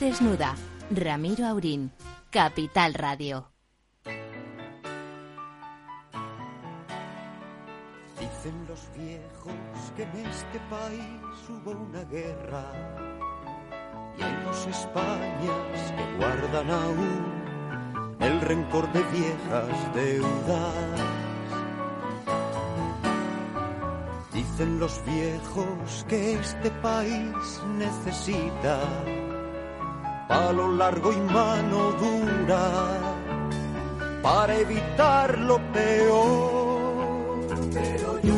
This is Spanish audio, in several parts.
Desnuda. Ramiro Aurín. Capital Radio. Dicen los viejos que en este país hubo una guerra y hay dos Españas que guardan aún el rencor de viejas deudas. Dicen los viejos que este país necesita palo largo y mano dura para evitar lo peor. Pero yo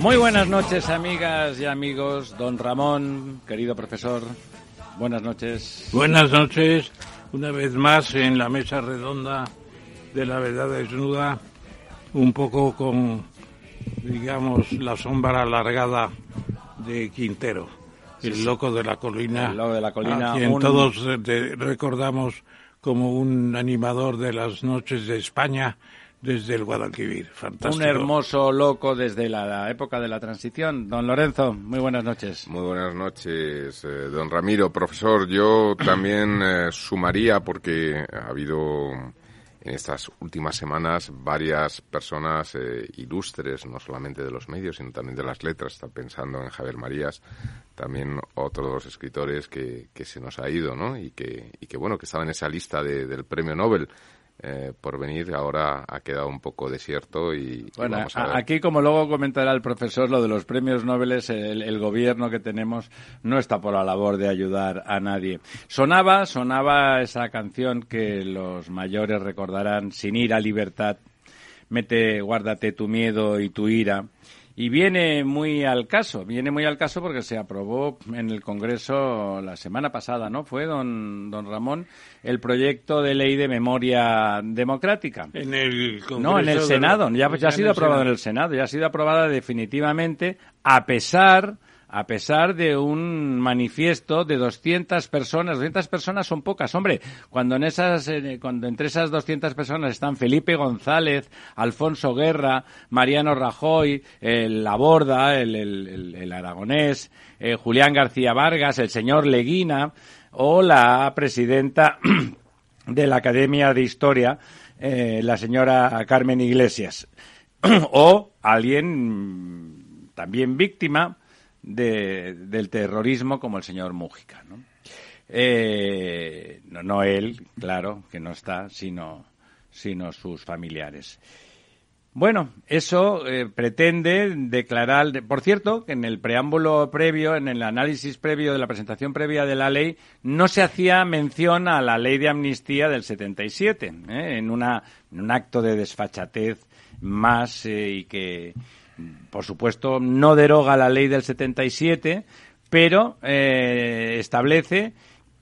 Muy buenas noches, amigas y amigos. Don Ramón, querido profesor, buenas noches. Buenas noches, una vez más en la mesa redonda de la verdad desnuda, un poco con, digamos, la sombra alargada de Quintero, el loco de la colina, El loco de la colina, a quien un- todos recordamos como un animador de las noches de España desde el Guadalquivir. Fantástico. Un hermoso loco desde la, la época de la transición. Don Lorenzo, muy buenas noches. Muy buenas noches, eh, don Ramiro. Profesor, yo también eh, sumaría, porque ha habido en estas últimas semanas varias personas eh, ilustres, no solamente de los medios, sino también de las letras. Está pensando en Javier Marías, también otro de los escritores que, que se nos ha ido, ¿no? Y que, y que bueno, que estaba en esa lista de- del premio Nobel. Eh, por venir ahora ha quedado un poco desierto y, y Bueno, vamos a a- ver. aquí, como luego comentará el profesor, lo de los premios Nobel, el, el gobierno que tenemos no está por la labor de ayudar a nadie. Sonaba, sonaba esa canción que los mayores recordarán, Sin ira, libertad, mete, guárdate tu miedo y tu ira. Y viene muy al caso, viene muy al caso porque se aprobó en el Congreso la semana pasada, ¿no? Fue, don, don Ramón, el proyecto de ley de memoria democrática. En el No, en el Congreso Senado. la- Ya, ya ha sido aprobado en el Senado. Ya ha sido aprobada definitivamente a pesar a pesar de un manifiesto de 200 personas. 200 personas son pocas, hombre. Cuando en esas, eh, cuando entre esas 200 personas están Felipe González, Alfonso Guerra, Mariano Rajoy, el Laborda, el, el, el- el aragonés, eh, Julián García Vargas, el señor Leguina o la presidenta de la Academia de Historia, eh, la señora Carmen Iglesias. o alguien también víctima de, del terrorismo como el señor Mújica. ¿no? Eh, no, no él, claro, que no está, sino, sino sus familiares. Bueno, eso eh, pretende declarar, por cierto, que en el preámbulo previo, en el análisis previo de la presentación previa de la ley, no se hacía mención a la ley de amnistía del 77, ¿eh? en, una, en un acto de desfachatez más y que, por supuesto, no deroga la ley del 77, pero eh, establece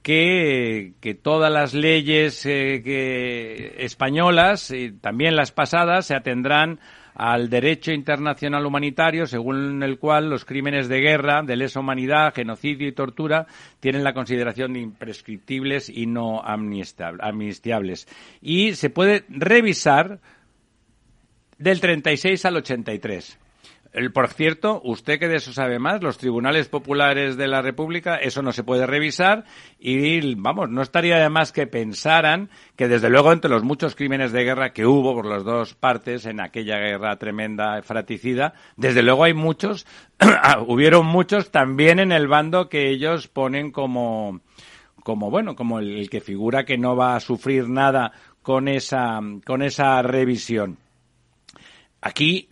que, que, todas las leyes eh, españolas, y también las pasadas, se atendrán al derecho internacional humanitario, según el cual los crímenes de guerra, de lesa humanidad, genocidio y tortura tienen la consideración de imprescriptibles y no amnistiables. Y se puede revisar del 36 al 83. El, por cierto, usted que de eso sabe más, los tribunales populares de la República, eso no se puede revisar y, vamos, no estaría de más que pensaran que, desde luego, entre los muchos crímenes de guerra que hubo por las dos partes en aquella guerra tremenda, fraticida, desde luego hay muchos, hubieron muchos también en el bando que ellos ponen como, como bueno, como el que figura que no va a sufrir nada con esa, con esa revisión. Aquí,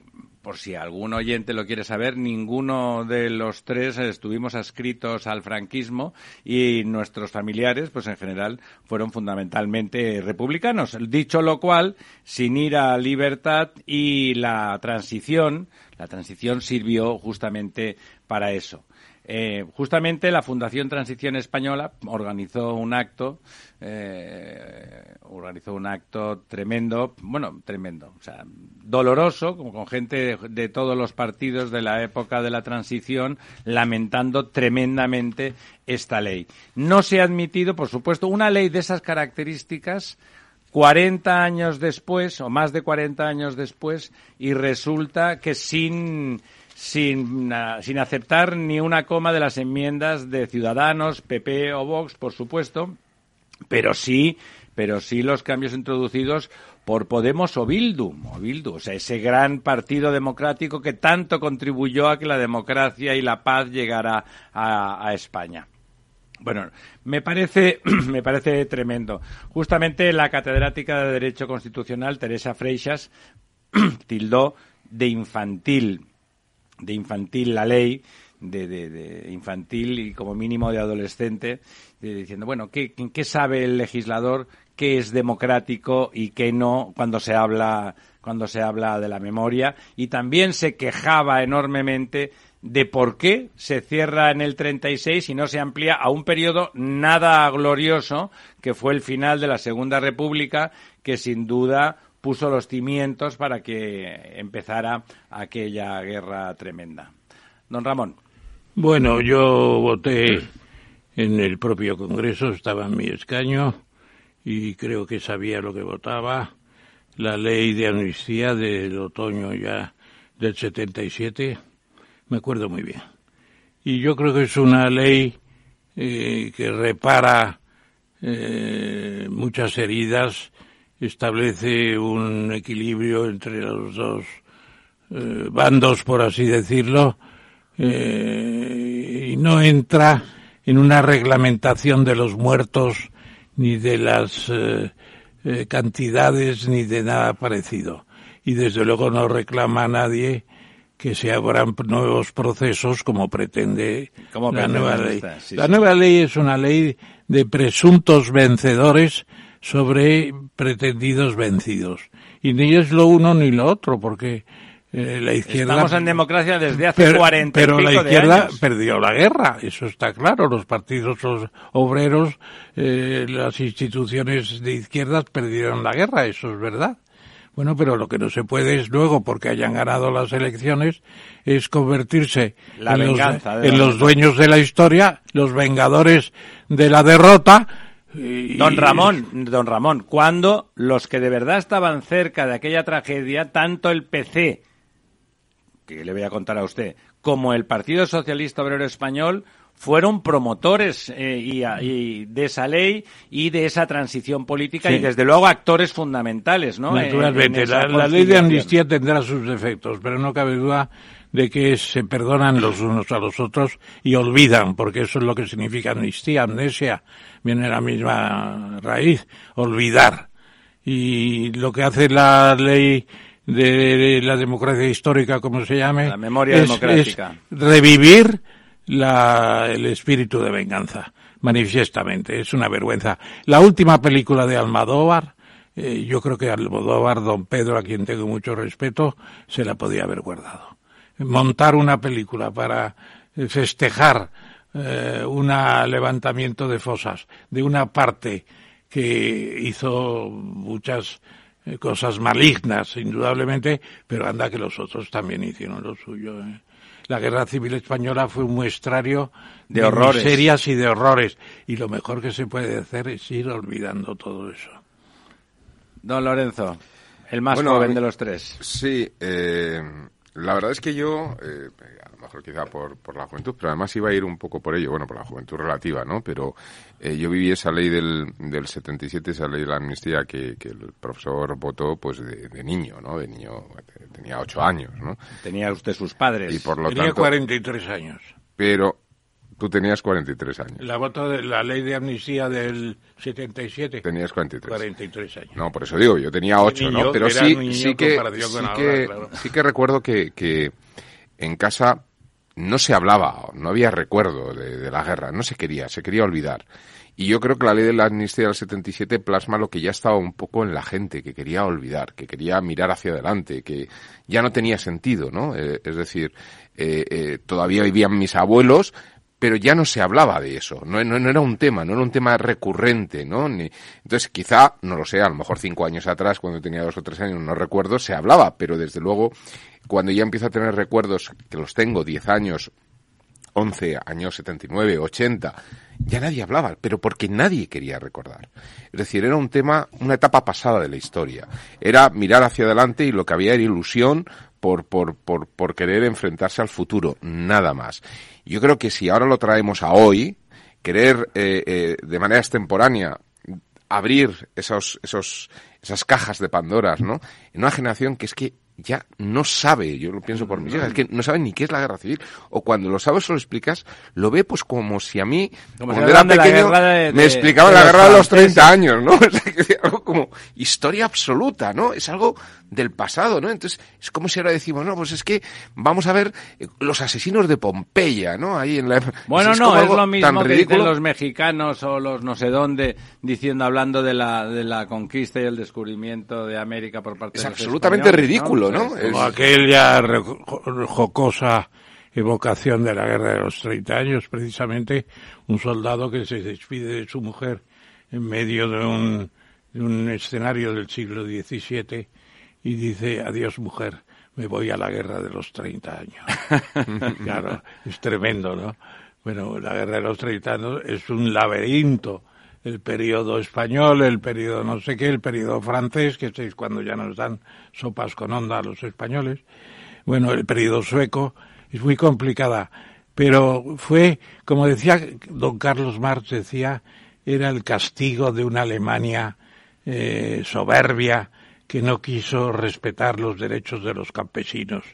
por si algún oyente lo quiere saber, ninguno de los tres estuvimos adscritos al franquismo y nuestros familiares, pues en general, fueron fundamentalmente republicanos. Dicho lo cual, sin ir a libertad y la transición, la transición sirvió justamente para eso. Eh, justamente la Fundación Transición Española organizó un acto, eh, organizó un acto tremendo, bueno, tremendo, o sea, doloroso, como con gente de todos los partidos de la época de la transición, lamentando tremendamente esta ley. No se ha admitido, por supuesto, una ley de esas características 40 años después, o más de 40 años después, y resulta que sin sin, sin aceptar ni una coma de las enmiendas de Ciudadanos, PP o Vox, por supuesto, pero sí, pero sí los cambios introducidos por Podemos o Bildu, o Bildu, sea, ese gran partido democrático que tanto contribuyó a que la democracia y la paz llegara a, a España. Bueno, me parece, me parece tremendo. Justamente la catedrática de Derecho Constitucional, Teresa Freixas, tildó de infantil de infantil la ley, de, de, de, infantil y como mínimo de adolescente, diciendo, bueno, ¿qué, ¿qué sabe el legislador qué es democrático y qué no cuando se habla cuando se habla de la memoria y también se quejaba enormemente de por qué se cierra en el 36 y no se amplía a un periodo nada glorioso que fue el final de la Segunda República que sin duda puso los cimientos para que empezara aquella guerra tremenda. Don Ramón. Bueno, yo voté en el propio Congreso, estaba en mi escaño y creo que sabía lo que votaba. La ley de amnistía del otoño ya del 77, me acuerdo muy bien. Y yo creo que es una ley eh, que repara eh, muchas heridas establece un equilibrio entre los dos eh, bandos, por así decirlo, eh, y no entra en una reglamentación de los muertos ni de las eh, cantidades ni de nada parecido. Y desde luego no reclama a nadie que se abran nuevos procesos como pretende ¿Cómo la nueva ley. esta? Sí, la sí. nueva ley es una ley de presuntos vencedores sobre pretendidos vencidos. Y ni es lo uno ni lo otro, porque eh, la izquierda... Estamos en democracia desde hace pero, 40 pero y la pico de izquierda años. perdió la guerra, eso está claro. Los partidos os- obreros, eh, las instituciones de izquierdas perdieron la guerra, eso es verdad. Bueno, pero lo que no se puede es luego, porque hayan ganado las elecciones, es convertirse La en, los, en la los dueños de la historia, los vengadores de la derrota. Y- Don Ramón, don Ramón, cuando los que de verdad estaban cerca de aquella tragedia, tanto el PC, que le voy a contar a usted, como el Partido Socialista Obrero Español, fueron promotores eh, y, de esa ley y de esa transición política y desde luego actores fundamentales, ¿no? Naturalmente, la, ley de amnistía tendrá sus defectos, pero no cabe duda de que se perdonan los unos a los otros y olvidan, porque eso es lo que significa amnistía, amnesia, viene de la misma raíz, olvidar. Y lo que hace la ley de la democracia histórica, como se llame, la memoria democrática. revivir la, el espíritu de venganza, manifiestamente. Es una vergüenza. La última película de Almodóvar, eh, yo creo que Almodóvar, don Pedro, a quien tengo mucho respeto, se la podía haber guardado. Montar una película para festejar eh, un levantamiento de fosas de una parte que hizo muchas eh, cosas malignas, indudablemente, pero anda que los otros también hicieron lo suyo. ¿eh? La guerra civil española fue un muestrario de, horrores. miserias y de horrores. Y lo mejor que se puede hacer es ir olvidando todo eso. Don Lorenzo, el más joven de los tres. Sí, eh, la verdad es que yo, eh, mejor quizá por, por la juventud, pero además iba a ir un poco por ello, bueno, por la juventud relativa, ¿no? Pero eh, yo viví esa ley del, del 77, esa ley de la amnistía que, que el profesor votó, pues de, niño, ¿no? De niño, tenía ocho años, ¿no? Tenía usted sus padres. Y por lo tenía 43 años. Pero Tú tenías 43 años. La voto de la ley de amnistía del 77. Tenías 43. 43 años. No, por eso digo, yo tenía 8, ¿no? Pero sí, sí que, sí, que sí que recuerdo que, que en casa no se hablaba, no había recuerdo de, la guerra, no se quería, se quería olvidar. Y yo creo que la ley de la amnistía del 77 plasma lo que ya estaba un poco en la gente, que quería olvidar, que quería mirar hacia adelante, que ya no tenía sentido, ¿no? Eh, es decir, eh, eh, todavía vivían mis abuelos, pero ya no se hablaba de eso, no, era un tema, no era un tema recurrente, ¿no? Ni, entonces, quizá, no lo sé, a lo mejor cinco años atrás, cuando tenía dos o tres años, no recuerdo, se hablaba, pero desde luego, cuando ya empiezo a tener recuerdos, que los tengo, diez años, once años, setenta y nueve, ochenta, ya nadie hablaba, pero porque nadie quería recordar. Es decir, era un tema, una etapa pasada de la historia. Era mirar hacia adelante y lo que había era ilusión por, por, por, por querer enfrentarse al futuro, nada más. Yo creo que si ahora lo traemos a hoy, querer eh, eh, de manera extemporánea abrir esos, esos, esas cajas de Pandoras, ¿no? En una generación que es que ya no sabe, yo lo pienso por mis hijas, es que no sabe ni qué es la guerra civil. O cuando lo sabes o lo explicas, lo ve pues como si a mí, cuando era pequeño, me explicaba la guerra de los 30 años, ¿no? Es algo como historia absoluta, ¿no? Es algo del pasado, ¿no? Entonces, es como si ahora decimos, no, pues es que vamos a ver eh, los asesinos de Pompeya, ¿no? Ahí en la... Bueno, no, es lo mismo que dicen los mexicanos o los no sé dónde, diciendo, hablando de la, de la conquista y el descubrimiento de América por parte es de los absolutamente ridículo, ¿no? Como aquella jocosa evocación de la guerra de los 30 años, precisamente un soldado que se despide de su mujer en medio de un, de un escenario del siglo XVII y dice, adiós mujer, me voy a la guerra de los 30 años. claro, es tremendo, ¿no? Bueno, la guerra de los 30 años es un laberinto. El periodo español, el periodo no sé qué, el periodo francés, que es cuando ya nos dan sopas con onda a los españoles. Bueno, el periodo sueco es muy complicada. Pero fue, como decía don Carlos Marx, decía, era el castigo de una Alemania eh, soberbia, que no quiso respetar los derechos de los campesinos.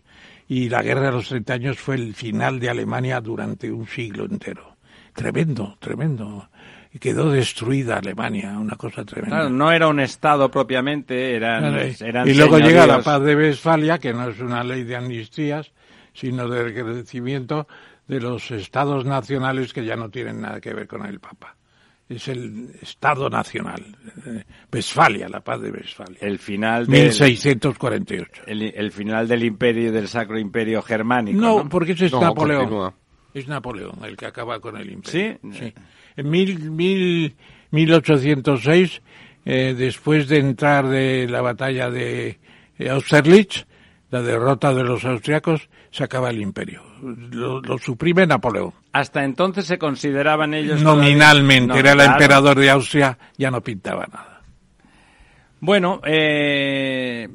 Y la guerra de los 30 años fue el final de Alemania durante un siglo entero. Tremendo, tremendo. Y quedó destruida Alemania, una cosa tremenda. Claro, no era un Estado propiamente, eran, eran Y luego llega la paz de Westfalia, que no es una ley de amnistías, sino de crecimiento de los estados nacionales que ya no tienen nada que ver con el Papa es el Estado Nacional. Westfalia, la paz de Westfalia. El final del, 1648. El, final del imperio, del Sacro Imperio Germánico. No, porque eso es Napoleón. Es Napoleón el que acaba con el imperio. Sí. En mil, mil, 1806, eh, después de entrar de la batalla de Austerlitz, la derrota de los austriacos, se acaba el imperio. Lo, suprime Napoleón. Hasta entonces se consideraban ellos. Nominalmente, era el emperador de Austria, ya no pintaba nada. Bueno, eh,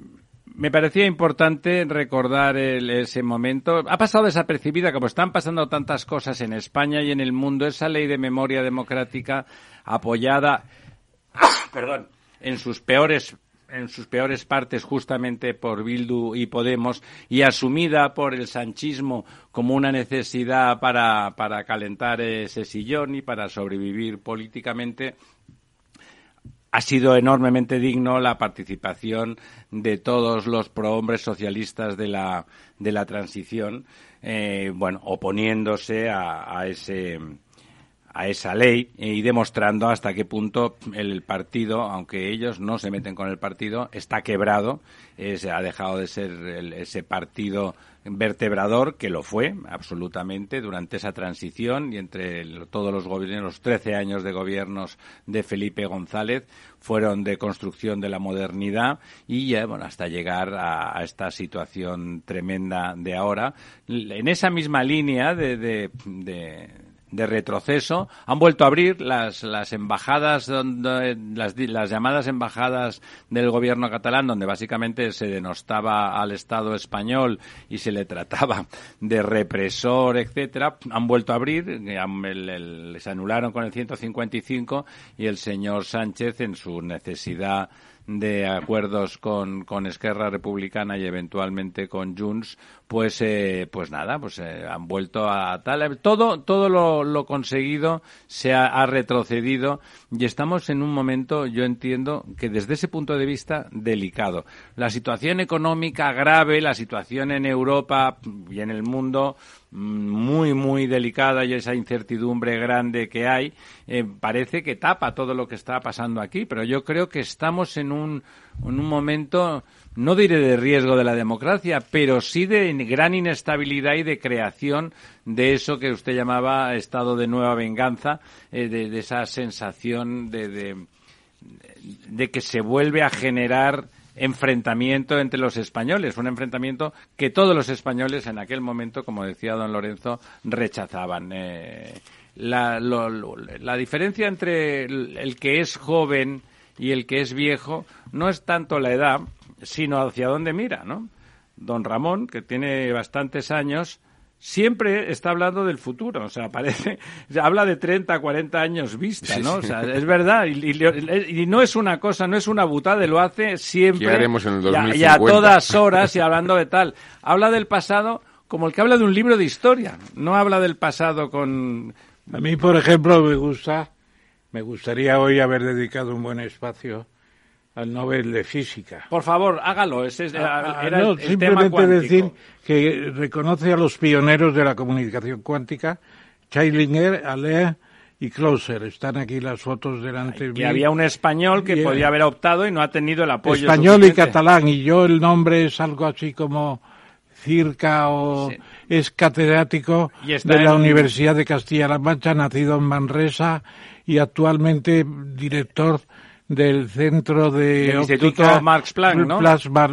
me parecía importante recordar ese momento. Ha pasado desapercibida, como están pasando tantas cosas en España y en el mundo, esa ley de memoria democrática apoyada, perdón, en sus peores en sus peores partes justamente por Bildu y Podemos y asumida por el sanchismo como una necesidad para, para calentar ese sillón y para sobrevivir políticamente, ha sido enormemente digno la participación de todos los prohombres socialistas de la, de la transición, eh, bueno, oponiéndose a, a ese a esa ley y demostrando hasta qué punto el partido, aunque ellos no se meten con el partido, está quebrado, ha dejado de ser ese partido vertebrador, que lo fue absolutamente durante esa transición y entre todos los gobiernos, los 13 años de gobiernos de Felipe González, fueron de construcción de la modernidad y bueno, hasta llegar a, esta situación tremenda de ahora. En esa misma línea de de retroceso. Han vuelto a abrir las, las embajadas, donde, las, las llamadas embajadas del gobierno catalán, donde básicamente se denostaba al Estado español y se le trataba de represor, etcétera. Han vuelto a abrir, les anularon con el 155 y el señor Sánchez, en su necesidad de acuerdos con, con Esquerra Republicana y eventualmente con Junts, pues, eh, pues nada, pues eh, han vuelto a tal. Todo, todo lo, lo conseguido se ha, ha, retrocedido y estamos en un momento, yo entiendo, que desde ese punto de vista, delicado. La situación económica grave, la situación en Europa y en el mundo, muy, muy delicada y esa incertidumbre grande que hay, eh, parece que tapa todo lo que está pasando aquí. Pero yo creo que estamos en un, en un momento, no diré de riesgo de la democracia, pero sí de gran inestabilidad y de creación de eso que usted llamaba estado de nueva venganza, eh, de, de, esa sensación de, de, de que se vuelve a generar enfrentamiento entre los españoles, un enfrentamiento que todos los españoles en aquel momento, como decía don Lorenzo, rechazaban. Eh, la, lo, la diferencia entre el que es joven y el que es viejo no es tanto la edad, sino hacia dónde mira, ¿no? Don Ramón, que tiene bastantes años, siempre está hablando del futuro, o sea, parece, habla de 30, 40 años vista, ¿no? O sea, es verdad, y, y, no es una cosa, no es una butada, lo hace siempre. haremos en el 2050? Y, a, todas horas y hablando de tal. Habla del pasado como el que habla de un libro de historia, no habla del pasado con... A mí, por ejemplo, me gusta, me gustaría hoy haber dedicado un buen espacio al Nobel de Física. Por favor, hágalo. Ese es, ah, era no, el, el simplemente decir que reconoce a los pioneros de la comunicación cuántica, Scheilinger, Aller y Closer. Están aquí las fotos delante. Y había un español que y, podía haber optado y no ha tenido el apoyo. Español suficiente. y catalán. Y yo el nombre es algo así como Circa o sí. es catedrático de la en... Universidad de Castilla-La Mancha, nacido en Manresa y actualmente director del centro de el Instituto Max Planck, ¿no? Plasma,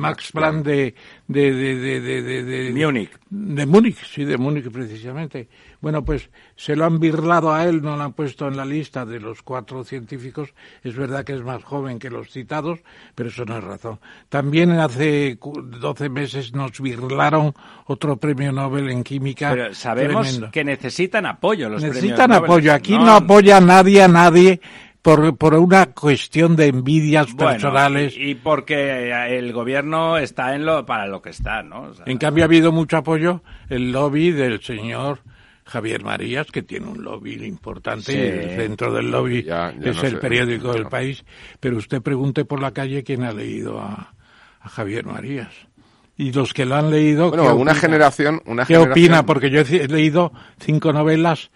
Max Planck de, de, de, de, de, Múnich. De Múnich, sí, de Múnich precisamente. Bueno, pues se lo han birlado a él, no lo han puesto en la lista de los cuatro científicos. Es verdad que es más joven que los citados, pero eso no es razón. También hace 12 meses nos birlaron otro premio Nobel en química. Pero sabemos tremendo. que necesitan apoyo los Necesitan apoyo. Aquí no, no apoya nadie a nadie por, por una cuestión de envidias bueno, personales. Y, y, porque el gobierno está en lo, para lo que está, ¿no? O sea, en cambio ha habido mucho apoyo, el lobby del señor Javier Marías, que tiene un lobby importante, sí. dentro del lobby ya, ya es no el sé, periódico no. del país, pero usted pregunte por la calle quién ha leído a, a Javier Marías y los que lo han leído. Bueno, una generación, una ¿Qué generación... opina? Porque yo he leído cinco novelas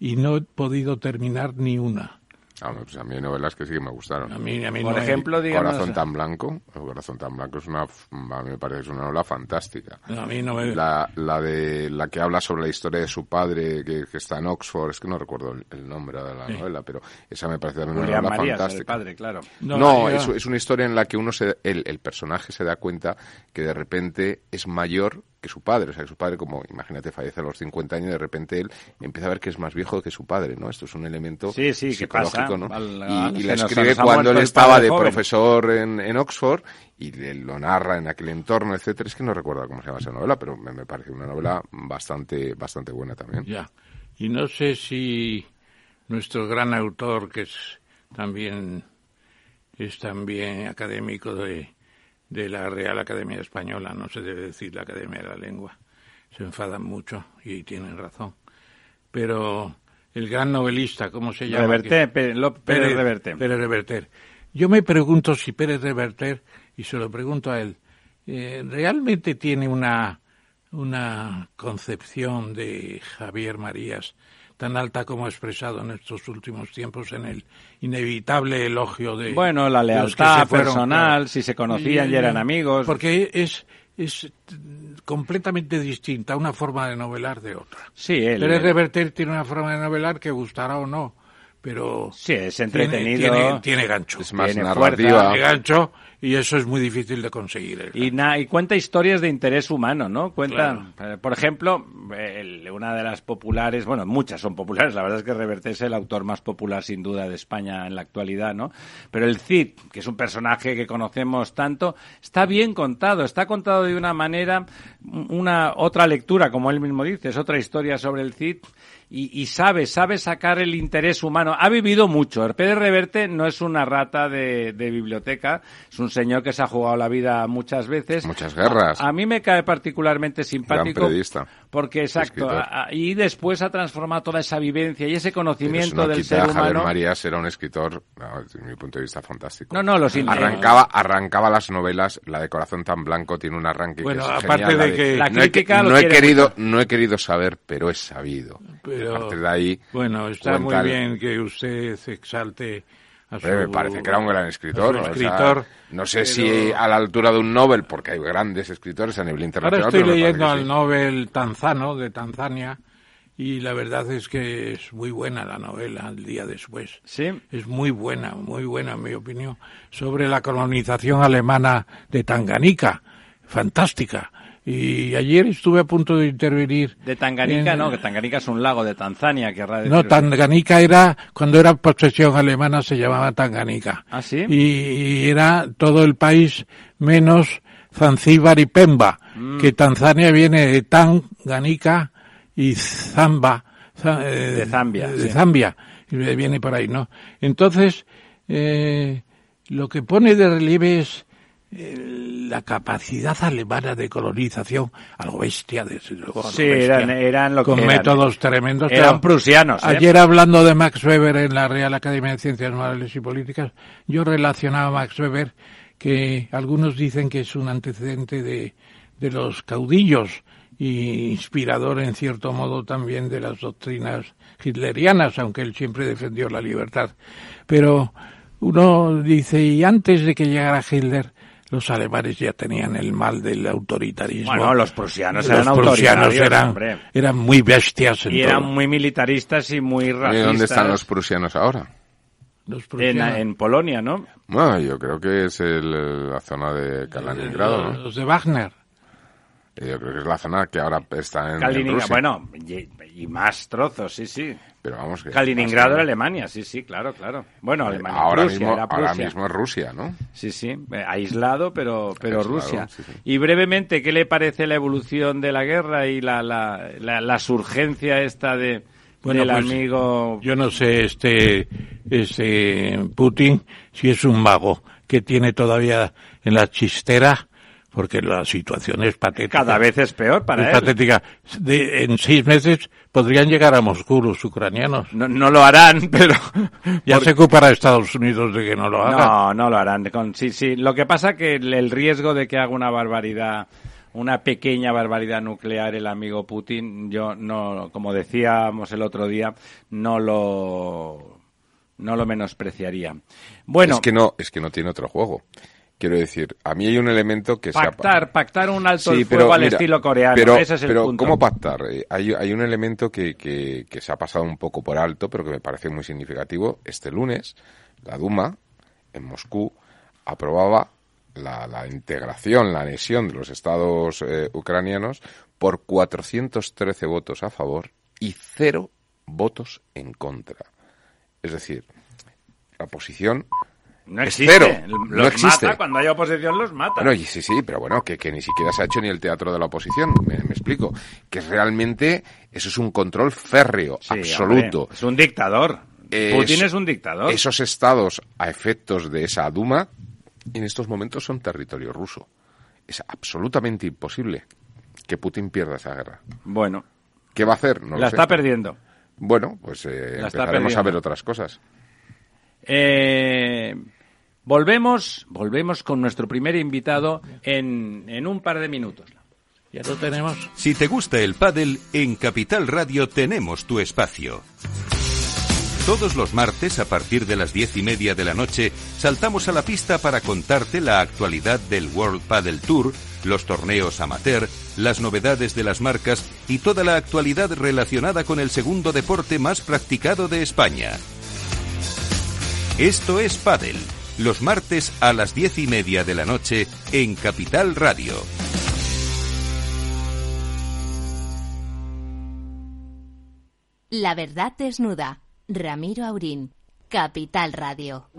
y no he podido terminar ni una. Ah, pues a mí hay novelas que sí que me gustaron. A mí, a mí Por no ejemplo, digamos... Corazón tan blanco. El Corazón tan blanco es una, a mí me parece es una novela fantástica. No, a mí no me... la, la de la que habla sobre la historia de su padre que, que está en Oxford, es que no recuerdo el, el nombre de la sí. novela, pero esa me parece una Julián novela Marías, fantástica. El padre, claro. No, no es, es, una historia en la que uno se, el, el personaje se da cuenta que de repente es mayor que su padre. O sea, que su padre, como imagínate, fallece a los 50 años y de repente él empieza a ver que es más viejo que su padre, ¿no? Esto es un elemento Sí, sí, psicológico, pasa. ¿no? Al- y la escribe cuando él estaba de joven. profesor en, en Oxford y le- lo narra en aquel entorno, etcétera. Es que no recuerdo cómo se llama esa novela, pero me, me parece una novela bastante, bastante buena también. Ya. Y no sé si nuestro gran autor, que es también es también académico de, de la Real Academia Española, no se debe decir la Academia de la Lengua, se enfadan mucho y tienen razón. Pero el gran novelista, ¿cómo se llama? Reverte, Pérez, Pérez Reverte. Pérez Reverter. Yo me pregunto si Pérez Reverter, y se lo pregunto a él, eh, ¿realmente tiene una, una concepción de Javier Marías tan alta como ha expresado en estos últimos tiempos en el inevitable elogio de Bueno, la lealtad fueron, personal, claro. si se conocían y eran amigos. Porque es, es completamente distinta una forma de novelar de otra. Sí, él. Pérez Reverter tiene una forma de novelar que gustará o no, pero Sí, es tiene, entretenido. tiene, tiene gancho. Es más Tiene narrativa. Tiene gancho y eso es muy difícil de conseguir. Y, na- y cuenta historias de interés humano, ¿no? Cuenta, Claro. eh, por ejemplo, el- una de las populares, bueno, muchas son populares, la verdad es que Reverte es el autor más popular sin duda de España en la actualidad, ¿no? Pero el Cid, que es un personaje que conocemos tanto, está bien contado, está contado de una manera, una otra lectura, como él mismo dice, es otra historia sobre el Cid. Y, y sabe, sabe sacar el interés humano. Ha vivido mucho. Pérez Reverte no es una rata de, de biblioteca, es un señor que se ha jugado la vida muchas veces. Muchas guerras. A, a mí me cae particularmente simpático. periodista. Porque, exacto, Escritor. a- y después ha transformado toda esa vivencia y ese conocimiento no del ser a Javier humano. Marías era un escritor, no, desde mi punto de vista, fantástico. No, no, los arrancaba, arrancaba las novelas, la de Corazón tan blanco tiene un arranque Bueno, que es aparte genial, de que- La no he, crítica lo no he querido, mucho. no he querido saber, pero he sabido. Pero- a partir de ahí, Bueno, está muy bien que usted se exalte su... Me parece que era un gran escritor. o sea, escritor, no sé pero- si a la altura de un Nobel, porque hay grandes escritores a nivel Ahora internacional. estoy pero me leyendo al sí. Nobel tanzano de Tanzania y la verdad es que es muy buena la novela el día después. Sí. Es muy buena, muy buena en mi opinión, sobre la colonización alemana de Tanganica. Fantástica. Y ayer estuve a punto de intervenir. De Tanganica, en- no, que Tanganica es un lago de Tanzania, querrá decir. No, Tanganica era, cuando era posesión alemana se llamaba Tanganica. ¿Ah, sí? Y, y era todo el país menos Zanzíbar y Pemba, Mm. que Tanzania viene de Tanganica y Zamba. za- eh, De Zambia, De sí. Zambia, y viene por ahí, ¿no? Entonces, eh, lo que pone de relieve es la capacidad alemana de colonización, algo bestia, desde luego. Sí, bestia, eran, eran lo que con eran. métodos tremendos. Eran prusianos, ¿eh? Ayer hablando de Max Weber en la Real Academia de Ciencias Morales y Políticas, yo relacionaba a Max Weber que algunos dicen que es un antecedente de, de los caudillos y inspirador en cierto modo también de las doctrinas hitlerianas, aunque él siempre defendió la libertad. Pero uno dice, y antes de que llegara Hitler, los alemanes ya tenían el mal del autoritarismo. Bueno, los prusianos Los eran prusianos autoritarios, eran, hombre. eran muy bestias en Y eran todo. muy militaristas y muy ¿Y racistas. dónde están los prusianos ahora? Los en, prusianos. en Polonia, ¿no? Bueno, yo creo que es el- la zona de Kaliningrado, ¿no? Los de Wagner. Yo creo que es la zona que ahora está en, en Kaliningrado, Rusia. bueno, y, más trozos, sí, sí. Pero vamos que Kaliningrado era Alemania, sí, sí, claro, claro. Bueno, Alemania, ahora Prusia, mismo, era ahora mismo es Rusia, ¿no? Sí, sí, eh, aislado, pero, pero Aislado, Rusia. sí, sí. Y brevemente, ¿qué le parece la evolución de la guerra y la, la, la, la surgencia esta de, Bueno, del pues, amigo... Yo no sé, este, este Putin, si es un mago que tiene todavía en la chistera, porque la situación es patética. Cada vez es peor para es él. patética. De- en seis meses podrían llegar a Moscú los ucranianos. No, no lo harán, pero... Ya porque- se ocupará Estados Unidos de que no lo hagan. No, no lo harán. Con, sí, sí. Lo que pasa que el, el riesgo de que haga una barbaridad, una pequeña barbaridad nuclear el amigo Putin, yo no, como decíamos el otro día, no lo, no lo menospreciaría. Bueno, Es que no, es que no tiene otro juego. Quiero decir, a mí hay un elemento que se ha- pactar, pactar un alto Sí, el fuego al mira, estilo coreano. Pero, Ese es el pero punto. ¿cómo pactar? Eh, Hay, hay un elemento que, que, que se ha pasado un poco por alto, pero que me parece muy significativo. Este lunes, la Duma, en Moscú, aprobaba la, integración, la anexión de los estados eh, ucranianos por 413 votos a favor y cero votos en contra. Es decir, la oposición no existe. Los no existe. Mata, cuando hay oposición los mata. Bueno, sí, sí, pero bueno, que, que, ni siquiera se ha hecho ni el teatro de la oposición, me, explico. Que realmente eso es un control férreo, absoluto. es un dictador. Putin es un dictador. Esos estados, a efectos de esa Duma, en estos momentos son territorio ruso. Es absolutamente imposible que Putin pierda esa guerra. Bueno. ¿Qué va a hacer? No la está perdiendo. Bueno, pues eh, empezaremos a ver otras cosas. Eh, volvemos, volvemos con nuestro primer invitado en, en un par de minutos. Ya lo tenemos. Si te gusta el pádel, en Capital Radio tenemos tu espacio. Todos los martes, a partir de las diez y media de la noche, saltamos a la pista para contarte la actualidad del World Padel Tour, los torneos amateur, las novedades de las marcas y toda la actualidad relacionada con el segundo deporte más practicado de España. Esto es Padel, los martes a las diez y media de la noche en Capital Radio. La verdad desnuda Ramiro Aurín, Capital Radio.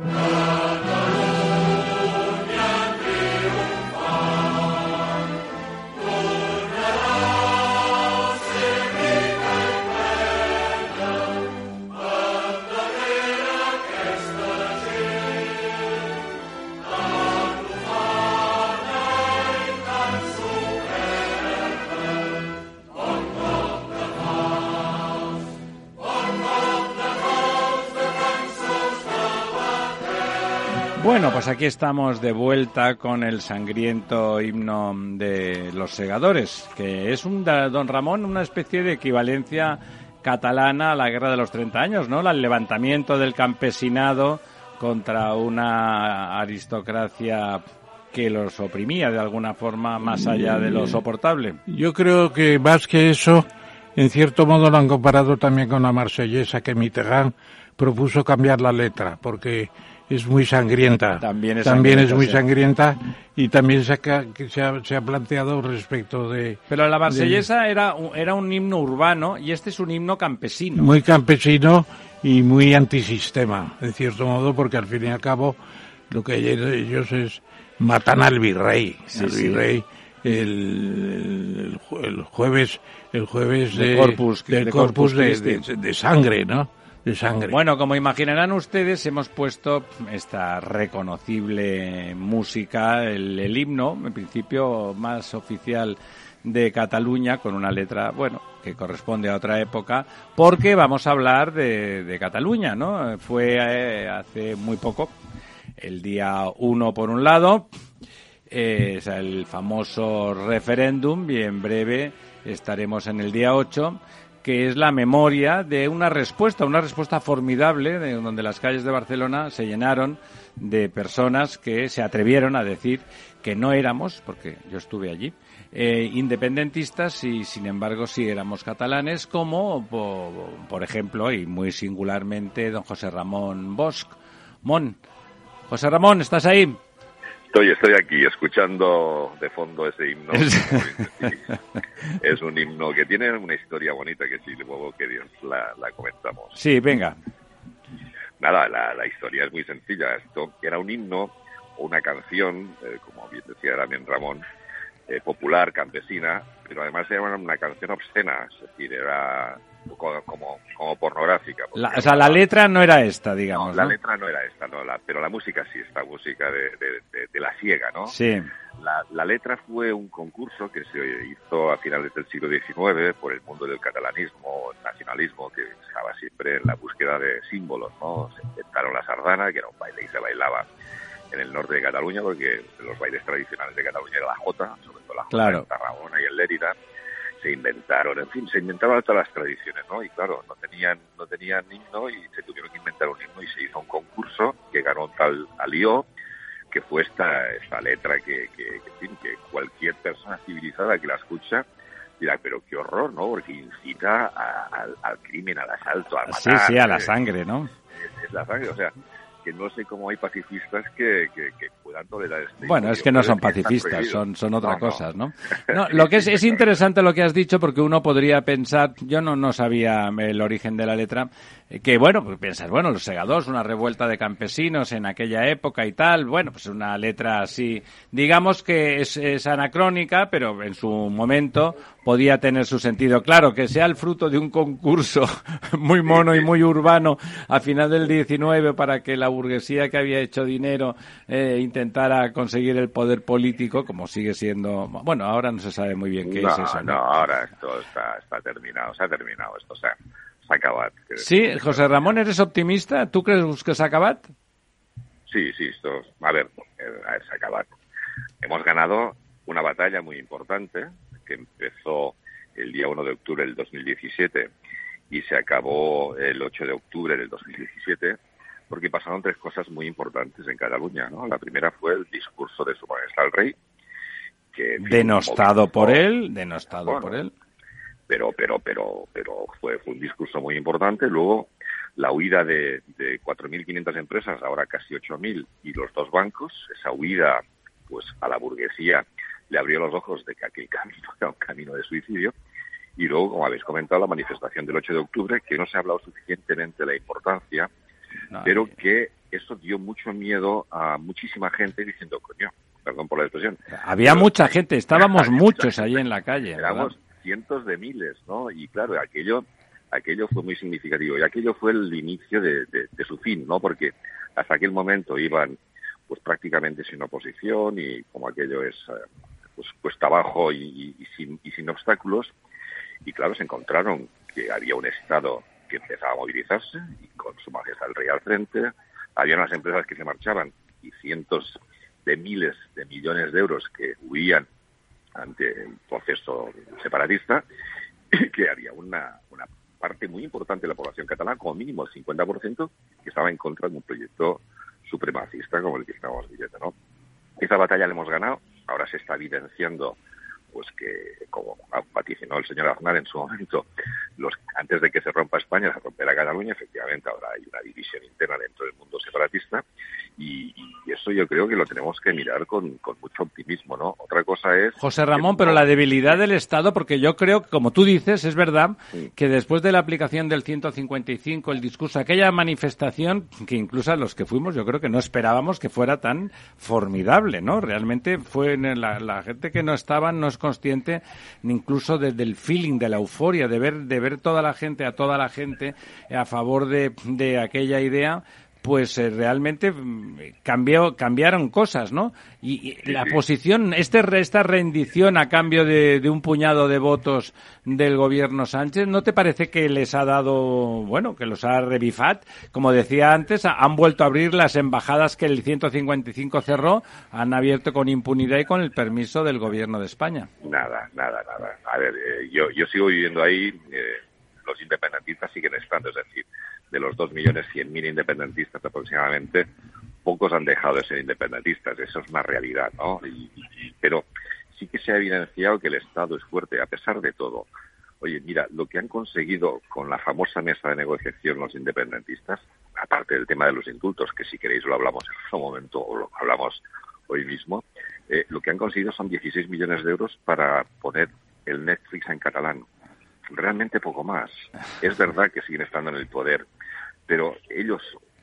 Bueno, pues aquí estamos de vuelta con el sangriento himno de los segadores, que es un, don Ramón, una especie de equivalencia catalana a la guerra de los 30 años, ¿no? El levantamiento del campesinado contra una aristocracia que los oprimía de alguna forma más allá de lo soportable. Yo creo que más que eso, en cierto modo lo han comparado también con la marsellesa que Mitterrand propuso cambiar la letra, porque es muy sangrienta. También es, también es muy sangrienta y también se ha, se ha, se ha planteado respecto de... Pero la marsellesa era, era un himno urbano y este es un himno campesino. Muy campesino y muy antisistema, en cierto modo, porque al fin y al cabo lo que ellos es matan al virrey. el virrey el, el, jueves el jueves de, corpus, del corpus, de, sangre, ¿no? Bueno, como imaginarán ustedes, hemos puesto esta reconocible música, el, himno, en principio más oficial de Cataluña, con una letra, bueno, que corresponde a otra época, porque vamos a hablar de, Cataluña, ¿no? Fue eh, hace muy poco, el día 1 por un lado, es el famoso referéndum, y en breve estaremos en el día 8 que es la memoria de una respuesta, una respuesta formidable, de donde las calles de Barcelona se llenaron de personas que se atrevieron a decir que no éramos, porque yo estuve allí, eh, independentistas y sin embargo sí éramos catalanes, como por, ejemplo y muy singularmente don José Ramón Bosch. Mon, José Ramón, ¿estás ahí? Estoy, estoy aquí escuchando de fondo ese himno. es un himno que tiene una historia bonita que si luego que Dios la, la comentamos. Sí, venga. Nada, la, la, historia es muy sencilla. Esto era un himno o una canción, eh, como bien decía también Ramón, eh, popular, campesina, pero además era una canción obscena, es decir, era como, como, pornográfica. o sea, la letra no era esta, digamos. la letra no era esta, no, la, pero la música sí, esta música de, de, la ciega, ¿no? Sí. La, la, letra fue un concurso que se hizo a finales del siglo XIX por el mundo del catalanismo, nacionalismo, que estaba siempre en la búsqueda de símbolos, ¿no? Se inventaron la sardana, que era un baile y se bailaba en el norte de Cataluña, porque los bailes tradicionales de Cataluña era la jota, sobre todo la jota claro. Tarragona y el Lérida se inventaron, en fin, se inventaron todas las tradiciones, ¿no? Y claro, no tenían, no tenían himno y se tuvieron que inventar un himno y se hizo un concurso que ganó tal Alió, que fue esta, esta letra que, que, que, cualquier persona civilizada que la escucha dirá, pero qué horror, ¿no? Porque incita al crimen, al asalto, al matar. Sí, sí, a la sangre, ¿no? Es, la sangre, o sea, que no sé cómo hay pacifistas que, que, bueno, es que no son pacifistas, son, son otra cosas, ¿no? no lo que es, es interesante lo que has dicho porque uno podría pensar, yo no, no sabía el origen de la letra, eh, que bueno, pues piensas, bueno, los segadores, una revuelta de campesinos en aquella época y tal, bueno, pues una letra así, digamos que es, es anacrónica, pero en su momento podía tener su sentido. Claro, que sea el fruto de un concurso muy mono y muy urbano a final del 19 para que la burguesía que había hecho dinero eh, intentara conseguir el poder político, como sigue siendo. Bueno, ahora no se sabe muy bien qué es eso. No, ahora esto está, está terminado, se ha terminado esto, o sea, se ha acabado. Sí, José Ramón, ¿eres optimista? ¿Tú crees que se ha acabado? Sí, sí, esto, a ver, eh, a ver, se ha acabado. Hemos ganado una batalla muy importante que empezó el día 1 de octubre del 2017 y se acabó el 8 de octubre del 2017 porque pasaron tres cosas muy importantes en Cataluña. ¿no? La primera fue el discurso de su majestad el rey, que denostado por él, denostado por él. Pero, pero, pero, pero fue, fue un discurso muy importante. Luego la huida de, de 4.500 empresas, ahora casi 8.000, y los dos bancos, esa huida pues a la burguesía le abrió los ojos de que aquel camino era un camino de suicidio. Y luego, como habéis comentado, la manifestación del 8 de octubre, que no se ha hablado suficientemente de la importancia pero que eso dio mucho miedo a muchísima gente diciendo, coño, perdón por la expresión. Había mucha gente, estábamos muchos allí en la calle. Éramos cientos de miles, ¿no? Y claro, aquello aquello fue muy significativo y aquello fue el inicio de, su fin, ¿no? Porque hasta aquel momento iban pues prácticamente sin oposición y como aquello es eh, pues cuesta abajo y, sin, y sin obstáculos y claro se encontraron que había un Estado que empezaba a movilizarse y con su majestad el rey al frente. Había unas empresas que se marchaban y cientos de miles de millones de euros que huían ante el proceso separatista, que había una, una parte muy importante de la población catalana, como mínimo el 50%, que estaba en contra de un proyecto supremacista como el que estamos viviendo. ¿no? Esa batalla la hemos ganado, ahora se está evidenciando pues que, como vaticinó el señor Aznar en su momento, los, antes de que se rompa España, se romperá Cataluña, efectivamente ahora hay una división interna dentro del mundo separatista y, eso yo creo que lo tenemos que mirar con, mucho optimismo, ¿no? Otra cosa es... José Ramón, pero la debilidad del Estado, porque yo creo, como tú dices, es verdad que después de la aplicación del 155, el discurso, aquella manifestación, que incluso los que fuimos, yo creo que no esperábamos que fuera tan formidable, ¿no? Realmente fue la, la gente que no estaba, no consciente incluso del feeling, de la euforia, de ver, de ver toda la gente, a toda la gente a favor de, de aquella idea, pues eh, realmente mm, cambió, cambiaron cosas, ¿no? Y, la posición, este, esta rendición a cambio de, un puñado de votos del gobierno Sánchez, ¿no te parece que les ha dado, bueno, que los ha revifat? Como decía antes, han vuelto a abrir las embajadas que el 155 cerró, han abierto con impunidad y con el permiso del gobierno de España. Nada, nada, nada. A ver, eh, yo, yo sigo viviendo ahí, eh, los independentistas siguen estando, es decir, de los dos millones cien mil independentistas aproximadamente, pocos han dejado de ser independentistas. Eso es una realidad, ¿no? pero sí que se ha evidenciado que el Estado es fuerte, a pesar de todo. Oye, mira, lo que han conseguido con la famosa mesa de negociación los independentistas, aparte del tema de los indultos, que si queréis lo hablamos en otro momento o lo hablamos hoy mismo, eh, lo que han conseguido son 16 millones de euros para poner el Netflix en catalán. Realmente poco más. Es verdad que siguen estando en el poder, pero ellos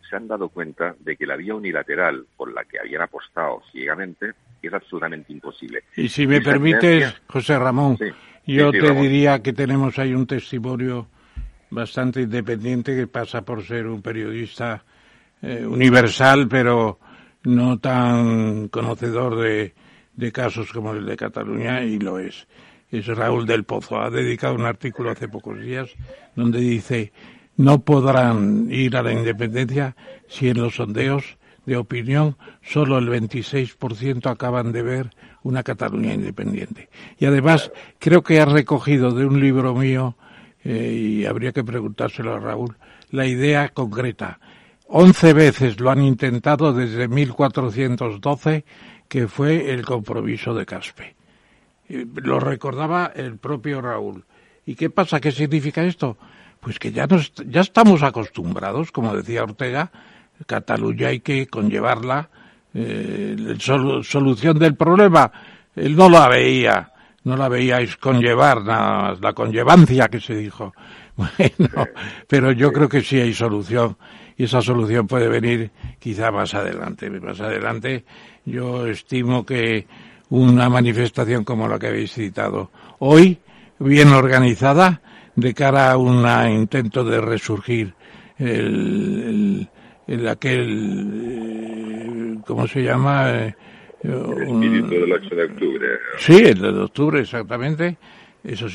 se han dado cuenta de que la vía unilateral por la que habían apostado ciegamente es absolutamente imposible. Y si me permites, José Ramón, yo te diría que tenemos ahí un testimonio bastante independiente que pasa por ser un periodista eh, universal, pero no tan conocedor de, de casos como el de Cataluña, y lo es. Es Raúl del Pozo. Ha dedicado un artículo hace pocos días donde dice no podrán ir a la independencia si en los sondeos de opinión solo el 26% acaban de ver una Cataluña independiente. Y además creo que ha recogido de un libro mío, eh, y habría que preguntárselo a Raúl, la idea concreta. Once veces lo han intentado desde 1412, que fue el compromiso de Caspe. Eh, lo recordaba el propio Raúl. ¿Y qué pasa? ¿Qué significa esto? Pues que ya, nos, ya estamos acostumbrados, como decía Ortega, Cataluña hay que conllevarla eh, solución del problema, él no la veía, no la veíais conllevar nada más, la conllevancia que se dijo. Bueno, pero yo creo que sí hay solución y esa solución puede venir quizá más adelante. Más adelante yo estimo que una manifestación como la que habéis citado hoy, bien organizada, de cara a un intento de resurgir el, el, aquel, ¿cómo se llama? el espíritu del 8 de octubre. Sí, el de octubre, exactamente. Eso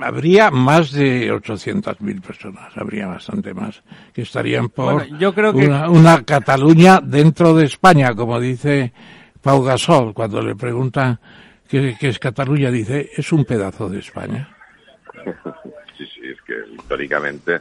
habría más de 800.000 personas, habría bastante más, que estarían por yo creo que... una, una, Cataluña dentro de España, como dice Pau Gasol, cuando le preguntan qué, qué es Cataluña, dice, es un pedazo de España. es que históricamente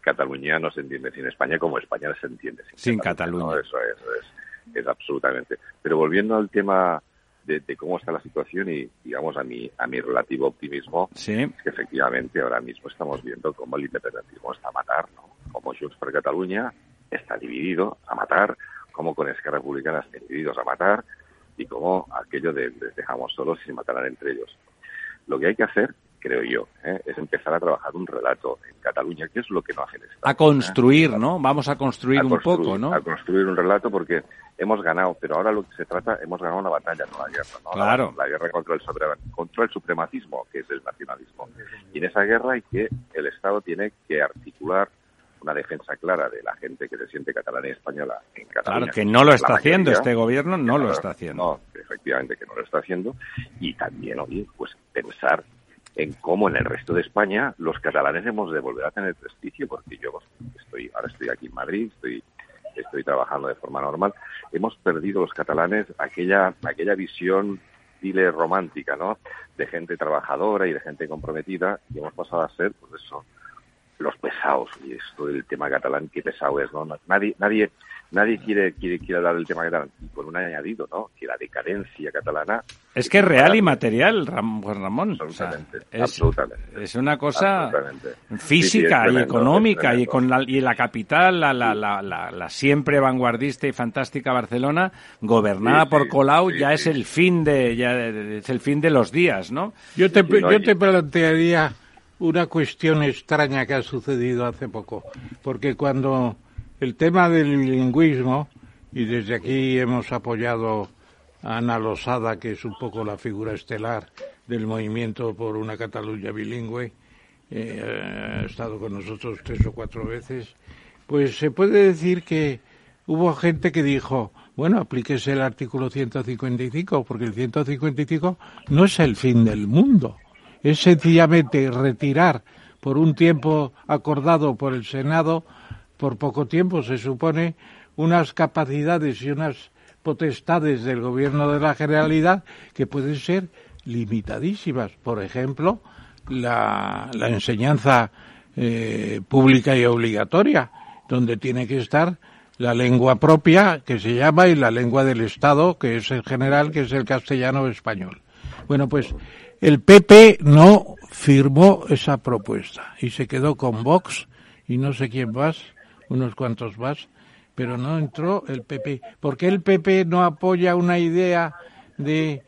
Cataluña no se entiende sin España como España se entiende sin, Cataluña. Eso, es, es, absolutamente. Pero volviendo al tema de, cómo está la situación y, digamos, a mi, a mi relativo optimismo, sí. es que efectivamente ahora mismo estamos viendo cómo el independentismo está a matar, ¿no? Como Junts per Cataluña está dividido a matar, como con Esquerra Republicana están divididos a matar y cómo aquello de les dejamos solos y se matarán entre ellos. Lo que hay que hacer creo yo, ¿eh? es empezar a trabajar un relato en Cataluña, que es lo que no hace el Estado. A construir, ¿no? Vamos a construir un poco, ¿no? A construir un relato porque hemos ganado, pero ahora lo que se trata, hemos ganado una batalla, no la guerra, ¿no? Claro. La, guerra contra el, contra el supremacismo, que es el nacionalismo. Y en esa guerra hay que, el Estado tiene que articular una defensa clara de la gente que se siente catalana y española en Cataluña. Claro, que no lo está haciendo este gobierno, no lo está haciendo. No, efectivamente que no lo está haciendo. Y también, oye, pues pensar en cómo en el resto de España los catalanes hemos de volver a tener prestigio, porque yo estoy, ahora estoy aquí en Madrid, estoy, estoy trabajando de forma normal, hemos perdido los catalanes aquella, aquella visión romántica, ¿no? De gente trabajadora y de gente comprometida, y hemos pasado a ser, pues eso, los pesados. Y esto del tema catalán, qué pesado es, ¿no? Nadie, nadie, nadie quiere, quiere, quiere hablar del tema catalán. Y con un añadido, ¿no? Que la decadencia catalana... Es que es real y material, Juan Ramón. Absolutamente, es, absolutamente. Es una cosa física y económica y con la, y la capital, la, la, la, la, siempre vanguardista y fantástica Barcelona, gobernada por Colau, ya es el fin de, ya es el fin de los días, ¿no? Yo te, yo te plantearía una cuestión extraña que ha sucedido hace poco, porque cuando el tema del bilingüismo, y desde aquí hemos apoyado a Ana Losada, que es un poco la figura estelar del movimiento por una Cataluña bilingüe, eh, ha estado con nosotros tres o cuatro veces, pues se puede decir que hubo gente que dijo, bueno, aplíquese el artículo 155, porque el 155 no es el fin del mundo es sencillamente retirar por un tiempo acordado por el Senado, por poco tiempo se supone, unas capacidades y unas potestades del Gobierno de la Generalidad que pueden ser limitadísimas. Por ejemplo, la, enseñanza eh, pública y obligatoria, donde tiene que estar la lengua propia, que se llama, y la lengua del Estado, que es el general, que es el castellano español. Bueno, pues el PP no firmó esa propuesta y se quedó con Vox y no sé quién más, unos cuantos más, pero no entró el PP. ¿Por qué el PP no apoya una idea de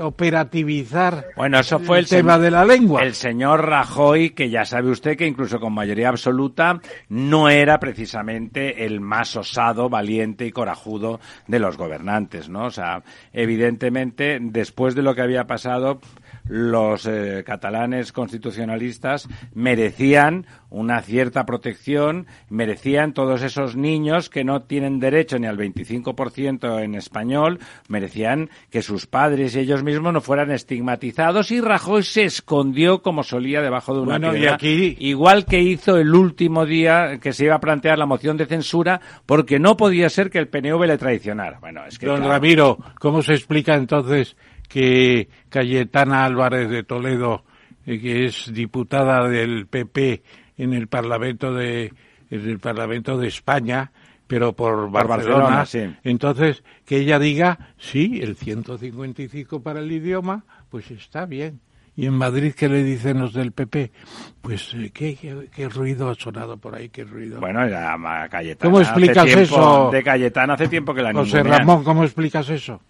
operativizar bueno, eso fue el, tema de la lengua. El señor Rajoy, que ya sabe usted que incluso con mayoría absoluta no era precisamente el más osado, valiente y corajudo de los gobernantes, ¿no? O sea, evidentemente, después de lo que había pasado, los eh, catalanes constitucionalistas merecían una cierta protección, merecían todos esos niños que no tienen derecho ni al 25% en español, merecían que sus padres y ellos mismos no fueran estigmatizados y Rajoy se escondió como solía debajo de una bueno, Y aquí... igual que hizo el último día que se iba a plantear la moción de censura porque no podía ser que el PNV le traicionara. Bueno, es que Don Ramiro, ¿cómo se explica entonces que Cayetana Álvarez de Toledo, eh, que es diputada del PP en el Parlamento de, en el Parlamento de España, pero por Barcelona, entonces que ella diga, sí, el 155 para el idioma, pues está bien. ¿Y en Madrid qué le dicen los del PP? Pues, eh, ¿qué, qué, ruido ha sonado por ahí? ¿Qué ruido? Bueno, ya Cayetana. ¿Cómo explicas eso? De Cayetana hace tiempo que la José Ramón, ¿cómo explicas eso?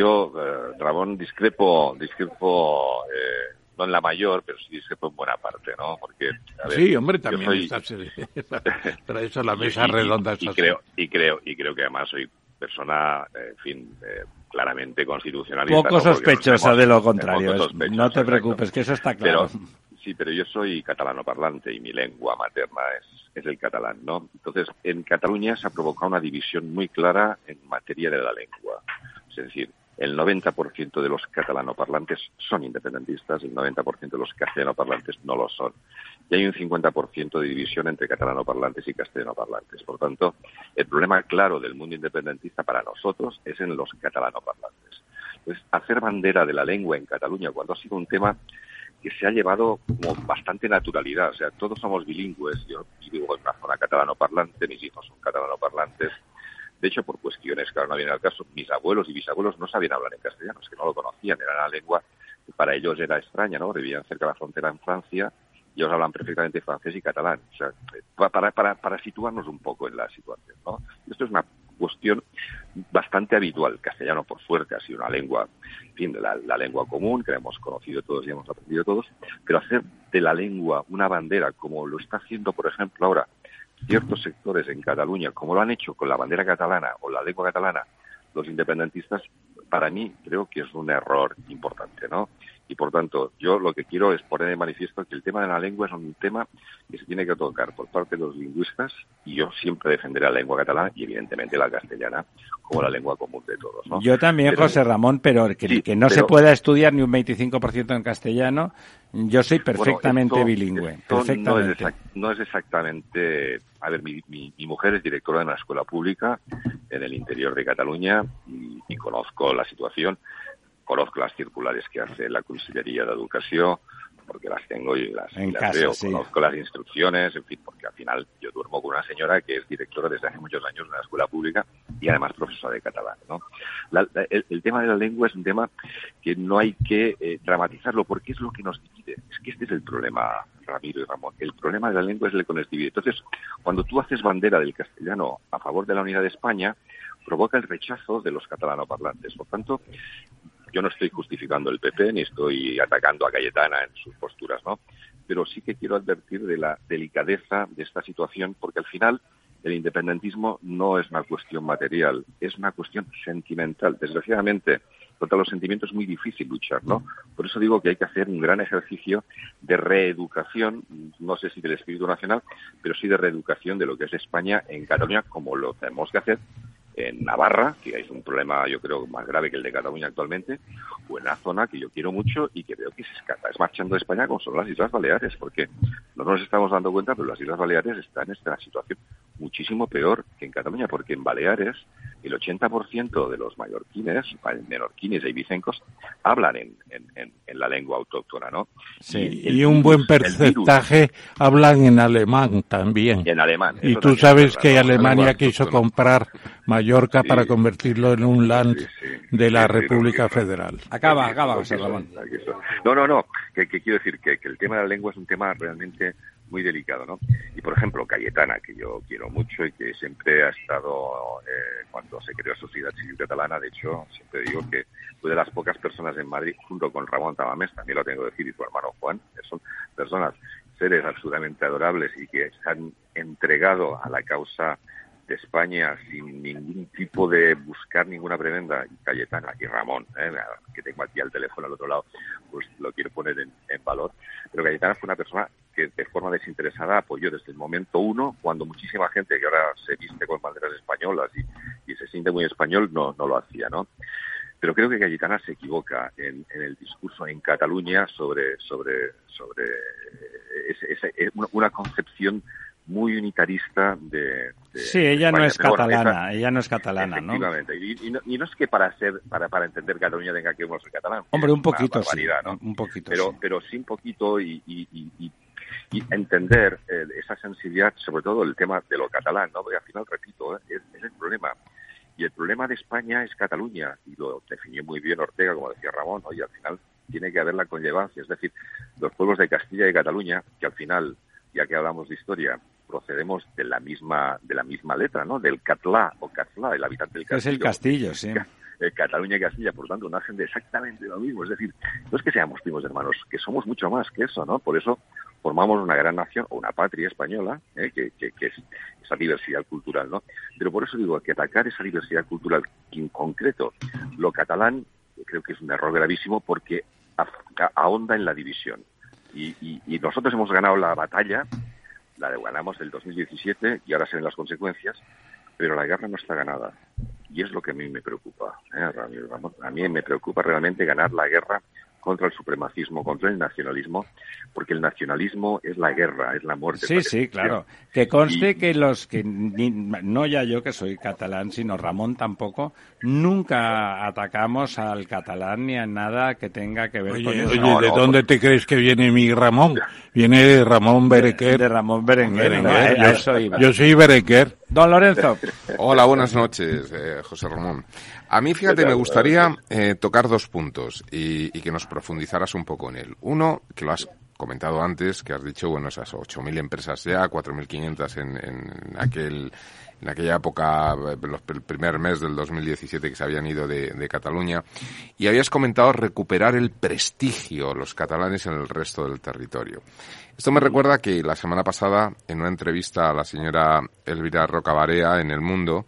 Yo, eh, Ramón, discrepo, discrepo eh, no en la mayor, pero sí discrepo en buena parte, ¿no? Porque, sí, hombre, también está, para eso la mesa redonda y, creo, y creo, y creo que además soy persona, en fin, eh, claramente constitucionalista. Poco sospechosa de lo contrario. no te preocupes, que eso está claro. sí, pero yo soy catalano parlante y mi lengua materna es, es el catalán, ¿no? Entonces, en Cataluña se ha provocado una división muy clara en materia de la lengua. Es decir, el 90% de los catalanoparlantes son independentistas, el 90% de los castellanoparlantes no lo son. Y hay un 50% de división entre catalanoparlantes y castellanoparlantes. Por tanto, el problema claro del mundo independentista para nosotros es en los catalanoparlantes. Entonces, hacer bandera de la lengua en Cataluña cuando ha sido un tema que se ha llevado como bastante naturalidad. O sea, todos somos bilingües. Yo vivo en una zona catalano-parlante, mis hijos son catalano-parlantes. De hecho, por cuestiones que ahora no vienen al caso, mis abuelos y bisabuelos no sabían hablar en castellano, es que no lo conocían, era una lengua que para ellos era extraña, ¿no? Vivían cerca de la frontera en Francia y ellos hablan perfectamente francés y catalán. O sea, para, para, para situarnos un poco en la situación, ¿no? Esto es una cuestión bastante habitual. El castellano, por suerte, ha sido una lengua, en fin, la, la, lengua común que hemos conocido todos y hemos aprendido todos, pero hacer de la lengua una bandera, como lo está haciendo, por ejemplo, ahora ciertos sectores en Cataluña, como lo han hecho con la bandera catalana o la lengua catalana, los independentistas, para mí creo que es un error importante, ¿no? Y por tanto, yo lo que quiero es poner de manifiesto que el tema de la lengua es un tema que se tiene que tocar por parte de los lingüistas y yo siempre defenderé la lengua catalana y evidentemente la castellana como la lengua común de todos. ¿no? Yo también, José Ramón, pero que, que no se pueda estudiar ni un 25% en castellano, yo soy perfectamente bilingüe. perfectamente. No, es exactamente. A ver, mi, mi, mujer es directora de una escuela pública en el interior de Cataluña y conozco la situación conozco las circulares que hace la Consellería de Educación, porque las tengo y las, veo, conozco las instrucciones, en fin, porque al final yo duermo con una señora que es directora desde hace muchos años de una escuela pública y además profesora de catalán. ¿no? el, tema de la lengua es un tema que no hay que eh, dramatizarlo porque es lo que nos divide. Es que este es el problema, Ramiro y Ramón. El problema de la lengua es el que nos divide. Entonces, cuando tú haces bandera del castellano a favor de la unidad de España, provoca el rechazo de los catalanoparlantes. Por tanto, yo no estoy justificando el PP ni estoy atacando a Cayetana en sus posturas, ¿no? Pero sí que quiero advertir de la delicadeza de esta situación porque al final el independentismo no es una cuestión material, es una cuestión sentimental. Desgraciadamente, contra los sentimientos es muy difícil luchar, ¿no? Por eso digo que hay que hacer un gran ejercicio de reeducación, no sé si del espíritu nacional, pero sí de reeducación de lo que es España en Cataluña, como lo tenemos que hacer en Navarra, que es un problema yo creo más grave que el de Cataluña actualmente, o en la zona que yo quiero mucho y que veo que se escapa, es marchando de España como son las Islas Baleares, porque no nos estamos dando cuenta, pero las Islas Baleares están en esta situación muchísimo peor que en Cataluña, porque en Baleares el 80% de los mallorquines, menorquines y ibicencos hablan en, en, en, la lengua autóctona, ¿no? Sí, y, un buen porcentaje hablan en alemán también. En alemán. Y tú sabes que Alemania quiso comprar Mallorca para convertirlo en un land de la República Federal. Acaba, acaba, José Ramón. No, no, no, que, quiero decir que, que el tema de la lengua es un tema realmente muy delicado, ¿no? Y por ejemplo, Cayetana, que yo quiero mucho y que siempre ha estado, eh, cuando se creó Sociedad Civil Catalana, de hecho, siempre digo que fue de las pocas personas en Madrid, junto con Ramón Tamamés, también lo tengo que decir, y su hermano Juan, que son personas, seres absolutamente adorables y que se han entregado a la causa España sin ningún tipo de buscar ninguna prebenda, y Cayetana y Ramón, ¿eh? que tengo aquí al teléfono al otro lado, pues lo quiero poner en, valor. Pero Cayetana fue una persona que de forma desinteresada apoyó desde el momento uno, cuando muchísima gente que ahora se viste con banderas españolas y, se siente muy español, no, no lo hacía, ¿no? Pero creo que Cayetana se equivoca en, el discurso en Cataluña sobre, sobre, sobre ese, una concepción muy unitarista de, sí ella no es catalana ella no es catalana no efectivamente y, no, y no es que para ser para, para entender Cataluña tenga que uno ser catalán hombre un poquito sí un poquito pero sí. pero sí un poquito y, y, entender eh, esa sensibilidad sobre todo el tema de lo catalán no porque al final repito ¿eh? es, el problema y el problema de España es Cataluña y lo definió muy bien Ortega como decía Ramón ¿no? y al final tiene que haber la conllevancia. Es decir, los pueblos de Castilla y Cataluña, que al final, ya que hablamos de historia, procedemos de la misma de la misma letra, ¿no? Del catalá o catlá, el habitante del castillo. Es el castillo, sí. Eh, Cataluña y Castilla, por lo tanto, nacen de exactamente lo mismo. Es decir, no es que seamos primos hermanos, que somos mucho más que eso, ¿no? Por eso formamos una gran nación o una patria española, ¿eh? que, que, que, es esa diversidad cultural, ¿no? Pero por eso digo que atacar esa diversidad cultural, en concreto lo catalán, creo que es un error gravísimo porque ahonda en la división. Y, y, nosotros hemos ganado la batalla, la ganamos el 2017 y ahora se ven las consecuencias, pero la guerra no está ganada. Y es lo que a mí me preocupa, ¿eh, Ramiro? A mí me preocupa realmente ganar la guerra contra el supremacismo, contra el nacionalismo, porque el nacionalismo es la guerra, es la muerte. Sí, sí, claro. Que conste que los que, no ya yo que soy catalán, sino Ramón tampoco, nunca atacamos al catalán ni a nada que tenga que ver con eso. Oye, ¿de dónde te crees que viene mi Ramón? Viene de Ramón Berenguer. De, Ramón Berenguer, Yo soy Berenguer. Don Lorenzo. Hola, buenas noches, eh, José Ramón. A mí, fíjate, me gustaría eh, tocar dos puntos y, y, que nos profundizaras un poco en él. Uno, que lo has comentado antes, que has dicho, bueno, esas 8.000 empresas ya, 4.500 en, en aquel en aquella época, el primer mes del 2017 que se habían ido de, de, Cataluña, y habías comentado recuperar el prestigio los catalanes en el resto del territorio. Esto me recuerda que la semana pasada, en una entrevista a la señora Elvira Rocabarea en El Mundo,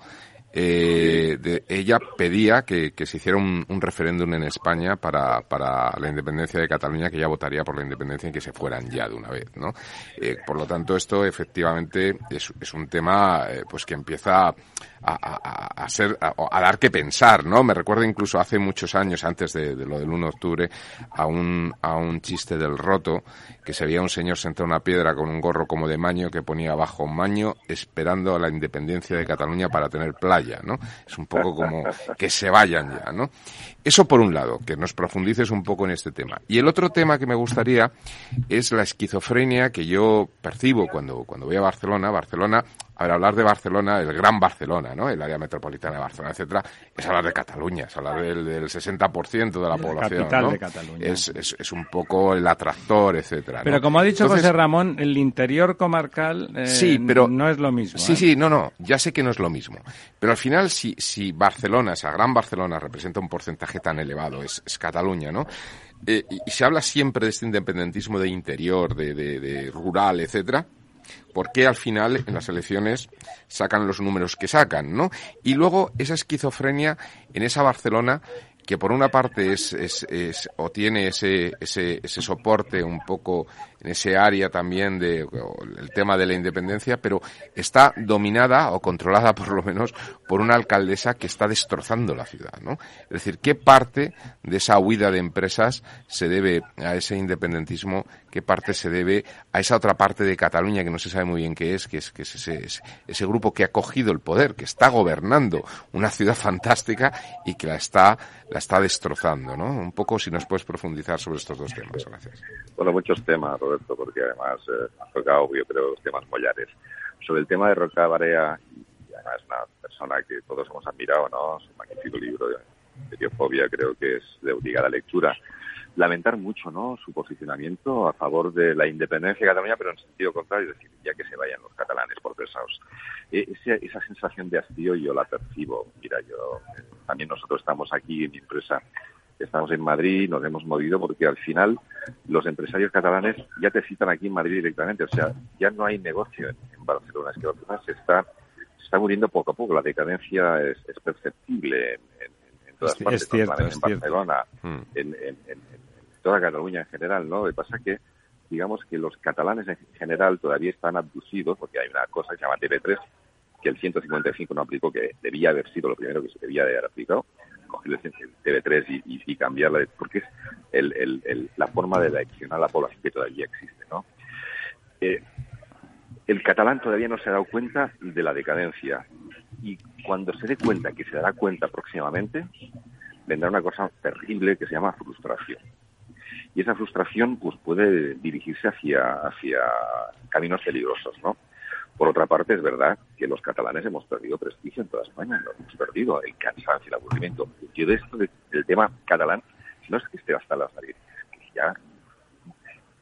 eh, de, ella pedía que, que se hiciera un, un, referéndum en España para, para la independencia de Cataluña, que ella votaría por la independencia y que se fueran ya de una vez, ¿no? Eh, por lo tanto, esto efectivamente es, es un tema eh, pues que empieza a, a, a ser, a, dar que pensar, ¿no? Me recuerda incluso hace muchos años, antes de, de, lo del 1 de octubre, a un, a un chiste del roto, que se veía un señor sentado en una piedra con un gorro como de maño que ponía abajo maño esperando a la independencia de Cataluña para tener playa, ¿no? Es un poco como que se vayan ya, ¿no? Eso por un lado, que nos profundices un poco en este tema. Y el otro tema que me gustaría es la esquizofrenia que yo percibo cuando, cuando voy a Barcelona. Barcelona a ver, hablar de Barcelona, el gran Barcelona, ¿no? El área metropolitana de Barcelona, etcétera, es hablar de Cataluña, es hablar del, del 60% de la, la población, capital ¿no? de Cataluña. Es, es, es, un poco el atractor, etcétera. Pero como ha dicho Entonces, José Ramón, el interior comarcal eh, sí, pero, no es lo mismo. Sí, ¿eh? sí, no, no, ya sé que no es lo mismo. Pero al final, si, si Barcelona, esa gran Barcelona, representa un porcentaje tan elevado, es, es Cataluña, ¿no? Eh, y, y, se habla siempre de este independentismo de interior, de, de, de rural, etcétera por qué al final en las elecciones sacan los números que sacan, ¿no? Y luego esa esquizofrenia en esa Barcelona que por una parte es, es, es o tiene ese, ese, ese soporte un poco en ese área también de el tema de la independencia, pero está dominada o controlada por lo menos por una alcaldesa que está destrozando la ciudad, ¿no? Es decir, ¿qué parte de esa huida de empresas se debe a ese independentismo? ¿Qué parte se debe a esa otra parte de Cataluña que no se sabe muy bien qué es, que es, que es ese, ese, ese grupo que ha cogido el poder, que está gobernando una ciudad fantástica y que la está, la está destrozando, ¿no? Un poco si nos puedes profundizar sobre estos dos temas. Gracias. Bueno, muchos temas, Roberto, porque además eh, has tocado, yo creo, los temas mollares. Sobre el tema de Roca Barea, y además una persona que todos hemos admirado, ¿no? Su magnífico libro de, biofobia creo que es de obligada lectura. Lamentar mucho, ¿no? Su posicionamiento a favor de la independencia de Cataluña, pero en sentido contrario, es decir, ya que se vayan los catalanes por pesados. Esa, esa sensación de hastío yo la percibo. Mira, yo, eh, también nosotros estamos aquí en mi empresa estamos en Madrid, nos hemos movido porque al final los empresarios catalanes ya te citan aquí en Madrid directamente, o sea, ya no hay negocio en, en Barcelona, es que Barcelona se está, se está muriendo poco a poco, la decadencia es, es perceptible en, en, en, todas es, partes, es cierto, en es Barcelona, cierto. en, toda Cataluña en general, ¿no? Lo que pasa que digamos que los catalanes en general todavía están abducidos, porque hay una cosa que se llama TV3, que el 155 no aplicó, que debía haber sido lo primero que se debía de haber aplicado, coger el TV3 y, y, y cambiarla, porque es el, la forma de eleccionar a la población que todavía existe, ¿no? Eh, el catalán todavía no se ha dado cuenta de la decadencia y cuando se dé cuenta, que se dará cuenta próximamente, vendrá una cosa terrible que se llama frustración. Y esa frustración pues puede dirigirse hacia, hacia caminos peligrosos, ¿no? Por otra parte, es verdad que los catalanes hemos perdido prestigio en toda España, lo hemos perdido, el cansancio, el aburrimiento. Yo de esto, del tema catalán, no es que esté hasta las narices, ya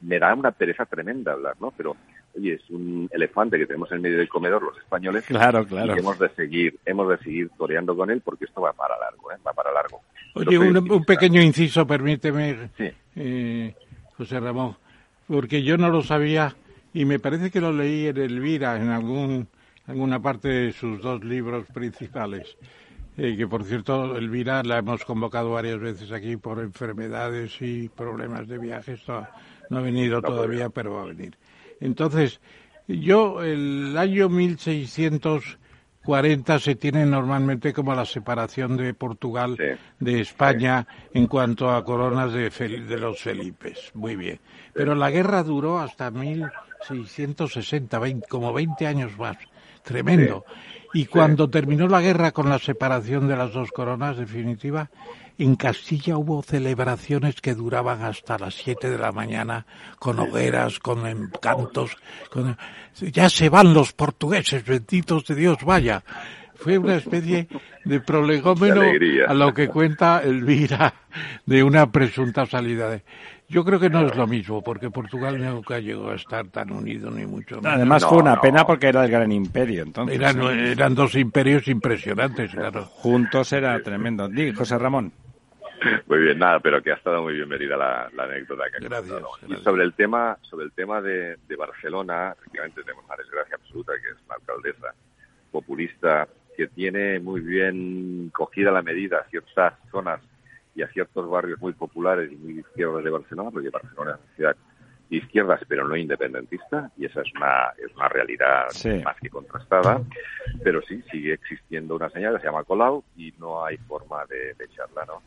me da una pereza tremenda hablar, ¿no? Pero oye, es un elefante que tenemos en medio del comedor los españoles. Claro, claro. Y hemos de seguir, hemos de seguir toreando con él porque esto va para largo, ¿eh? Va para largo. Oye, un, pequeño inciso, permíteme, eh, José Ramón, porque yo no lo sabía y me parece que lo leí en Elvira, en algún, alguna parte de sus dos libros principales. Eh, que por cierto, Elvira la hemos convocado varias veces aquí por enfermedades y problemas de viajes. No, ha venido todavía, pero va a venir. Entonces, yo el año 1640 se tiene normalmente como la separación de Portugal de España en cuanto a coronas de, de los Felipes. Muy bien. Pero la guerra duró hasta 1660, 20, como 20 años más. Tremendo. Y cuando terminó la guerra con la separación de las dos coronas definitiva, en Castilla hubo celebraciones que duraban hasta las 7 de la mañana, con hogueras, con encantos. Con... Ya se van los portugueses, benditos de Dios, vaya. Fue una especie de prolegómeno a lo que cuenta Elvira de una presunta salida de... Yo creo que no es lo mismo, porque Portugal nunca llegó a estar tan unido, ni mucho menos. Además fue una pena porque era el gran imperio, entonces. Eran, eran dos imperios impresionantes, claro. Juntos era tremendo. Dí, José Ramón. Muy bien, nada, pero que ha estado muy bienvenida la, la anécdota que gracias, Y sobre el tema, sobre el tema de, de Barcelona, efectivamente tenemos una desgracia absoluta que es una alcaldesa populista que tiene muy bien cogida la medida ciertas zonas y a ciertos barrios muy populares y muy izquierdas de Barcelona, porque Barcelona es una ciudad de izquierdas, pero no independentista, y esa es una, es una realidad más que contrastada, pero sí, sigue existiendo una señal que se llama Colau y no hay forma de, de echarla, ¿no?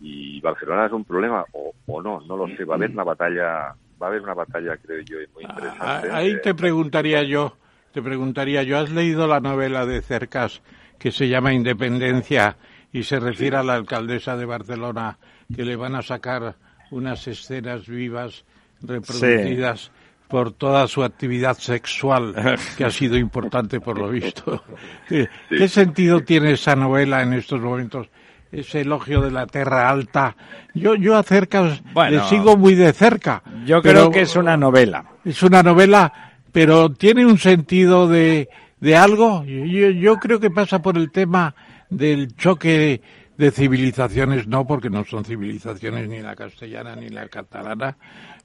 y Barcelona es un problema o, o no, no lo sé, va a haber una batalla, va a haber una batalla creo yo muy ah, interesante. Ahí te preguntaría yo, te preguntaría yo, ¿has leído la novela de Cercas que se llama Independencia y se refiere a la alcaldesa de Barcelona que le van a sacar unas escenas vivas reproducidas por toda su actividad sexual que ha sido importante por lo visto. ¿Qué sentido tiene esa novela en estos momentos? ese elogio de la tierra alta. Yo, yo acerca, le sigo muy de cerca. Yo creo que es una novela. Es una novela, pero tiene un sentido de, de algo. Yo, yo creo que pasa por el tema del choque de civilizaciones, no porque no son civilizaciones ni la castellana ni la catalana,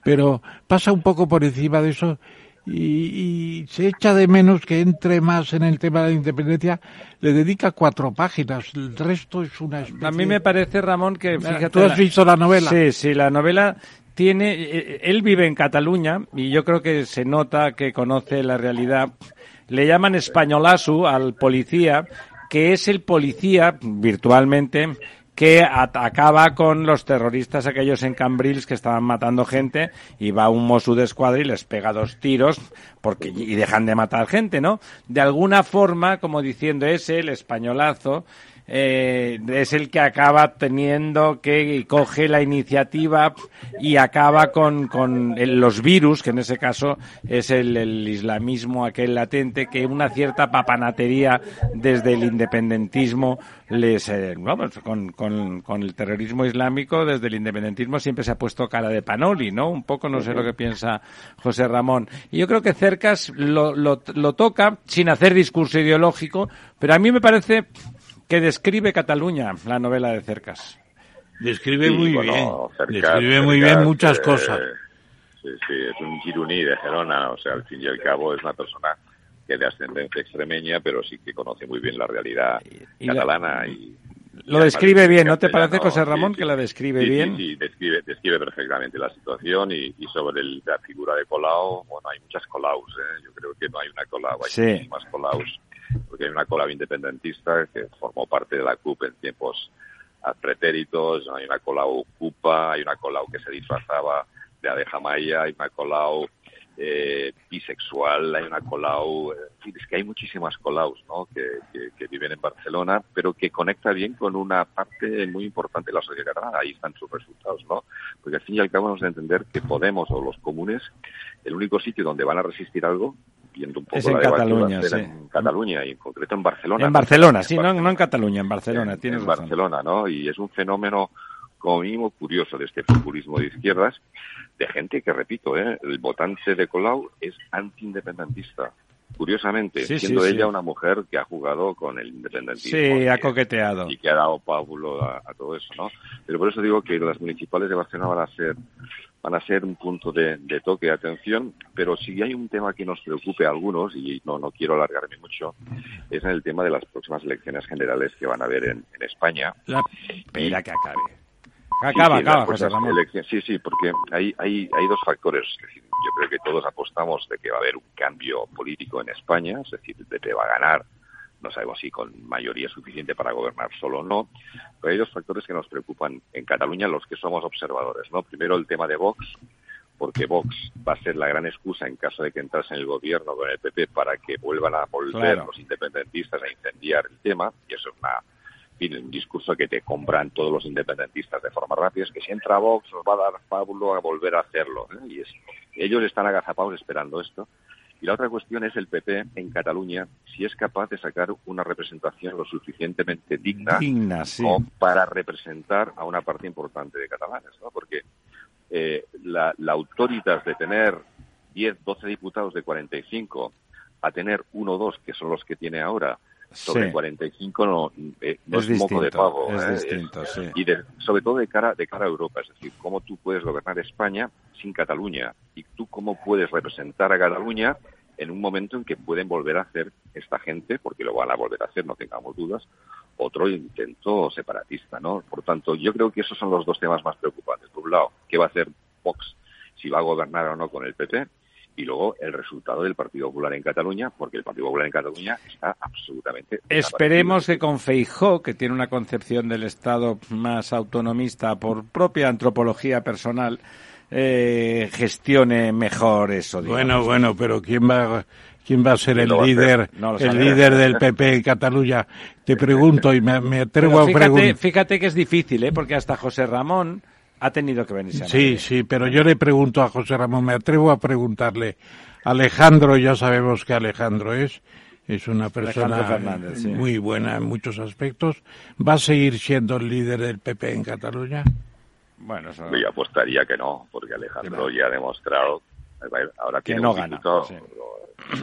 pero pasa un poco por encima de eso y, se echa de menos que entre más en el tema de la independencia. Le dedica cuatro páginas, el resto es una especie... A mí me parece, Ramón, que... Fíjate, ¿Tú has visto la novela? Sí, sí, la novela tiene... Eh, él vive en Cataluña y yo creo que se nota que conoce la realidad. Le llaman españolazo al policía, que es el policía, virtualmente, que acaba con los terroristas aquellos en Cambrils que estaban matando gente y va un Mosu de escuadra y les pega dos tiros porque y dejan de matar gente, ¿no? De alguna forma, como diciendo ese el españolazo eh, es el que acaba teniendo que coge la iniciativa y acaba con, con los virus, que en ese caso es el, islamismo aquel latente, que una cierta papanatería desde el independentismo les, eh, vamos, con, con, con, el terrorismo islámico, desde el independentismo siempre se ha puesto cara de panoli, ¿no? Un poco, no sé lo que piensa José Ramón. Y yo creo que Cercas lo, lo, lo toca sin hacer discurso ideológico, pero a mí me parece que describe Cataluña, la novela de Cercas. Describe muy bien. describe muy bien muchas cosas. Sí, sí, es un giruní de Gerona, o sea, al fin y al cabo es una persona que de ascendencia extremeña, pero sí que conoce muy bien la realidad catalana y lo describe bien, ¿no te parece, José Ramón, que la describe bien? Sí, describe, describe perfectamente la situación y, sobre la figura de Colau, bueno, hay muchas Colaus, ¿eh? yo creo que no hay una Colau, hay sí. más Colaus porque hay una Colau independentista que formó parte de la CUP en tiempos pretéritos, hay una Colau CUPA, hay una Colau que se disfrazaba de abeja maya, hay una Colau eh, bisexual, hay una Colau, es que hay muchísimas Colaus ¿no? Que, que, viven en Barcelona, pero que conecta bien con una parte muy importante de la sociedad catalana, ahí están sus resultados, ¿no? Porque al fin y al cabo vamos a entender que Podemos o los comunes, el único sitio donde van a resistir algo viendo un poco es en Cataluña, sí. en Cataluña y en concreto en Barcelona. En Barcelona, sí, no, no, en Cataluña, en Barcelona. En, en Barcelona, ¿no? Y es un fenómeno como mínimo curioso de este populismo de izquierdas, de gente que, repito, ¿eh? el votante de Colau es antiindependentista. Curiosamente, siendo ella una mujer que ha jugado con el independentismo. Sí, ha coqueteado. Y que ha dado pábulo a, todo eso, ¿no? Pero por eso digo que las municipales de Barcelona van a ser van a ser un punto de, toque de atención, pero si hay un tema que nos preocupe a algunos, y no, no quiero alargarme mucho, es en el tema de las próximas elecciones generales que van a haber en, España. La... Espera que acabe. Acaba, acaba, José Ramón. Sí, sí, porque hay, hay, hay dos factores. yo creo que todos apostamos de que va a haber un cambio político en España, es decir, de que va a ganar, no sabemos si con mayoría suficiente para gobernar solo o no, pero hay dos factores que nos preocupan en Cataluña, los que somos observadores. ¿no? Primero, el tema de Vox, porque Vox va a ser la gran excusa en caso de que entrase en el gobierno con el PP para que vuelvan a volver los independentistas a incendiar el tema, y eso es una un discurso que te compran todos los independentistas de forma rápida, es que si entra Vox nos va a dar Pablo a volver a hacerlo. ¿eh? Y es, ellos están agazapados esperando esto. Y la otra cuestión es el PP en Cataluña, si es capaz de sacar una representación lo suficientemente digna, para representar a una parte importante de catalanes, ¿no? Porque eh, la, la autoridad de tener 10, 12 diputados de 45 a tener uno o dos, que son los que tiene ahora, sobre 45 no, eh, no es, moco de pavo. Es ¿eh? distinto, sí. Y sobre todo de cara, de cara a Europa, es decir, cómo tú puedes gobernar España sin Cataluña y tú cómo puedes representar a Cataluña en un momento en que pueden volver a hacer esta gente, porque lo van a volver a hacer, no tengamos dudas, otro intento separatista, ¿no? Por tanto, yo creo que esos son los dos temas más preocupantes. Por un lado, ¿qué va a hacer Vox? Si va a gobernar o no con el PP y luego el resultado del Partido Popular en Cataluña, porque el Partido Popular en Cataluña está absolutamente. Esperemos que con Feijó, que tiene una concepción del Estado más autonomista por propia antropología personal, eh, gestione mejor eso. Bueno, bueno, pero ¿quién va, quién va a ser el líder, el líder del PP en Cataluña? Te pregunto y me, atrevo a preguntar. Fíjate que es difícil, ¿eh? porque hasta José Ramón ha tenido que venirse Sí, sí, pero yo le pregunto a José Ramón, me atrevo a preguntarle. Alejandro, ya sabemos que Alejandro es, es una persona muy buena en muchos aspectos. ¿Va a seguir siendo el líder del PP en Cataluña? Bueno, yo apostaría que no, porque Alejandro ya ha demostrado, ahora que no gana,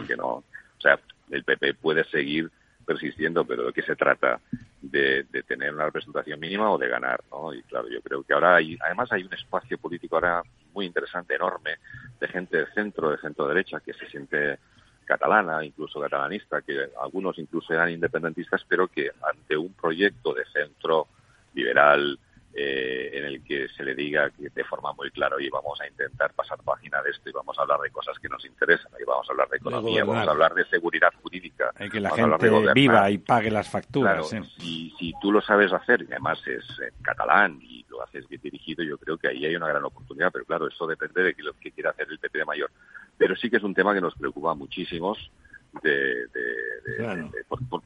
que no, o sea, el PP puede seguir persistiendo, pero de qué se trata de, tener una representación mínima o de ganar, ¿no? Y claro, yo creo que ahora hay, además hay un espacio político ahora muy interesante, enorme, de gente de centro, de centro derecha, que se siente catalana, incluso catalanista, que algunos incluso eran independentistas, pero que ante un proyecto de centro liberal, eh, en el que se le diga que de forma muy clara, y vamos a intentar pasar página de esto y vamos a hablar de cosas que nos interesan, y vamos a hablar de economía, vamos a hablar de seguridad jurídica. Hay que la gente viva y pague las facturas. Claro, si, si tú lo sabes hacer, y además es en catalán y lo haces bien dirigido, yo creo que ahí hay una gran oportunidad, pero claro, eso depende de lo que quiera hacer el PP de mayor. Pero sí que es un tema que nos preocupa muchísimos de,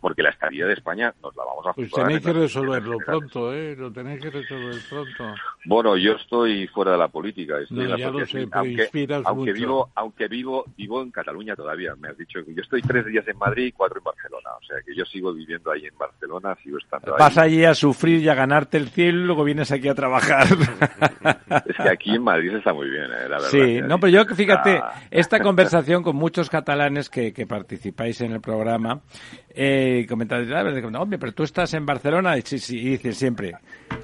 porque la estabilidad de España nos la vamos a Pues tenéis que resolverlo pronto, ¿eh? Lo tenéis que resolver pronto. Bueno, yo estoy fuera de la política, estoy en la ya lo sé, aunque, vivo, aunque vivo, vivo en Cataluña todavía. Me has dicho que yo estoy tres días en Madrid y cuatro en Barcelona, o sea que yo sigo viviendo ahí en Barcelona, sigo estando ahí. Vas allí a sufrir y a ganarte el cielo y luego vienes aquí a trabajar. es que aquí en Madrid está muy bien, ¿eh? la verdad. Sí, no, pero yo fíjate, esta conversación con muchos catalanes que, que participan participáis en el programa, eh, comentáis, ah, hombre, pero tú estás en Barcelona, y sí, sí, y dices siempre,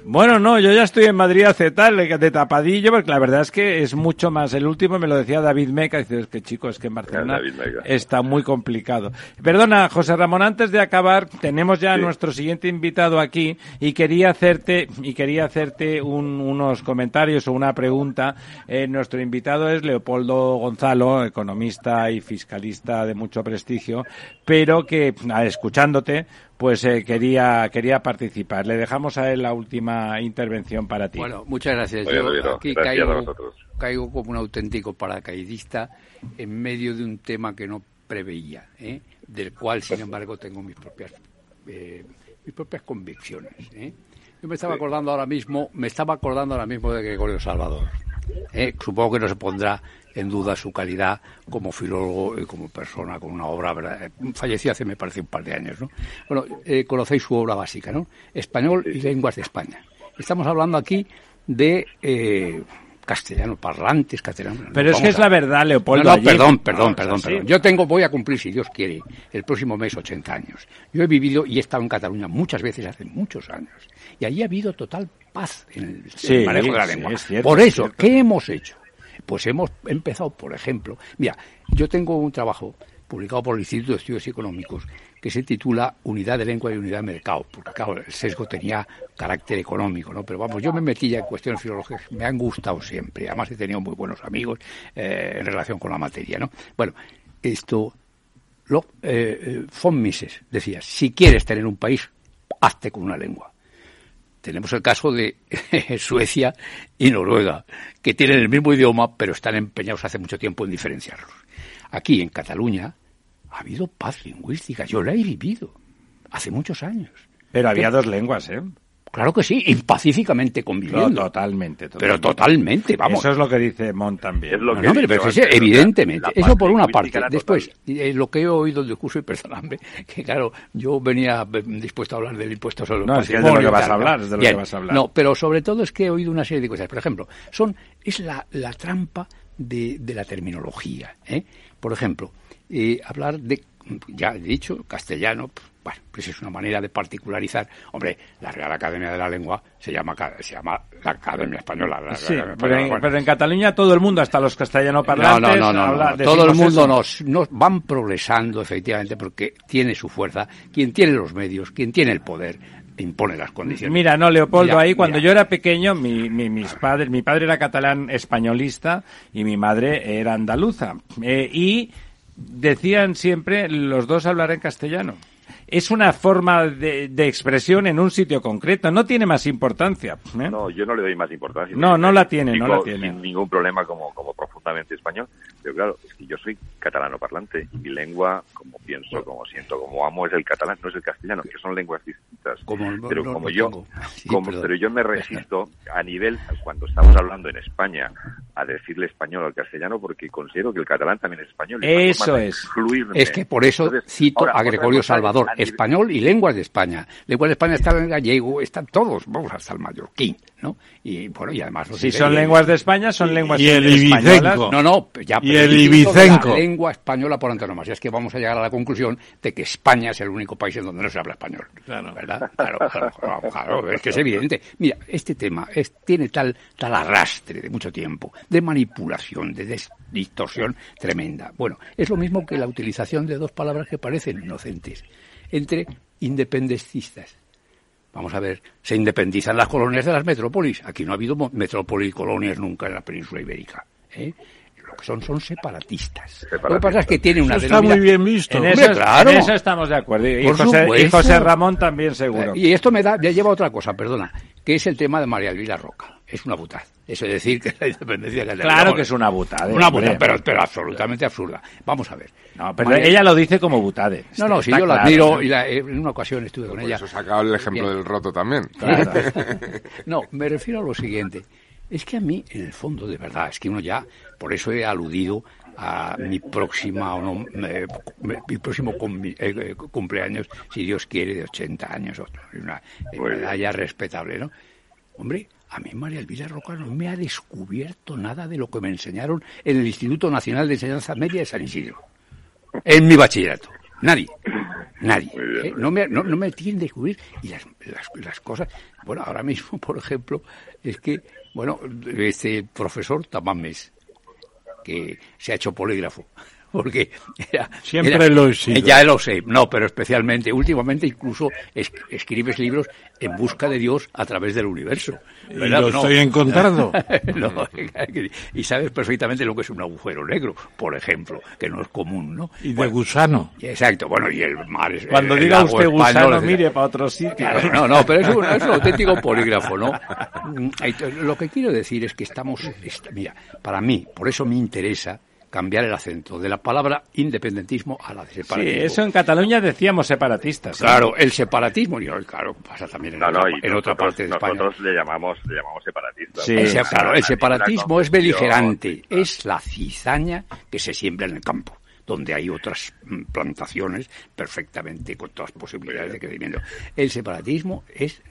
bueno, no, yo ya estoy en Madrid hace tal, de tapadillo, porque la verdad es que es mucho más. El último me lo decía David Meca, dice, es que chico, es que en Barcelona está muy complicado. Perdona, José Ramón, antes de acabar, tenemos ya a nuestro siguiente invitado aquí y quería hacerte, y quería hacerte unos comentarios o una pregunta. Eh, nuestro invitado es Leopoldo Gonzalo, economista y fiscalista de mucho prestigio, pero que, escuchándote, pues eh, quería quería participar. Le dejamos a él la última intervención para ti. Bueno, muchas gracias. Yo aquí caigo, como un auténtico paracaidista en medio de un tema que no preveía, ¿eh? del cual, sin embargo, tengo mis propias eh, mis propias convicciones. Yo me estaba acordando ahora mismo, me estaba acordando ahora mismo de Gregorio Salvador. Supongo que no se pondrá en duda su calidad como filólogo y como persona con una obra, ¿verdad? falleció hace me parece un par de años, ¿no? Bueno, eh, conocéis su obra básica, ¿no? Español y lenguas de España. estamos hablando aquí de eh, castellano parlantes, castellano. Pero es que es la verdad, Leopoldo. No, perdón, perdón, perdón, perdón. Yo tengo, voy a cumplir, si Dios quiere, el próximo mes 80 años. Yo he vivido y he estado en Cataluña muchas veces hace muchos años. Y allí ha habido total paz en el, manejo de la lengua. Por eso, ¿qué hemos hecho? Pues hemos empezado, por ejemplo, mira, yo tengo un trabajo publicado por el Instituto de Estudios Económicos que se titula Unidad de Lengua y Unidad de Mercado, porque claro, el sesgo tenía carácter económico, ¿no? Pero vamos, yo me metí ya en cuestiones filológicas, me han gustado siempre, además he tenido muy buenos amigos eh, en relación con la materia, ¿no? Bueno, esto, lo, eh, eh, von Mises decía, si quieres tener un país, hazte con una lengua. Tenemos el caso de Suecia y Noruega, que tienen el mismo idioma, pero están empeñados hace mucho tiempo en diferenciarlos. Aquí, en Cataluña, ha habido paz lingüística. Yo la he vivido hace muchos años. Pero había dos lenguas, ¿eh? Claro que sí, y pacíficamente conviviendo. totalmente, Pero totalmente, vamos. Eso es lo que dice Mont también. lo que evidentemente. eso por una parte. Después, eh, lo que he oído del discurso, y perdóname, que claro, yo venía dispuesto a hablar del impuesto sobre no, es de lo que vas a hablar, es de lo que vas a hablar. No, pero sobre todo es que he oído una serie de cosas. Por ejemplo, son es la, la trampa de, de la terminología. ¿eh? Por ejemplo, eh, hablar de, ya he dicho, castellano, bueno, pues es una manera de particularizar. Hombre, la Real Academia de la Lengua se llama, se llama la Academia Española. sí, pero, en, Cataluña todo el mundo, hasta los castellano parlantes... No, no, no, todo el mundo nos, nos van progresando, efectivamente, porque tiene su fuerza. Quien tiene los medios, quien tiene el poder, impone las condiciones. Mira, no, Leopoldo, ahí cuando yo era pequeño, mi, mi, mis padres, mi padre era catalán españolista y mi madre era andaluza. Eh, y decían siempre, los dos hablar en castellano es una forma de, expresión en un sitio concreto, no tiene más importancia. ¿eh? No, yo no le doy más importancia. No, no la tiene, no la tiene. Sin ningún problema como, como profundamente español, pero claro, es que yo soy catalano parlante y mi lengua, como pienso, como siento, como amo, es el catalán, no es el castellano, que son lenguas distintas. pero como yo, como, pero yo me resisto a nivel, cuando estamos hablando en España, a decirle español al castellano porque considero que el catalán también es español. Eso es. Es que por eso cito a Gregorio Salvador español y lenguas de España. Lenguas de España están en gallego, están todos, vamos hasta el mallorquín, ¿no? Y bueno, y además... Si son lenguas de España, son lenguas y el ibicenco. No, no, ya... Y el ibicenco. La lengua española por antonomasia. Es que vamos a llegar a la conclusión de que España es el único país en donde no se habla español. Claro. ¿Verdad? Claro, claro, claro, es que es evidente. Mira, este tema es, tiene tal, tal arrastre de mucho tiempo, de manipulación, de distorsión tremenda. Bueno, es lo mismo que la utilización de dos palabras que parecen inocentes entre independentistas. Vamos a ver, se independizan las colonias de las metrópolis. Aquí no ha habido metrópolis y colonias nunca en la península ibérica. ¿eh? Lo que son son separatistas. Lo que pasa es que tiene una eso Está muy bien visto. En eso, claro. en eso estamos de acuerdo. Y José, Ramón también seguro. Y esto me da, me lleva a otra cosa, perdona, que es el tema de María Elvira Roca. Es una butada. Eso es decir que la independencia Claro que es una butada. Una butada, pero, pero absolutamente absurda. Vamos a ver. No, pero ella lo dice como butade. No, no, si yo la admiro y en una ocasión estuve con ella. Eso sacado el ejemplo del roto también. no, me refiero a lo siguiente. Es que a mí, en el fondo, de verdad, es que uno ya, por eso he aludido a mi próxima o no, mi próximo eh, eh, cumpleaños, si Dios quiere, de 80 años, una medalla respetable, ¿no? Hombre, a mí María Elvira Roca no me ha descubierto nada de lo que me enseñaron en el Instituto Nacional de Enseñanza Media de San Isidro en mi bachillerato. Nadie. Nadie. ¿eh? No, me, no, me tienen que descubrir. Y las, las, cosas. Bueno, ahora mismo, por ejemplo, es que, bueno, este profesor Tamames, que se ha hecho polígrafo, porque siempre lo he sido. Ya lo sé, no, pero especialmente, últimamente incluso escribes libros en busca de Dios a través del universo. Y lo estoy encontrando. y sabes perfectamente lo que es un agujero negro, por ejemplo, que no es común, ¿no? Y de gusano. Exacto, bueno, y el mar es... Cuando diga usted gusano, mire para otro sitio. No, no, pero es un, es un auténtico polígrafo, ¿no? Lo que quiero decir es que estamos... Mira, para mí, por eso me interesa cambiar el acento de la palabra independentismo a la de separatismo. Sí, eso en Cataluña decíamos separatistas. Claro, el separatismo, y claro, pasa también en, otra, en otra parte de España. Nosotros le llamamos, le llamamos separatistas. Sí, claro, el separatismo es beligerante, es la cizaña que se siembra en el campo. donde hay otras mm, plantaciones perfectamente con todas las posibilidades de crecimiento. El separatismo es,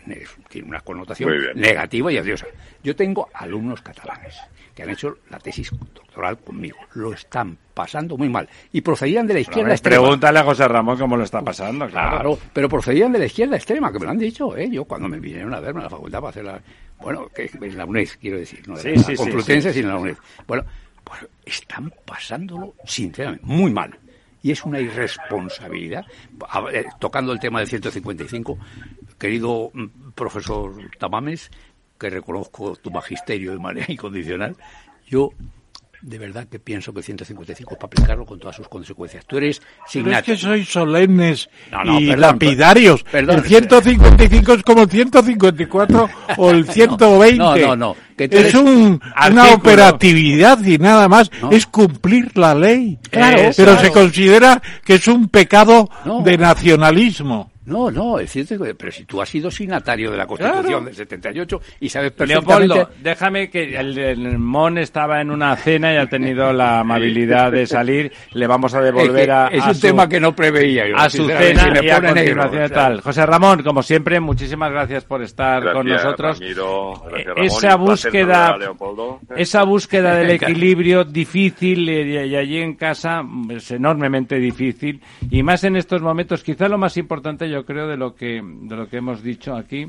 tiene una connotación negativa y odiosa. Yo tengo alumnos catalanes que han hecho la tesis doctoral conmigo. Lo están pasando muy mal. Y procedían de la izquierda extrema. Pregúntale a José Ramón cómo lo está pasando, claro. pero procedían de la izquierda extrema, que me lo han dicho, ¿eh? Yo cuando me vinieron a verme a la facultad para hacer la... Bueno, que es la UNED, quiero decir, no sí, sí, Complutense, sino la UNED. Bueno, pues están pasándolo, sinceramente, muy mal. Y es una irresponsabilidad. Tocando el tema del 155, querido mm, profesor Tamames, que reconozco tu magisterio de manera incondicional, yo de verdad que pienso que el 155 es para aplicarlo con todas sus consecuencias. Tú eres signato. es que sois solemnes y lapidarios. el 155 es como el 154 o el 120. No, no, no. Es una operatividad y nada más. Es cumplir la ley. Claro, pero se considera que es un pecado de nacionalismo. No, no, es cierto, pero si tú has sido signatario de la Constitución del 78 y sabes perfectamente... Leopoldo, déjame que el, Mon estaba en una cena y ha tenido la amabilidad de salir. Le vamos a devolver a Es un tema que no preveía yo. A su cena y a continuación tal. José Ramón, como siempre, muchísimas gracias por estar con nosotros. esa búsqueda, esa búsqueda del equilibrio difícil eh, y allí en casa es enormemente difícil y más en estos momentos. Quizá lo más importante yo creo, de lo que, de lo que hemos dicho aquí,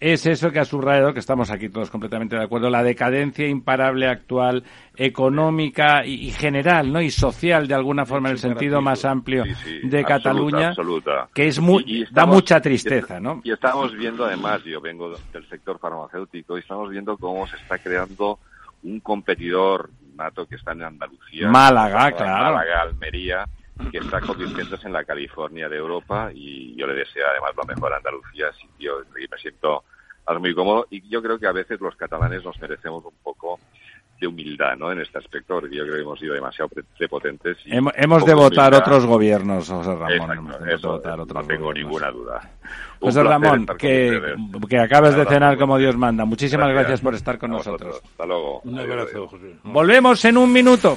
es eso que ha subrayado, que estamos aquí todos completamente de acuerdo, la decadencia imparable actual, económica y, general, ¿no? Y social, de alguna forma, en el sentido más amplio de Cataluña, que es muy, da mucha tristeza, ¿no? Y estamos viendo, además, yo vengo del sector farmacéutico, y estamos viendo cómo se está creando un competidor nato que está en Andalucía. Málaga, claro. Málaga, Almería, que está convirtiéndose en la California de Europa y yo le deseo además lo mejor a Andalucía, yo me siento muy cómodo y yo creo que a veces los catalanes nos merecemos un poco de humildad ¿no? en este aspecto, porque yo creo que hemos sido demasiado prepotentes. Y hemos, de votar otros gobiernos, José Ramón. no tengo ninguna duda. José Ramón, que, que acabes de cenar como Dios manda. Muchísimas gracias, por estar con nosotros. Hasta luego. Un abrazo, José. Volvemos en un minuto.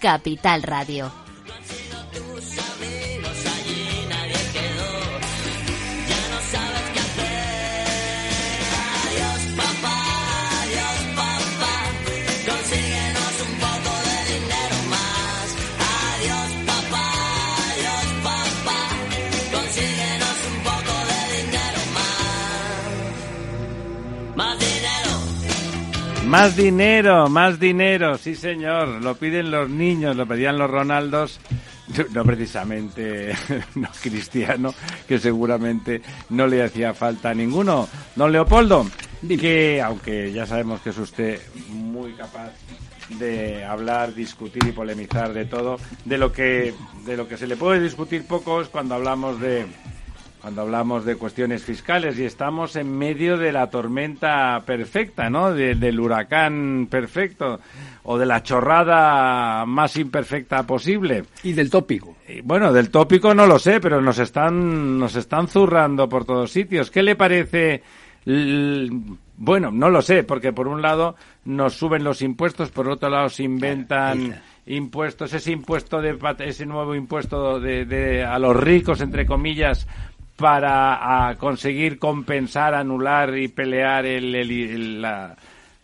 Capital Radio. Más dinero, más dinero, sí señor, lo piden los niños, lo pedían los Ronaldos, no precisamente no cristiano, que seguramente no le hacía falta a ninguno. Don Leopoldo, que aunque ya sabemos que es usted muy capaz de hablar, discutir y polemizar de todo, de lo que de lo que se le puede discutir poco es cuando hablamos de cuando hablamos de cuestiones fiscales y estamos en medio de la tormenta perfecta, ¿no? del huracán perfecto o de la chorrada más imperfecta posible. Y del tópico. bueno, del tópico no lo sé, pero nos están nos están zurrando por todos sitios. ¿Qué le parece bueno, no lo sé, porque por un lado nos suben los impuestos, por otro lado se inventan impuestos, ese impuesto de ese nuevo impuesto de, a los ricos entre comillas para conseguir compensar, anular y pelear la,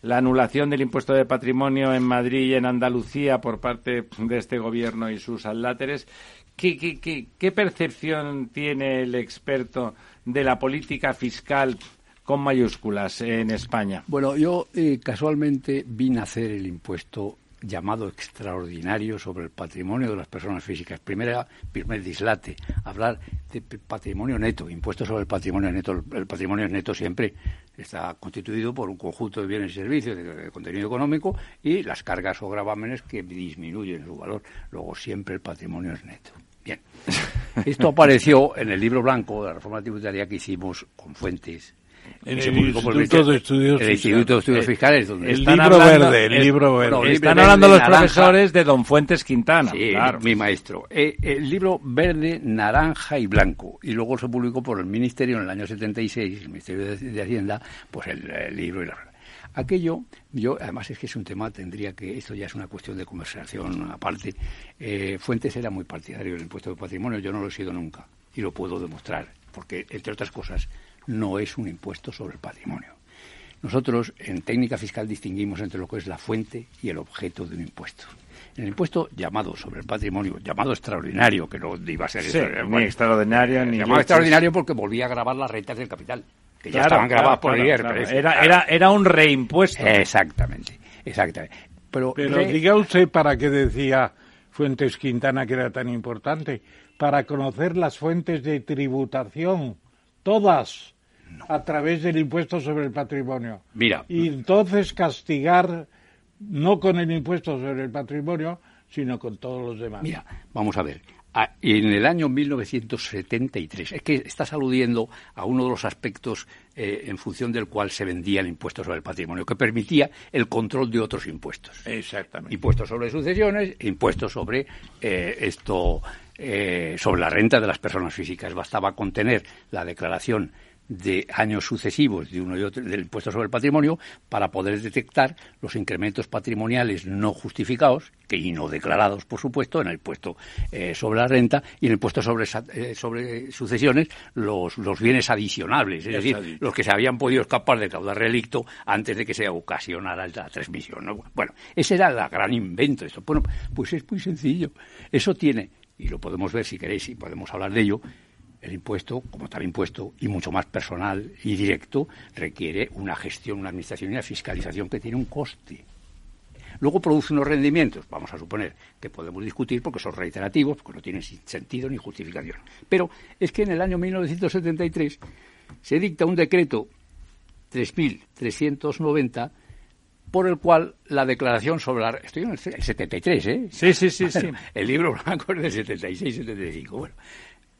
anulación del impuesto de patrimonio en Madrid y en Andalucía por parte de este gobierno y sus aláteres. ¿Qué, qué, qué percepción tiene el experto de la política fiscal con mayúsculas en España? Bueno, yo eh, casualmente vine a hacer el impuesto llamado extraordinario sobre el patrimonio de las personas físicas. Primera, primer dislate, hablar de patrimonio neto, impuestos sobre el patrimonio neto. El patrimonio neto siempre está constituido por un conjunto de bienes y servicios de, contenido económico y las cargas o gravámenes que disminuyen su valor. Luego siempre el patrimonio es neto. Bien. Esto apareció en el libro blanco de la reforma tributaria que hicimos con fuentes en el, Instituto de Estudios, el Instituto de Estudios Fiscales. Donde el libro verde, el libro verde. están hablando los profesores de Don Fuentes Quintana. Sí, mi maestro. Eh, el libro verde, naranja y blanco. Y luego se publicó por el Ministerio en el año 76, el Ministerio de, Hacienda, pues el, libro y la Aquello, yo, además es que es un tema, tendría que, esto ya es una cuestión de conversación aparte. Eh, Fuentes era muy partidario del impuesto de patrimonio, yo no lo he sido nunca, y lo puedo demostrar, porque, entre otras cosas, no es un impuesto sobre el patrimonio. Nosotros en técnica fiscal distinguimos entre lo que es la fuente y el objeto de un impuesto. En el impuesto llamado sobre el patrimonio, llamado extraordinario, que no iba a ser ni extraordinario ni llamado extraordinario porque volvía a grabar las rentas del capital, que ya estaban grabadas por el IRPF. Era, era, era un reimpuesto. Exactamente, exactamente. Pero, Pero diga usted para qué decía Fuentes Quintana que era tan importante, para conocer las fuentes de tributación, todas a través del impuesto sobre el patrimonio. Mira. Y entonces castigar no con el impuesto sobre el patrimonio, sino con todos los demás. Mira, vamos a ver. En el año 1973, es que estás aludiendo a uno de los aspectos eh, en función del cual se vendía el impuesto sobre el patrimonio, que permitía el control de otros impuestos. Exactamente. Impuestos sobre sucesiones, impuestos sobre eh, esto, eh, sobre la renta de las personas físicas. Bastaba contener la declaración de años sucesivos de uno y otro del impuesto sobre el patrimonio para poder detectar los incrementos patrimoniales no justificados que y no declarados por supuesto en el impuesto eh, sobre la renta y en el impuesto sobre eh, sobre sucesiones los, los bienes adicionables es decir los que se habían podido escapar de caudal relicto antes de que se ocasionara la transmisión bueno ese era el gran invento esto. Bueno pues es muy sencillo. Eso tiene y lo podemos ver si queréis y podemos hablar de ello el impuesto, como tal impuesto, y mucho más personal y directo, requiere una gestión, una administración y una fiscalización que tiene un coste. Luego produce unos rendimientos, vamos a suponer que podemos discutir porque son reiterativos, porque no tienen sentido ni justificación. Pero es que en el año 1973 se dicta un decreto 3.390 por el cual la declaración sobre la... Estoy en el 73, ¿eh? Sí, sí, sí, sí. El libro blanco es del 76-75. Bueno,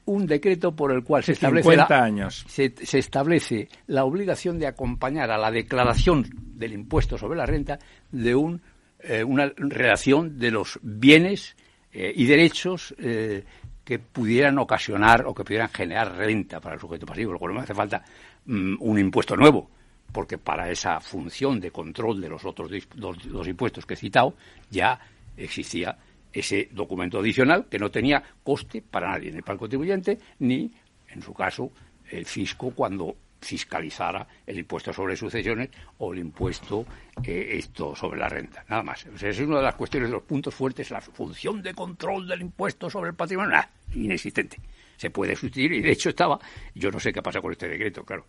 un decreto por el cual se establece, la, años. Se, establece la obligación de acompañar a la declaración del impuesto sobre la renta de un, eh, una relación de los bienes eh, y derechos eh, que pudieran ocasionar o que pudieran generar renta para el sujeto pasivo, lo cual no hace falta mm, un impuesto nuevo, porque para esa función de control de los otros dos impuestos que he citado ya existía ese documento adicional que no tenía coste para nadie, ni para el contribuyente, ni, en su caso, el fisco cuando fiscalizara el impuesto sobre sucesiones o el impuesto eh, esto sobre la renta, nada más. esa es una de las cuestiones, de los puntos fuertes, la función de control del impuesto sobre el patrimonio, nada, inexistente se puede sustituir y de hecho estaba, yo no sé qué pasa con este decreto, claro.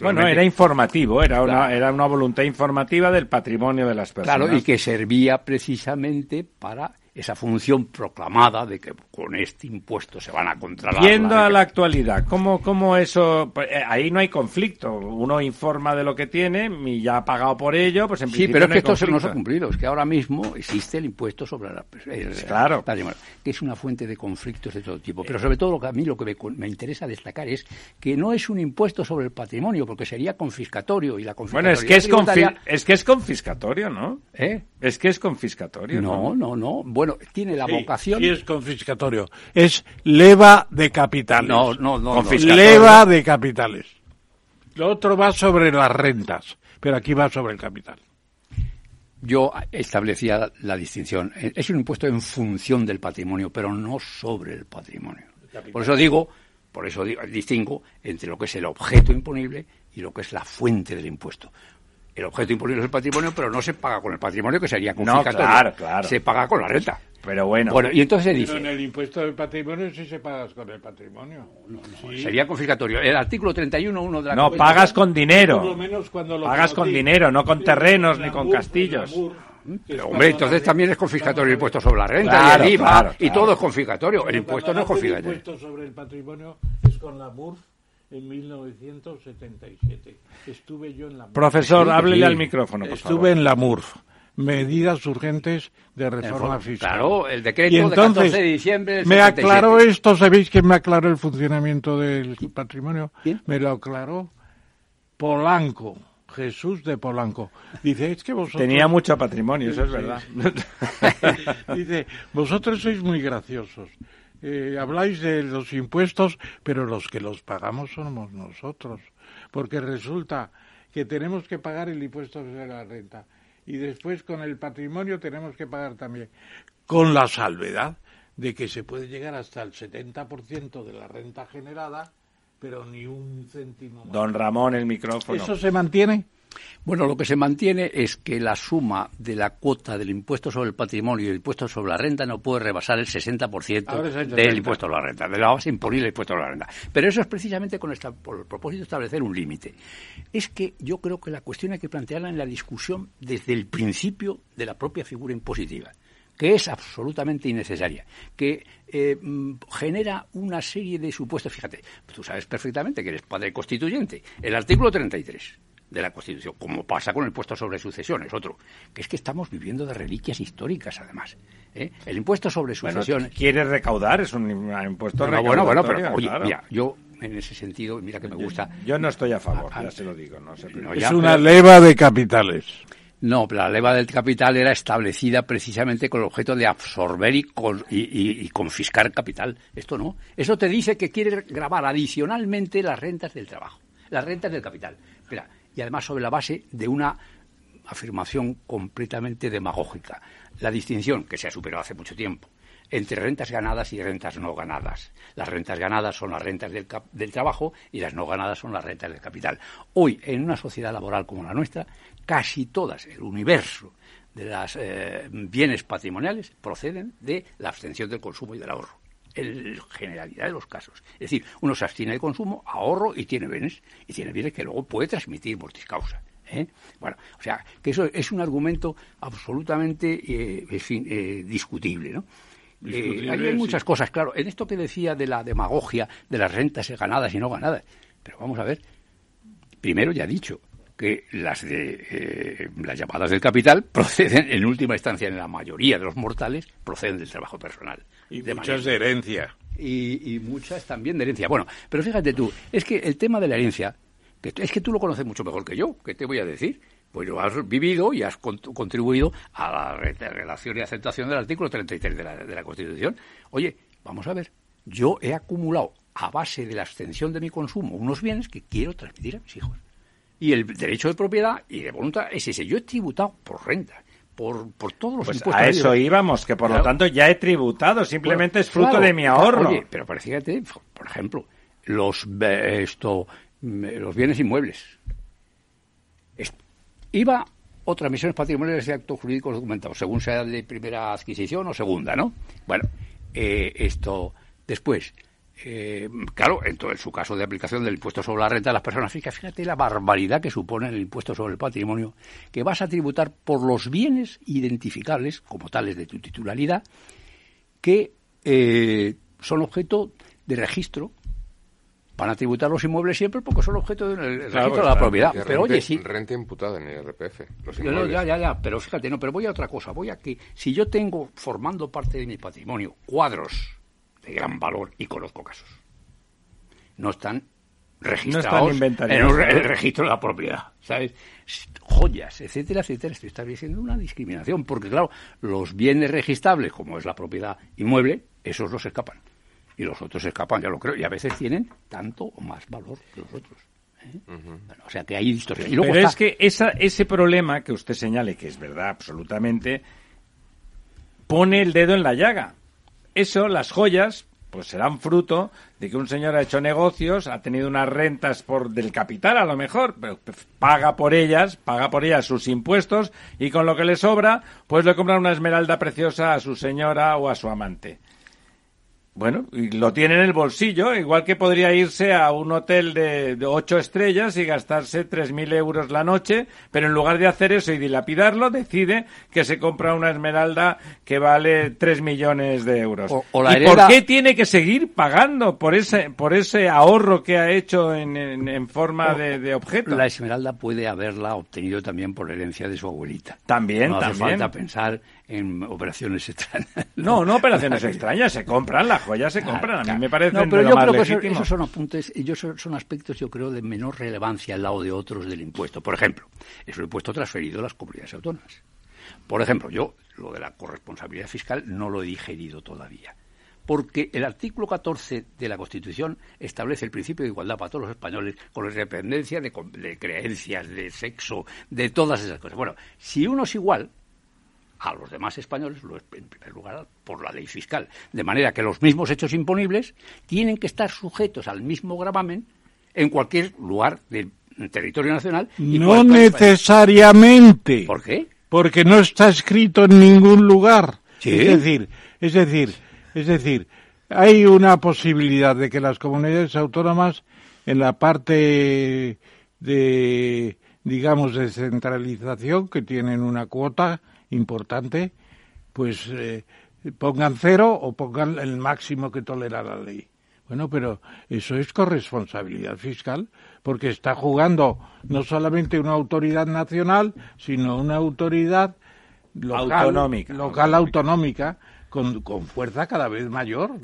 Bueno, era informativo, era una, era una voluntad informativa del patrimonio de las personas. Claro, y que servía precisamente para esa función proclamada de que con este impuesto se van a controlar. Yendo a la actualidad, ¿cómo, cómo eso? Pues, eh, ahí no hay conflicto. Uno informa de lo que tiene y ya ha pagado por ello, pues en Sí, pero es que esto no se ha cumplido. Es que ahora mismo existe el impuesto sobre la, claro. que es una fuente de conflictos de todo tipo. Pero sobre todo lo que a mí lo que me, interesa destacar es que no es un impuesto sobre el patrimonio, porque sería confiscatorio y la Bueno, es que es, es que es confiscatorio, ¿no? ¿Eh? Es que es confiscatorio. No, no, no. Bueno, tiene la vocación. Sí, es confiscatorio. Es leva de capitales. No, no, no. Leva de capitales. Lo otro va sobre las rentas, pero aquí va sobre el capital. Yo establecía la distinción. Es un impuesto en función del patrimonio, pero no sobre el patrimonio. Por eso digo, por eso digo, distingo entre lo que es el objeto imponible y lo que es la fuente del impuesto el objeto imponible es el patrimonio, pero no se paga con el patrimonio, que sería confiscatorio. No, claro, claro. Se paga con la renta. Pero bueno. Bueno, y entonces se dice... Pero en el impuesto del patrimonio sí se paga con el patrimonio. Sería confiscatorio. El artículo 31.1 de la No, pagas con dinero. Por lo menos cuando lo pagas con dinero, no con terrenos ni con castillos. Pero, hombre, entonces también es confiscatorio el impuesto sobre la renta y el IVA, y todo es confiscatorio. El impuesto no es confiscatorio. El impuesto sobre el patrimonio es con la MURF en 1977. Estuve yo en la Profesor, háblele al micrófono, por Estuve en la MURF. Medidas urgentes de reforma fiscal. Claro, el decreto de 14 de diciembre del Me aclaró esto, ¿sabéis que me aclaró el funcionamiento del patrimonio? Me lo aclaró Polanco. Jesús de Polanco. Dice, es que vosotros... Tenía mucho patrimonio, eso es verdad. Dice, vosotros sois muy graciosos. Eh, habláis de los impuestos, pero los que los pagamos somos nosotros, porque resulta que tenemos que pagar el impuesto de la renta y después con el patrimonio tenemos que pagar también, con la salvedad de que se puede llegar hasta el 70% de la renta generada, pero ni un céntimo. Don Ramón, el micrófono. ¿Eso se mantiene? Bueno, lo que se mantiene es que la suma de la cuota del impuesto sobre el patrimonio y el impuesto sobre la renta no puede rebasar el 60% del impuesto sobre la renta, de la base imponible del impuesto sobre la renta. Pero eso es precisamente con esta, por el propósito de establecer un límite. Es que yo creo que la cuestión hay que plantearla en la discusión desde el principio de la propia figura impositiva que es absolutamente innecesaria, que eh, mm, genera una serie de supuestos. Fíjate, tú sabes perfectamente que eres padre constituyente. El artículo 33 de la Constitución, como pasa con el impuesto sobre sucesiones, otro, que es que estamos viviendo de reliquias históricas, además. ¿eh? El impuesto sobre sucesiones... quiere recaudar, es un impuesto no, Bueno, bueno, pero oye, mira, yo en ese sentido, mira que me gusta... Yo no estoy a favor, ya se lo digo. No, es una leva de capitales. No, la leva del capital era establecida precisamente con el objeto de absorber y, y, confiscar capital. Esto no. Eso te dice que quiere grabar adicionalmente las rentas del trabajo, las rentas del capital. Espera, y además sobre la base de una afirmación completamente demagógica. La distinción, que se ha superado hace mucho tiempo, entre rentas ganadas y rentas no ganadas. Las rentas ganadas son las rentas del, del, trabajo y las no ganadas son las rentas del capital. Hoy, en una sociedad laboral como la nuestra, casi todas, el universo de los eh, bienes patrimoniales proceden de la abstención del consumo y del ahorro en generalidad de los casos. Es decir, uno se abstiene de consumo, ahorro y tiene bienes, y tiene bienes que luego puede transmitir mortis causa. ¿eh? Bueno, o sea, que eso es un argumento absolutamente, eh, eh, discutible, ¿no? hay muchas cosas, claro. En esto que decía de la demagogia, de las rentas ganadas y no ganadas. Pero vamos a ver, primero ya he dicho, que las de eh, las llamadas del capital proceden en última instancia en la mayoría de los mortales proceden del trabajo personal y muchas de herencia y, muchas también de herencia bueno pero fíjate tú es que el tema de la herencia que es que tú lo conoces mucho mejor que yo qué te voy a decir pues lo has vivido y has contribuido a la relación y aceptación del artículo 33 de la, de la Constitución. Oye, vamos a ver, yo he acumulado a base de la abstención de mi consumo unos bienes que quiero transmitir a mis hijos. Y el derecho de propiedad y de voluntad es ese. Yo he tributado por renta. Por, por todos los pues impuestos. A eso íbamos, que por lo tanto ya he tributado, simplemente es fruto de mi ahorro. Oye, pero fíjate, por ejemplo, los, esto, los bienes inmuebles. iba otra misiones patrimoniales de actos jurídicos documentados, según sea de primera adquisición o segunda, ¿no? Bueno, eh, esto, después, eh, claro, en, todo, en su caso de aplicación del impuesto sobre la renta de las personas físicas, fíjate la barbaridad que supone el impuesto sobre el patrimonio, que vas a tributar por los bienes identificables, como tales de tu titularidad, que eh, son objeto de registro. Van a tributar los inmuebles siempre porque son objeto del registro de la propiedad. Pero oye, si... Renta imputada en el IRPF. ya, ya, ya. Pero fíjate, no, pero voy a otra cosa. Voy a que si yo tengo, formando parte de mi patrimonio, cuadros de gran valor y conozco casos. No están registrados en el registro de la propiedad, ¿sabes? Joyas, etcétera, etcétera. Estoy estableciendo una discriminación, porque claro, los bienes registrables, como es la propiedad inmueble, esos los escapan. Y los otros escapan, ya lo creo, y a veces tienen tanto o más valor que los otros. ¿eh? o sea que hay distorsión. Y Pero es que esa, ese problema que usted señale, que es verdad absolutamente, pone el dedo en la llaga eso, las joyas, pues serán fruto de que un señor ha hecho negocios, ha tenido unas rentas por del capital a lo mejor, pero paga por ellas, paga por ellas sus impuestos y con lo que le sobra, pues le compra una esmeralda preciosa a su señora o a su amante. Bueno, y lo tiene en el bolsillo, igual que podría irse a un hotel de, ocho estrellas y gastarse tres mil euros la noche, pero en lugar de hacer eso y dilapidarlo, decide que se compra una esmeralda que vale tres millones de euros. ¿Y por qué tiene que seguir pagando por ese, por ese ahorro que ha hecho en, en, forma de, de, objeto? La esmeralda puede haberla obtenido también por herencia de su abuelita. También, no hace falta pensar en operaciones extrañas. No, no operaciones extrañas, se compran, las joyas se compran, a mí me parece No, pero yo creo que esos son apuntes, ellos son, aspectos, yo creo, de menor relevancia al lado de otros del impuesto. Por ejemplo, es un impuesto transferido a las comunidades autónomas. Por ejemplo, yo lo de la corresponsabilidad fiscal no lo he digerido todavía. Porque el artículo 14 de la Constitución establece el principio de igualdad para todos los españoles, con la independencia de, de creencias, de sexo, de todas esas cosas. Bueno, si uno es igual, a los demás españoles, en primer lugar, por la ley fiscal. De manera que los mismos hechos imponibles tienen que estar sujetos al mismo gravamen en cualquier lugar del territorio nacional. no necesariamente. ¿Por qué? Porque no está escrito en ningún lugar. Es decir, es decir, es decir, hay una posibilidad de que las comunidades autónomas en la parte de digamos de centralización que tienen una cuota importante, pues eh, pongan cero o pongan el máximo que tolera la ley. Bueno, pero eso es corresponsabilidad fiscal, porque está jugando no solamente una autoridad nacional, sino una autoridad local, autonómica, local autonómica, con, con, fuerza cada vez mayor.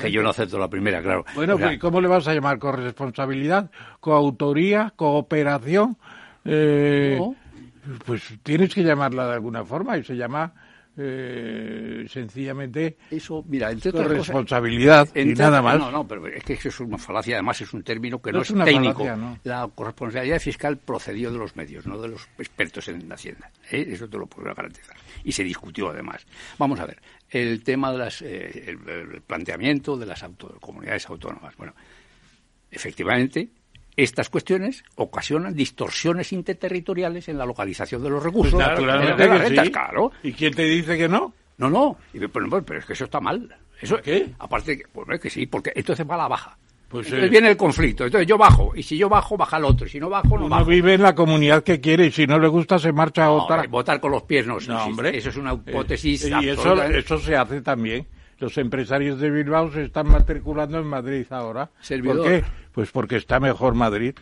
Que yo no acepto la primera, claro. Bueno, pues, ¿cómo le vas a llamar corresponsabilidad? ¿Coautoría? ¿Cooperación? Eh, pues tienes que llamarla de alguna forma y se llama eh, sencillamente eso mira responsabilidad y nada más. No no pero es que eso es una falacia además es un término que no, es, técnico. la corresponsabilidad fiscal procedió de los medios no de los expertos en hacienda ¿eh? eso te lo puedo garantizar. Y se discutió además. Vamos a ver el tema de las eh, el, planteamiento de las comunidades autónomas. Bueno efectivamente estas cuestiones ocasionan distorsiones interterritoriales en la localización de los recursos. claro. ¿Y quién te dice que no? No, no, pero, es que eso está mal. Eso, ¿Qué? Aparte, pues que sí, porque entonces va a la baja. Pues entonces eh, viene el conflicto. Entonces yo bajo, y si yo bajo, baja el otro. Y si no bajo, no Uno vive en la comunidad que quiere, y si no le gusta, se marcha a otra. Votar con los pies no, no hombre. Eso es una hipótesis. y eso, eso se hace también. Los empresarios de Bilbao se están matriculando en Madrid ahora. ¿Por qué? Pues porque está mejor Madrid.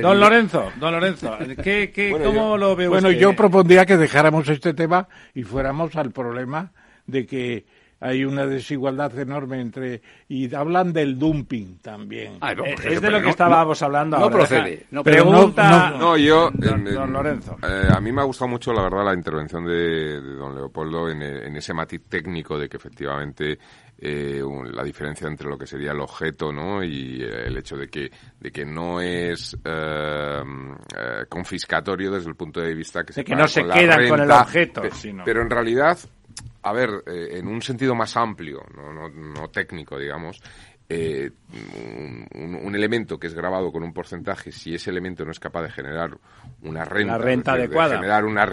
Don Lorenzo, don Lorenzo, ¿qué, ¿cómo lo veo Bueno, yo propondría que dejáramos este tema y fuéramos al problema de que hay una desigualdad enorme entre y hablan del dumping también. Es de lo que estábamos hablando no procede. No pregunta no, yo don, eh, Lorenzo. eh, a mí me ha gustado mucho la verdad la intervención de, don Leopoldo en, en, ese matiz técnico de que efectivamente eh, la diferencia entre lo que sería el objeto ¿no? y el hecho de que, de que no es eh, eh, confiscatorio desde el punto de vista que se que no se queda con el objeto. Pero en realidad, a ver, en un sentido más amplio, no, no, no técnico, digamos, eh, un, elemento que es grabado con un porcentaje, si ese elemento no es capaz de generar una renta, renta adecuada. generar una,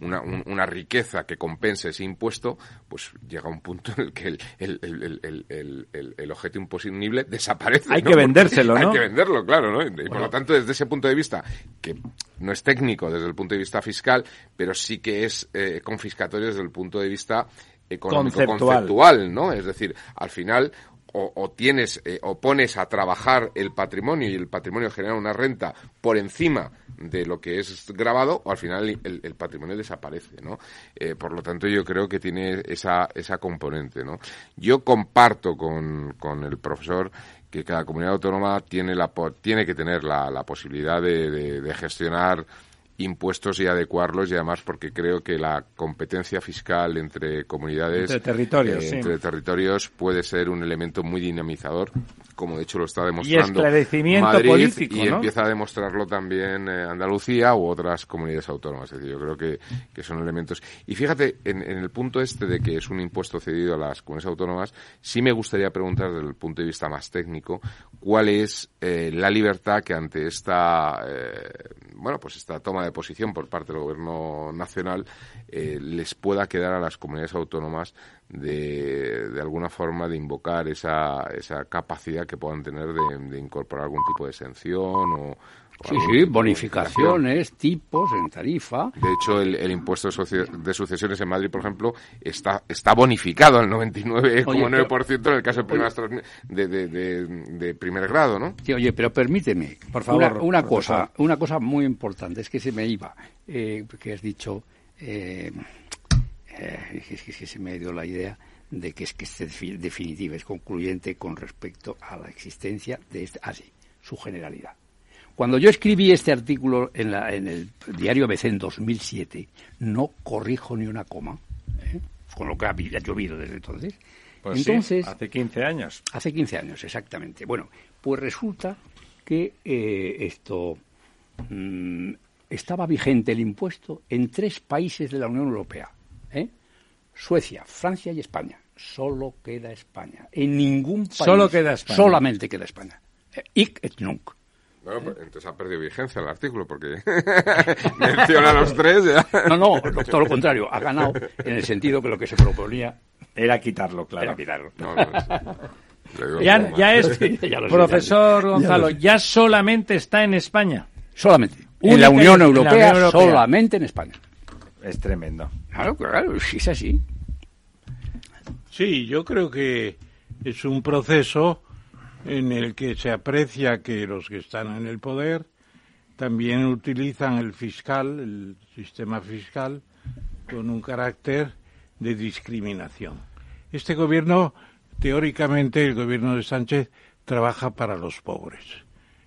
una, una, riqueza que compense ese impuesto, pues llega un punto en el que el, el, el, el objeto imponible desaparece. Hay que vendérselo, ¿no? Hay que venderlo, claro, ¿no? Y por lo tanto, desde ese punto de vista, que no es técnico desde el punto de vista fiscal, pero sí que es eh, confiscatorio desde el punto de vista económico conceptual. ¿no? Es decir, al final o, tienes eh, o pones a trabajar el patrimonio y el patrimonio genera una renta por encima de lo que es grabado o al final el, patrimonio desaparece, ¿no? Eh, por lo tanto, yo creo que tiene esa, esa componente, ¿no? Yo comparto con, con el profesor que cada comunidad autónoma tiene la tiene que tener la, la posibilidad de gestionar impuestos y adecuarlos y además porque creo que la competencia fiscal entre comunidades entre territorios, eh, entre territorios puede ser un elemento muy dinamizador como de hecho lo está demostrando Madrid y empieza a demostrarlo también eh, Andalucía u otras comunidades autónomas. Es decir yo creo que, que son elementos. Y fíjate en, el punto este de que es un impuesto cedido a las comunidades autónomas sí me gustaría preguntar desde el punto de vista más técnico cuál es eh, la libertad que ante esta bueno, pues esta toma de posición por parte del Gobierno nacional eh, les pueda quedar a las comunidades autónomas de, de alguna forma de invocar esa, esa capacidad que puedan tener de, incorporar algún tipo de exención o, Sí, sí, bonificaciones, tipos en tarifa. De hecho, el, impuesto de sucesiones en Madrid, por ejemplo, está, está bonificado al 99,9% en el caso de, de, de, primer grado, ¿no? Sí, oye, pero permíteme, por favor, una, cosa, una cosa muy importante, es que se me iba, eh, que has dicho, eh, eh, es que se me ha ido la idea de que es que es definitiva, es concluyente con respecto a la existencia de este, así, su generalidad. Cuando yo escribí este artículo en, el diario ABC en 2007, no corrijo ni una coma, ¿eh? con lo que ha llovido desde entonces. Pues entonces, hace 15 años. Hace 15 años, exactamente. Bueno, pues resulta que eh, esto mm, estaba vigente el impuesto en tres países de la Unión Europea. ¿eh? Suecia, Francia y España. Solo queda España. En ningún país. Solo queda España. Solamente queda España. Et nunc. Bueno, pues, entonces ha perdido vigencia el artículo porque menciona a los tres. No, no, todo lo contrario. Ha ganado en el sentido que lo que se proponía era quitarlo, claro. Era quitarlo. ya, es, profesor Gonzalo, ya solamente está en España. Solamente. En la, Unión Europea, solamente en España. Es tremendo. Claro, claro, es así. Sí, yo creo que es un proceso en el que se aprecia que los que están en el poder también utilizan el fiscal, el sistema fiscal, con un carácter de discriminación. Este gobierno, teóricamente, el gobierno de Sánchez, trabaja para los pobres.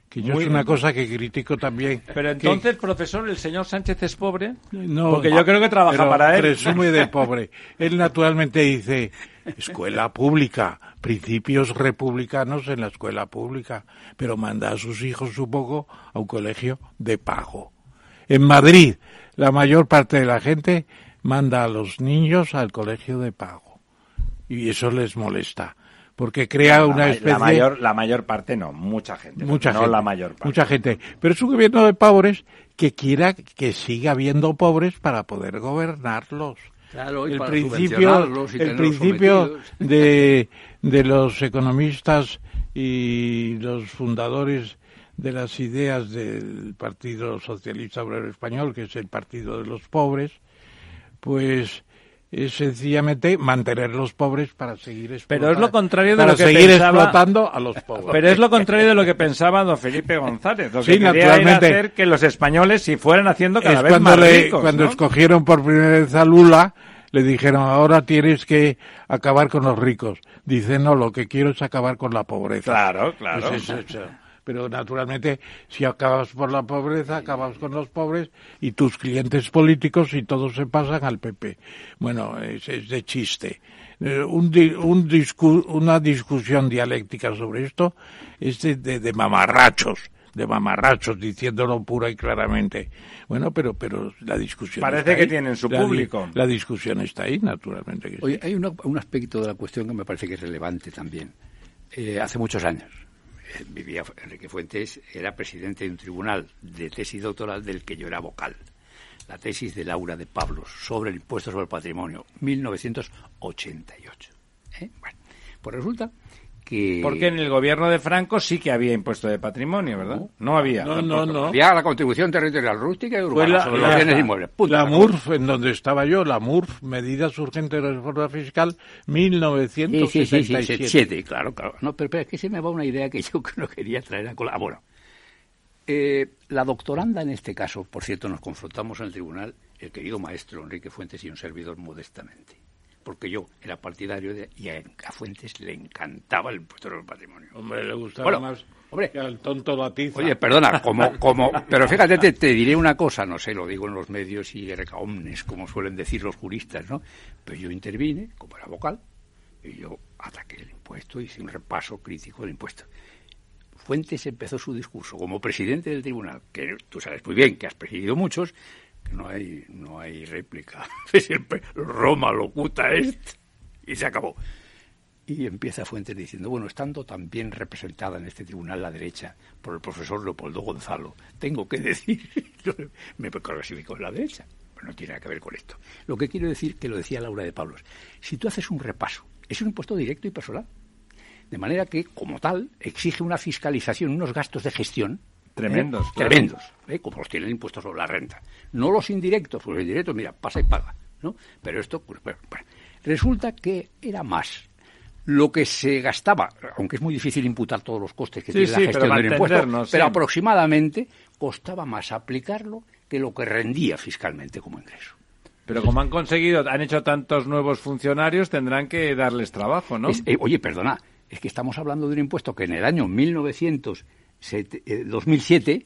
Que yo es una cosa que critico también. Pero entonces, profesor, ¿el señor Sánchez es pobre? No. Porque yo creo que trabaja para él. Presume de pobre. Él naturalmente dice, escuela pública, principios republicanos en la escuela pública, pero manda a sus hijos, supongo, a un colegio de pago. En Madrid, la mayor parte de la gente manda a los niños al colegio de pago. Y eso les molesta. Porque crea una especie. La mayor, la mayor parte no, mucha gente. Mucha no la mayor parte. Mucha gente. Pero es un gobierno de pobres que quiera que siga habiendo pobres para poder gobernarlos el principio, el principio de, de los economistas y los fundadores de las ideas del Partido Socialista Obrero Español, que es el partido de los pobres, pues es sencillamente mantener los pobres para seguir explotando. Pero es lo contrario de lo que seguir explotando a los pobres. Pero es lo contrario de lo que pensaba don Felipe González. Lo que sí, naturalmente. hacer que los españoles si fueran haciendo cada vez más ricos, Cuando escogieron por primera vez a Lula, le dijeron, ahora tienes que acabar con los ricos. Dice, no, lo que quiero es acabar con la pobreza. Claro, claro. Pues pero naturalmente si acabas por la pobreza, acabas con los pobres y tus clientes políticos y todos se pasan al PP. Bueno, es, de chiste. Eh, un, un una discusión dialéctica sobre esto es de, mamarrachos de mamarrachos diciéndolo pura y claramente. Bueno, pero pero la discusión parece que tienen su público. La discusión está ahí, naturalmente. Oye, hay un aspecto de la cuestión que me parece que es relevante también Eh, hace muchos años. Vivía Enrique Fuentes, era presidente de un tribunal de tesis doctoral del que yo era vocal. La tesis de Laura de Pablos sobre el impuesto sobre el patrimonio, 1988. ¿Eh? Bueno, pues resulta porque en el gobierno de Franco sí que había impuesto de patrimonio, ¿verdad? No, había. No, no, no. Había la contribución territorial rústica y urbana sobre los bienes inmuebles. la MURF, en donde estaba yo, la MURF, Medidas Urgentes de Reforma Fiscal, 1977. Sí, sí, sí, claro, claro. No, pero, pero, es que se me va una idea que yo no quería traer a cola. Bueno, eh, la doctoranda en este caso, por cierto, nos confrontamos en el tribunal, el querido maestro Enrique Fuentes y un servidor modestamente porque yo era partidario de, y a, Fuentes le encantaba el impuesto del patrimonio. Hombre, le gustaba más hombre, que al tonto batiza. Oye, perdona, como, como, pero fíjate, te, te, diré una cosa, no sé, lo digo en los medios y recaomnes, como suelen decir los juristas, ¿no? Pero yo intervine, como era vocal, y yo ataqué el impuesto, hice un repaso crítico del impuesto. Fuentes empezó su discurso como presidente del tribunal, que tú sabes muy bien que has presidido muchos, no hay, no hay réplica. Roma locuta esto y se acabó. Y empieza Fuentes diciendo, bueno, estando tan bien representada en este tribunal la derecha por el profesor Leopoldo Gonzalo, tengo que decir, me clasifico en la derecha, pero no tiene nada que ver con esto. Lo que quiero decir, que lo decía Laura de Pablos, si tú haces un repaso, es un impuesto directo y personal, de manera que, como tal, exige una fiscalización, unos gastos de gestión Tremendos. ¿Eh? Tremendos, ¿eh? como los tienen impuestos sobre la renta. No los indirectos, pues los indirectos, mira, pasa y paga. ¿no? Pero esto, pues, bueno, resulta que era más lo que se gastaba, aunque es muy difícil imputar todos los costes que tiene la gestión del impuesto, pero aproximadamente costaba más aplicarlo que lo que rendía fiscalmente como ingreso. Pero como han conseguido, han hecho tantos nuevos funcionarios, tendrán que darles trabajo, ¿no? Eh, oye, perdona, es que estamos hablando de un impuesto que en el año 1900 2007 eh,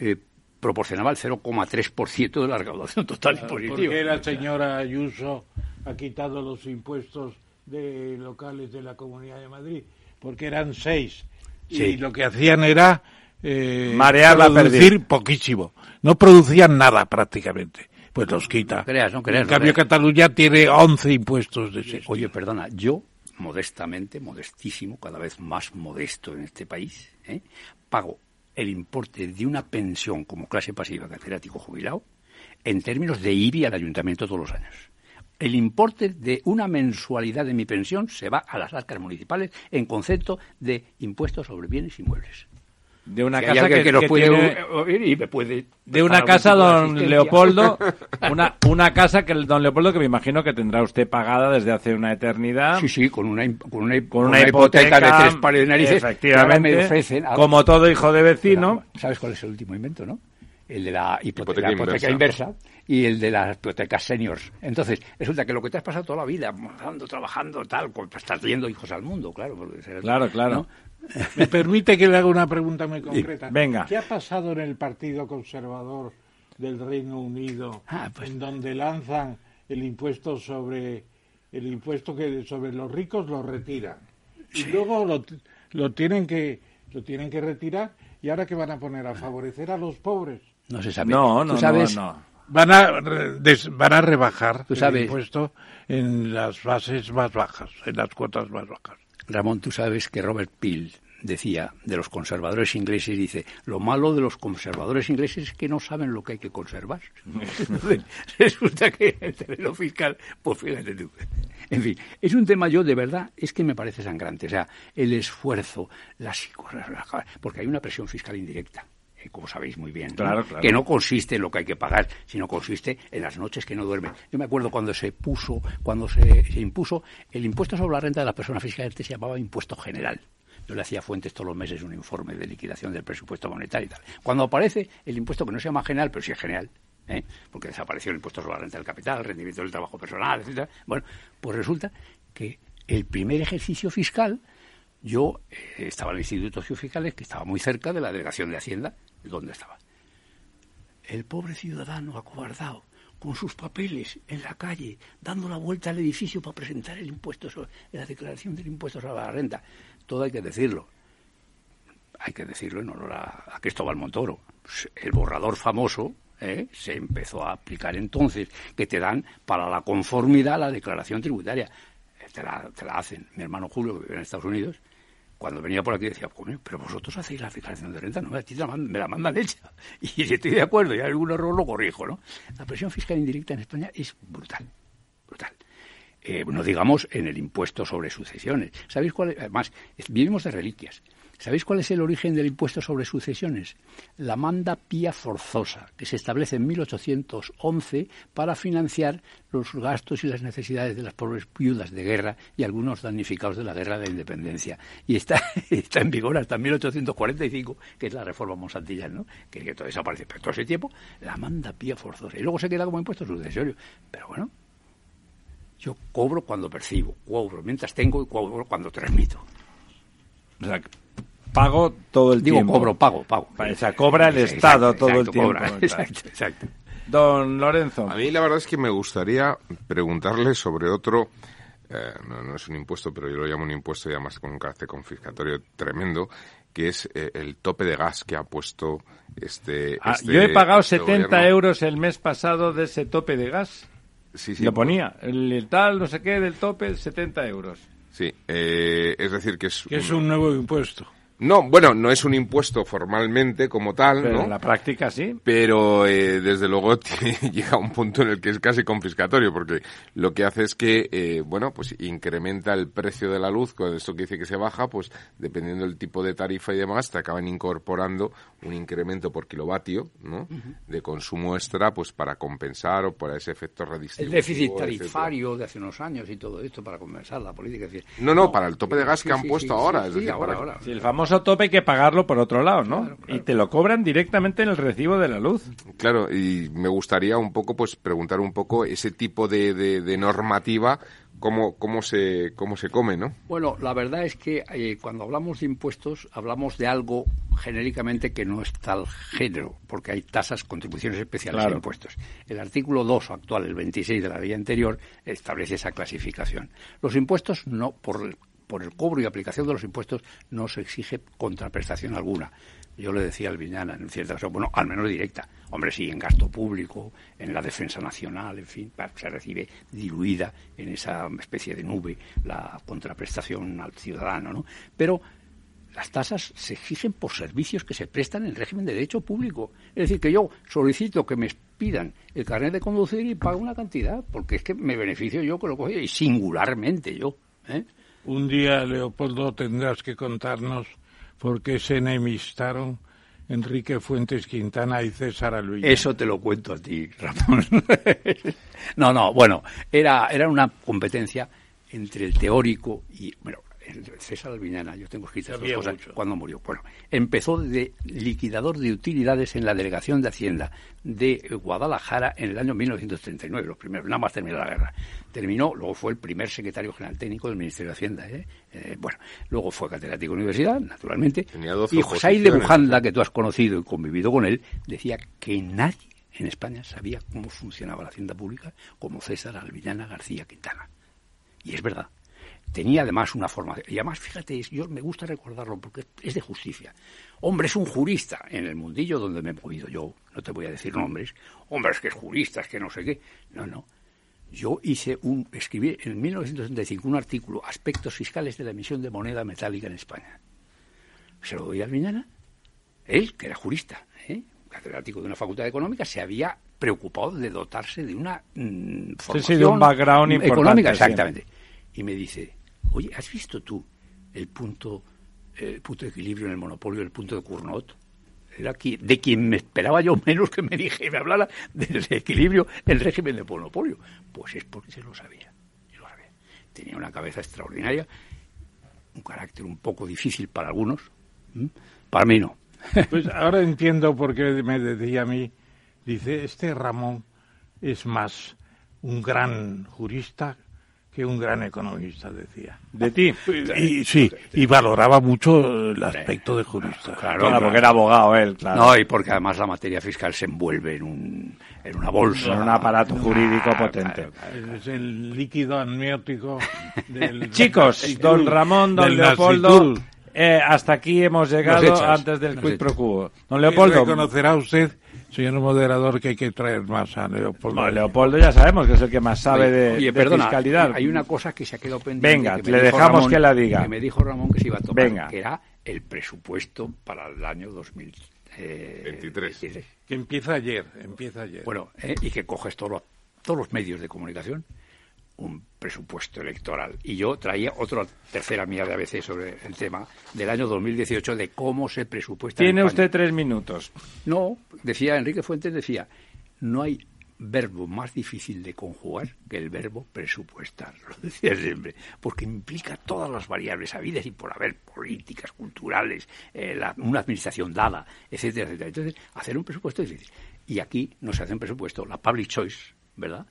eh, proporcionaba el 0,3% de la recaudación total impositiva. Porque la señora Ayuso ha quitado los impuestos de locales de la Comunidad de Madrid, porque eran seis. Y lo que hacían era eh, Marear producir poquísimo. No producían nada prácticamente. Pues los quita. en cambio, Cataluña tiene 11 impuestos de ese. Oye, perdona, yo modestamente, modestísimo, cada vez más modesto en este país, ¿eh? pago el importe de una pensión como clase pasiva catedrático jubilado en términos de IBI al ayuntamiento todos los años. El importe de una mensualidad de mi pensión se va a las arcas municipales en concepto de impuestos sobre bienes inmuebles de una casa que, puede oír y me puede de una casa don Leopoldo una una casa que el don Leopoldo que me imagino que tendrá usted pagada desde hace una eternidad sí sí con una con una, hipoteca, de tres pares de narices efectivamente como todo hijo de vecino sabes cuál es el último invento no el de la hipoteca, hipoteca inversa. y el de las hipotecas seniors. Entonces, resulta que lo que te has pasado toda la vida, trabajando, tal, pues estás trayendo hijos al mundo, claro. Claro, claro. ¿Me permite que le haga una pregunta muy concreta? venga. ¿Qué ha pasado en el Partido Conservador del Reino Unido, ah, pues en donde lanzan el impuesto sobre el impuesto que sobre los ricos lo retiran y luego lo, lo tienen que lo tienen que retirar y ahora que van a poner a favorecer a los pobres? No se sabe. No, no, sabes? no, Van a, van a rebajar el impuesto en las bases más bajas, en las cuotas más bajas. Ramón, tú sabes que Robert Peel decía de los conservadores ingleses, dice, lo malo de los conservadores ingleses es que no saben lo que hay que conservar. Resulta que el terreno fiscal, pues fíjate tú. En fin, es un tema yo de verdad, es que me parece sangrante. O sea, el esfuerzo, la porque hay una presión fiscal indirecta como sabéis muy bien, que no consiste en lo que hay que pagar, sino consiste en las noches que no duermen. Yo me acuerdo cuando se puso, cuando se, impuso el impuesto sobre la renta de las personas físicas, este se llamaba impuesto general. Yo le hacía Fuentes todos los meses un informe de liquidación del presupuesto monetario y tal. Cuando aparece el impuesto que no se llama general, pero sí es general, ¿eh? porque desapareció el impuesto sobre la renta del capital, el rendimiento del trabajo personal, etcétera. Bueno, pues resulta que el primer ejercicio fiscal, yo eh, estaba en el Instituto de Fiscales, que estaba muy cerca de la delegación de Hacienda, donde estaba. El pobre ciudadano acobardado, con sus papeles en la calle, dando la vuelta al edificio para presentar el impuesto sobre, la declaración del impuesto sobre la renta todo hay que decirlo. Hay que decirlo en honor a, Cristóbal Montoro. Pues, el borrador famoso ¿eh? se empezó a aplicar entonces, que te dan para la conformidad la declaración tributaria. Te la, hacen. Mi hermano Julio, que vive en Estados Unidos, cuando venía por aquí decía, pero vosotros hacéis la declaración de renta, no, me la mandan hecha. Y si estoy de acuerdo y hay algún error lo corrijo, ¿no? La presión fiscal indirecta en España es brutal, brutal. Eh, no digamos en el impuesto sobre sucesiones. ¿Sabéis cuál? Es? Además, vivimos de reliquias. ¿Sabéis cuál es el origen del impuesto sobre sucesiones? La manda pía forzosa, que se establece en 1811 para financiar los gastos y las necesidades de las pobres viudas de guerra y algunos damnificados de la guerra de independencia. Y está, está en vigor hasta 1845, que es la reforma monsantilla, ¿no? Que, que todo desaparece. Pero todo ese tiempo, la manda pía forzosa. Y luego se queda como impuesto sucesorio. Pero bueno, yo cobro cuando percibo, cobro mientras tengo y cobro cuando transmito. O sea, pago todo el Digo, tiempo. cobro, pago, pago. O sea, cobra el Estado todo el tiempo. exacto, exacto. Don Lorenzo. A mí la verdad es que me gustaría preguntarle sobre otro, eh, no, es un impuesto, pero yo lo llamo un impuesto y además con un carácter confiscatorio tremendo, que es eh, el tope de gas que ha puesto este... Ah, este yo he pagado este 70 gobierno. euros el mes pasado de ese tope de gas. Sí, sí, Lo ponía, el, el tal, no sé qué, del tope, 70 euros. Sí, eh, es decir, que es... Que es un nuevo impuesto. No, bueno, no es un impuesto formalmente como tal, Pero ¿no? en la práctica sí. Pero eh, desde luego llega a un punto en el que es casi confiscatorio, porque lo que hace es que, eh, bueno, pues incrementa el precio de la luz, con esto que dice que se baja, pues dependiendo del tipo de tarifa y demás, te acaban incorporando un incremento por kilovatio, ¿no? De consumo extra, pues para compensar o para ese efecto El redistributivo. déficit etcétera. tarifario de hace unos años y todo esto para compensar la política. es decir, No, no, para el tope de gas sí, que han sí, puesto sí, ahora, sí, es sí, decir, ahora, para- ahora. Sí, el famoso tope hay que pagarlo por otro lado, ¿no? Claro, claro. Y te lo cobran directamente en el recibo de la luz. Claro, y me gustaría un poco, pues, preguntar un poco ese tipo de, de, de normativa, cómo, cómo se, cómo se come, ¿no? Bueno, la verdad es que eh, cuando hablamos de impuestos hablamos de algo genéricamente que no es tal género, porque hay tasas, contribuciones especiales Claro. e impuestos. El artículo 2 actual, el 26 de la ley anterior, establece esa clasificación. Los impuestos no, por el, por el cobro y aplicación de los impuestos no se exige contraprestación alguna. Yo le decía al Viñana, en cierta ocasión, bueno, al menos directa. Hombre, sí, en gasto público, en la defensa nacional, en fin, se recibe diluida en esa especie de nube la contraprestación al ciudadano, ¿no? Pero las tasas se exigen por servicios que se prestan en régimen de derecho público. Es decir, que yo solicito que me pidan el carnet de conducir y pago una cantidad, porque es que me beneficio yo que lo cojo y singularmente yo. ¿eh? Un día, Leopoldo, tendrás que contarnos por qué se enemistaron Enrique Fuentes Quintana y César Alvilla. Eso te lo cuento a ti, Ramón. no, no, bueno, era, era una competencia entre el teórico y, bueno, César Albiñana, yo tengo escritas dos cosas, mucho. cuando murió. Bueno, empezó de liquidador de utilidades en la Delegación de Hacienda de Guadalajara en el año 1939, los primeros, nada más terminó la guerra. Terminó, luego fue el primer secretario general técnico del Ministerio de Hacienda. ¿eh? Eh, bueno, luego fue catedrático de universidad, naturalmente. Tenía 12 y José de. Bujanda, que tú has conocido y convivido con él, decía que nadie en España sabía cómo funcionaba la hacienda pública como César Alvillana García Quintana. Y es verdad. Tenía además una formación. Y además, fíjate, yo me gusta recordarlo porque es de justicia. Hombre, es un jurista en el mundillo donde me he movido yo. No te voy a decir nombres. Hombre, es que es jurista, es que no sé qué. No, no. Yo hice un, escribí en 1965 un artículo, Aspectos fiscales de la emisión de moneda metálica en España. Se lo doy al Viñana. Él, que era jurista, ¿eh? catedrático de una facultad de económica, se había preocupado de dotarse de una mm, formación sí, de un background importante, económica, sí. exactamente. Y me dice, oye, ¿has visto tú el punto, el de equilibrio en el monopolio, el punto de Cournot? Era de quien me esperaba yo menos que me dije, me hablara del equilibrio el régimen de monopolio. Pues es porque se lo sabía. se lo sabía. Tenía una cabeza extraordinaria, un carácter un poco difícil para algunos, para mí no. Pues ahora entiendo por qué me decía a mí, dice, este Ramón es más un gran jurista que un gran economista, decía. De ti. Y sí, y valoraba mucho el aspecto de jurista. Claro, porque era abogado él, claro. No, y porque además la materia fiscal se envuelve en, un, en una bolsa. En un aparato jurídico Claro, potente. claro, claro. Es el líquido amniótico del... Chicos, don Ramón, don Leopoldo, eh, hasta aquí hemos llegado antes del quid pro quo. Don Leopoldo, reconocerá usted señor moderador, que hay que traer más a Leopoldo. Leopoldo ya sabemos que es el que más sabe de, Oye, fiscalidad. Hay una cosa que se ha quedado pendiente. Venga, le dejamos que la diga. Que me dijo Ramón que se iba a tomar, Venga. que era el presupuesto para el año 2023. Eh, que empieza ayer, empieza ayer. Bueno, eh, y que coges todos los medios de comunicación un presupuesto electoral. Y yo traía otra tercera mía de ABC sobre el tema del año 2018 de cómo se presupuesta. Tiene usted tres minutos. No, decía Enrique Fuentes, decía, no hay verbo más difícil de conjugar que el verbo presupuestar, lo decía siempre, porque implica todas las variables habidas y por haber políticas, culturales, eh, una administración dada, etcétera, etcétera. Entonces, hacer un presupuesto es difícil. Y aquí no se hace un presupuesto, la public choice, ¿verdad?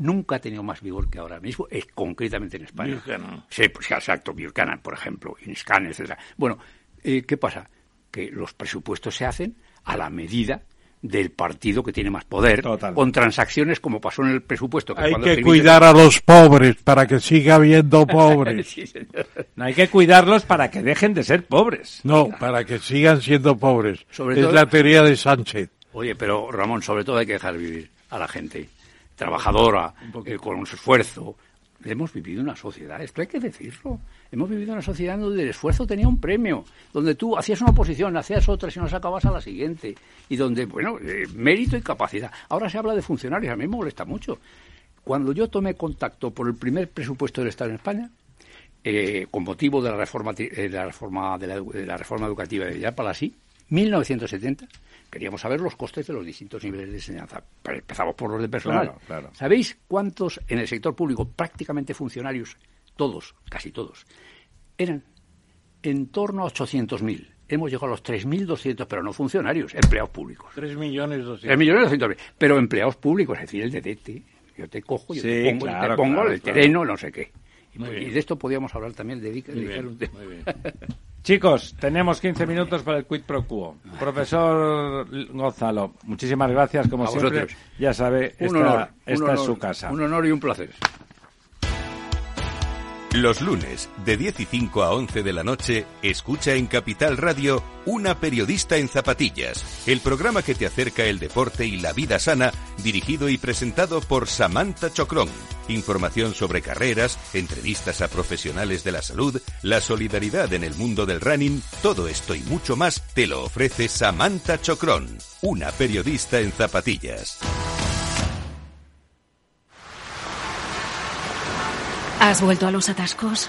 Nunca ha tenido más vigor que ahora mismo, es concretamente en España. Sí, pues exacto, Buchanan, por ejemplo, Inscan, etc. Bueno, eh, ¿qué pasa? Que los presupuestos se hacen a la medida del partido que tiene más poder, con transacciones como pasó en el presupuesto. hay que cuidar a los pobres para que siga habiendo pobres. no hay que cuidarlos para que dejen de ser pobres. No, para que sigan siendo pobres. es la teoría de Sánchez. Oye, pero Ramón, sobre todo hay que dejar vivir a la gente trabajadora, eh, con un esfuerzo. Hemos vivido una sociedad, esto hay que decirlo. Hemos vivido una sociedad donde el esfuerzo tenía un premio, donde tú hacías una posición, hacías otra y no sacabas a la siguiente, y donde, bueno, eh, mérito y capacidad. Ahora se habla de funcionarios, a mí me molesta mucho. Cuando yo tomé contacto por el primer presupuesto del Estado en España, eh, con motivo de la reforma, de la reforma, de la, reforma educativa de Villar-Palasí, 1970, queríamos saber los costes de los distintos niveles de enseñanza. Empezamos por los de personal. ¿Sabéis cuántos en el sector público, prácticamente funcionarios, todos, casi todos, eran en torno a 800.000? Hemos llegado a los 3.200, pero no funcionarios, empleados públicos. 3 millones 3 millones pero empleados públicos, es decir, el DDT. Yo te cojo, yo te pongo, te pongo el terreno, no sé qué. Y, de esto podíamos hablar también, de dedicar un tema. Chicos, tenemos 15 minutos para el quid pro quo. Profesor Gonzalo, muchísimas gracias, como siempre. Ya sabe, esta, esta es su casa. Un honor y un placer. Los lunes, de 10 y 5 a 11 de la noche, escucha en Capital Radio Una periodista en zapatillas, el programa que te acerca el deporte y la vida sana, dirigido y presentado por Samantha Chocrón. Información sobre carreras, entrevistas a profesionales de la salud, la solidaridad en el mundo del running, todo esto y mucho más te lo ofrece Samantha Chocrón, una periodista en zapatillas. ¿Has vuelto a los atascos?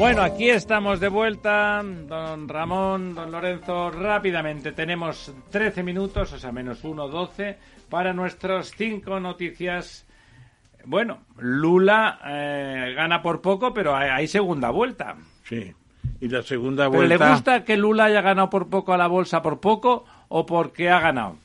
Bueno, aquí estamos de vuelta, don Ramón, don Lorenzo, rápidamente. Tenemos 13 minutos, o sea, menos 1, 12, para nuestras cinco noticias. Bueno, Lula eh, gana por poco, pero hay, segunda vuelta. Sí, y la segunda vuelta... ¿Pero le gusta que Lula haya ganado por poco a la bolsa por poco o porque ha ganado?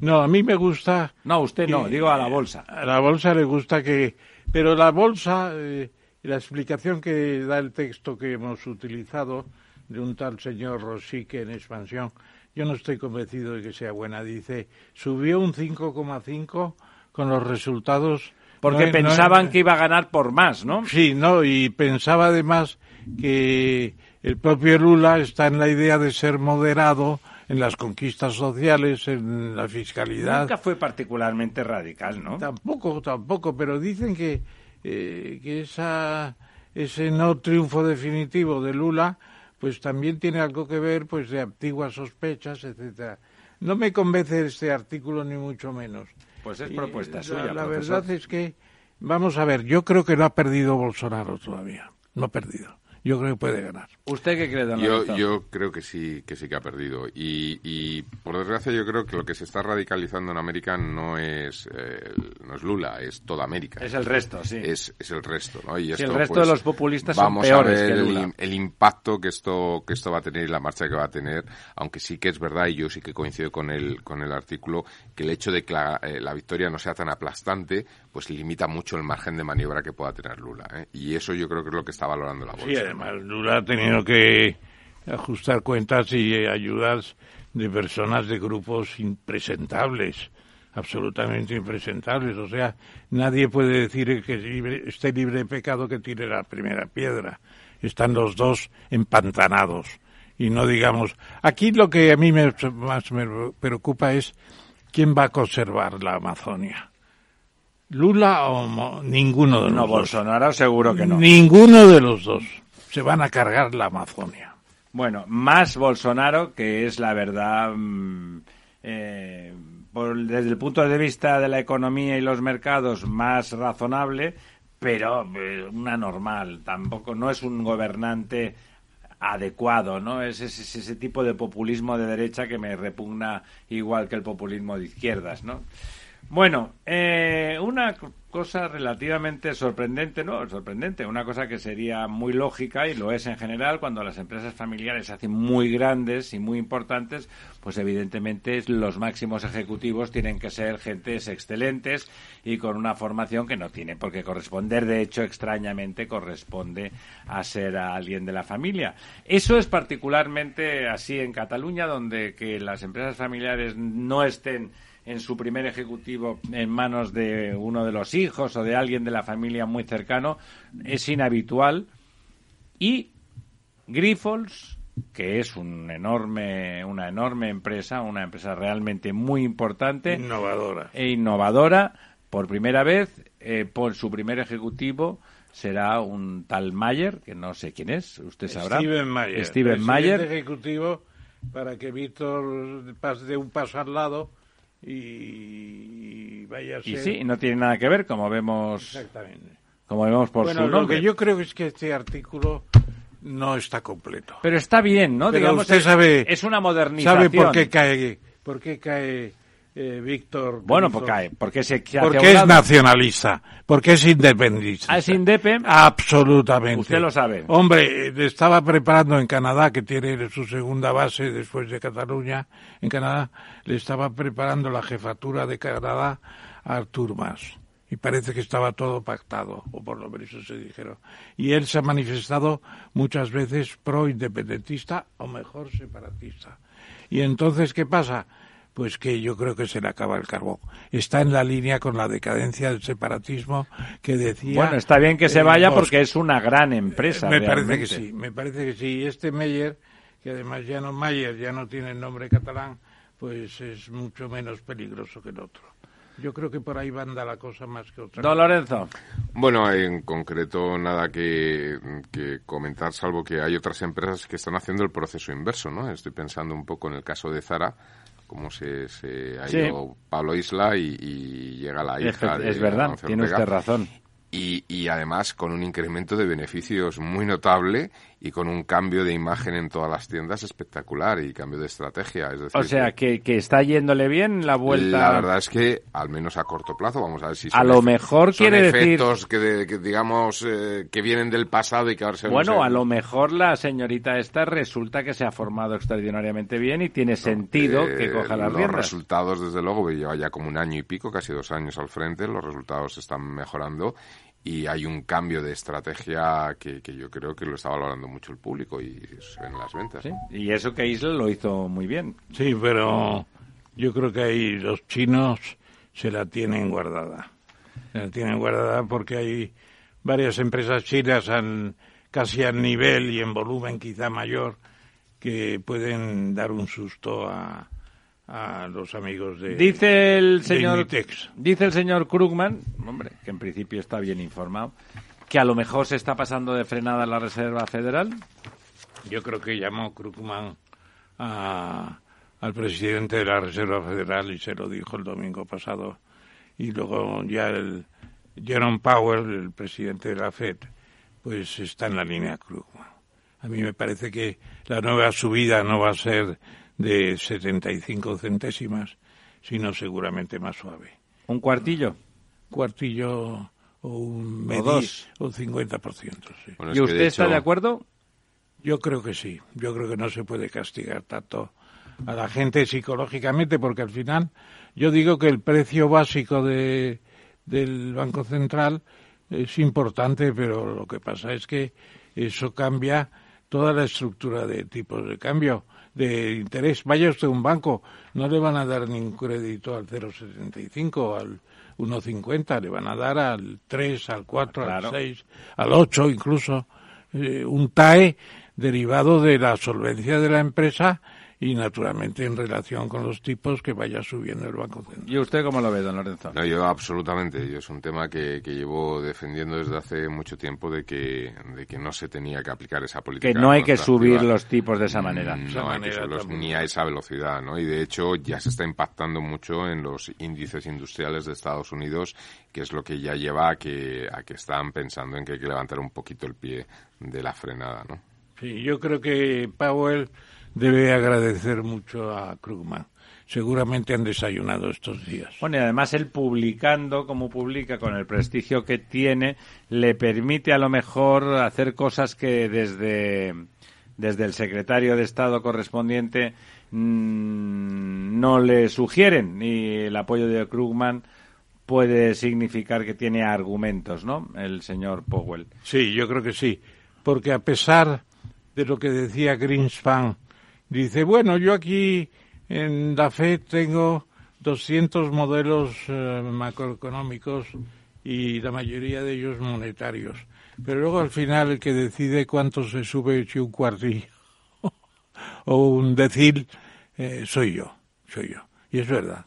No, a mí me gusta... No, usted no, digo a la bolsa. A la bolsa le gusta que... Pero la bolsa... Eh, y la explicación que da el texto que hemos utilizado de un tal señor Rosique en expansión, yo no estoy convencido de que sea buena. Dice, subió un 5,5 con los resultados. Porque pensaban que iba a ganar por más, ¿no? Sí, no, y pensaba además que el propio Lula está en la idea de ser moderado en las conquistas sociales, en la fiscalidad. Nunca fue particularmente radical, ¿no? Tampoco, tampoco, pero dicen que eh, que esa, ese no triunfo definitivo de Lula pues también tiene algo que ver pues de antiguas sospechas, etcétera. No me convence este artículo ni mucho menos. Pues es propuesta suya. La verdad es que, vamos a ver, yo creo que no ha perdido Bolsonaro todavía. No ha perdido yo creo que puede ganar. ¿Usted qué cree, don yo, yo creo que sí, que sí que ha perdido. Y, y, por desgracia yo creo que lo que se está radicalizando en América no es, eh, no es Lula, es toda América. Es el resto, sí. Es, es el resto, ¿no? Y esto, el resto de pues, los populistas son peores a ver que Lula. El, el, impacto que esto, que esto va a tener y la marcha que va a tener, aunque sí que es verdad, y yo sí que coincido con el, con el artículo, que el hecho de que la, eh, la victoria no sea tan aplastante, pues limita mucho el margen de maniobra que pueda tener Lula. ¿eh? Y eso yo creo que es lo que está valorando la bolsa. Sí, además Lula ha tenido que ajustar cuentas y ayudas de personas de grupos impresentables, absolutamente impresentables. O sea, nadie puede decir que esté libre de pecado que tire la primera piedra. Están los dos empantanados. Y no digamos, aquí lo que a mí me, más me preocupa es quién va a conservar la Amazonia Lula o ninguno de los no, dos. Bolsonaro seguro que no. Ninguno de los dos. Se van a cargar la Amazonia. Bueno, más Bolsonaro, que es la verdad, mm, eh, desde el punto de vista de la economía y los mercados, más razonable, pero eh, una normal. Tampoco, no es un gobernante adecuado, ¿no? Es ese, ese, tipo de populismo de derecha que me repugna igual que el populismo de izquierdas, ¿no? Bueno, eh, una cosa relativamente sorprendente, no, sorprendente, una cosa que sería muy lógica y lo es en general cuando las empresas familiares se hacen muy grandes y muy importantes, pues evidentemente los máximos ejecutivos tienen que ser gentes excelentes y con una formación que no tiene por qué corresponder, de hecho extrañamente corresponde a ser a alguien de la familia. Eso es particularmente así en Cataluña, donde que las empresas familiares no estén en su primer ejecutivo en manos de uno de los hijos o de alguien de la familia muy cercano es inhabitual y Grifols que es un enorme, una enorme empresa, una empresa realmente muy importante, innovadora e innovadora, por primera vez, eh, por su primer ejecutivo será un tal Mayer, que no sé quién es, usted sabrá. Steven Mayer. Steven Mayer. ejecutivo para que Víctor pase de un paso al lado y vaya a ser... Y sí, no tiene nada que ver, como vemos... Exactamente. Como vemos por bueno, su nombre. lo que yo creo es que este artículo no está completo. Pero está bien, ¿no? Pero Digamos, usted es, sabe... es una modernización. ¿Sabe por qué cae, por qué cae eh, Víctor. Bueno, porque se Porque es nacionalista, porque es independentista. ¿Ah, es independentista? Absolutamente. Usted lo sabe. Hombre, eh, estaba preparando en Canadá, que tiene su segunda base después de Cataluña, en Canadá, le estaba preparando la jefatura de Canadá a Artur Mas. Y parece que estaba todo pactado, o por lo menos eso se dijeron. Y él se ha manifestado muchas veces pro-independentista, o mejor, separatista. Y entonces, ¿qué pasa? Pues que yo creo que se le acaba el carbón. Está en la línea con la decadencia del separatismo que decía. Bueno, está bien que se vaya porque es una gran empresa. Me parece que sí, me parece que sí. Este Meyer, que además ya no Mayer, ya no tiene el nombre catalán, pues es mucho menos peligroso que el otro. Yo creo que por ahí anda la cosa más que otra. Don Lorenzo. Bueno, en concreto nada que, que, comentar, salvo que hay otras empresas que están haciendo el proceso inverso, ¿no? Estoy pensando un poco en el caso de Zara, cómo se, se ha ido Pablo Isla y, llega la hija. Es, es verdad, tiene usted razón. Y, y, además con un incremento de beneficios muy notable y con un cambio de imagen en todas las tiendas espectacular y cambio de estrategia. Es decir, o sea, que, que, está yéndole bien la vuelta. La verdad es que, al menos a corto plazo, vamos a ver si son A lo mejor son quiere efectos que, que, digamos, eh, que vienen del pasado y que ahora se Bueno, a lo mejor la señorita esta resulta que se ha formado extraordinariamente bien y tiene sentido eh, que coja las Los riendas. resultados, desde luego, lleva ya como un año y pico, casi dos años al frente, los resultados están mejorando y hay un cambio de estrategia que, que, yo creo que lo está valorando mucho el público y se ven las ventas. ¿Sí? Y eso que Isla lo hizo muy bien. Sí, pero yo creo que ahí los chinos se la tienen guardada. Se la tienen guardada porque hay varias empresas chinas han, casi al nivel y en volumen quizá mayor que pueden dar un susto a, a los amigos de dice el señor dice el señor Krugman hombre que en principio está bien informado que a lo mejor se está pasando de frenada la Reserva Federal Yo creo que llamó Krugman al presidente de la Reserva Federal y se lo dijo el domingo pasado. Y luego ya el Jerome Powell, el presidente de la Fed, pues está en la línea Krugman. A mí me parece que la nueva subida no va a ser de 75 centésimas, sino seguramente más suave. ¿Un cuartillo? Cuartillo o un medio, o dos. O 50%, sí. ¿Y usted está de acuerdo? Yo creo que sí. Yo creo que no se puede castigar tanto a la gente psicológicamente, porque al final yo digo que el precio básico de, del Banco Central es importante, pero lo que pasa es que eso cambia toda la estructura de tipos de cambio de interés. Vaya usted a un banco, no le van a dar ningún crédito al 0,75, al 1,50, le van a dar al 3, al 4, al 6, al 8 incluso, eh, un TAE derivado de la solvencia de la empresa y naturalmente en relación con los tipos que vaya subiendo el Banco Central. ¿Y usted cómo lo ve, don Lorenzo? No, yo absolutamente. Yo es un tema que, que, llevo defendiendo desde hace mucho tiempo de que, de que no se tenía que aplicar esa política. Que no hay que subir los tipos de esa manera. No hay que subirlos ni a esa velocidad, ¿no? Y de hecho ya se está impactando mucho en los índices industriales de Estados Unidos, que es lo que ya lleva a que, a que están pensando en que hay que levantar un poquito el pie de la frenada, ¿no? Sí, yo creo que Powell debe agradecer mucho a Krugman. Seguramente han desayunado estos días. Bueno, y además él publicando, como publica, con el prestigio que tiene, le permite a lo mejor hacer cosas que desde, desde el secretario de Estado correspondiente mm, no le sugieren. Y el apoyo de Krugman puede significar que tiene argumentos, ¿no? El señor Powell. Sí, yo creo que sí. Porque a pesar de lo que decía Greenspan Dice, bueno, yo aquí en la FED tengo 200 modelos eh, macroeconómicos y la mayoría de ellos monetarios. Pero luego al final el que decide cuánto se sube, si un cuartillo o un decil, eh, soy yo, soy yo. Y es verdad.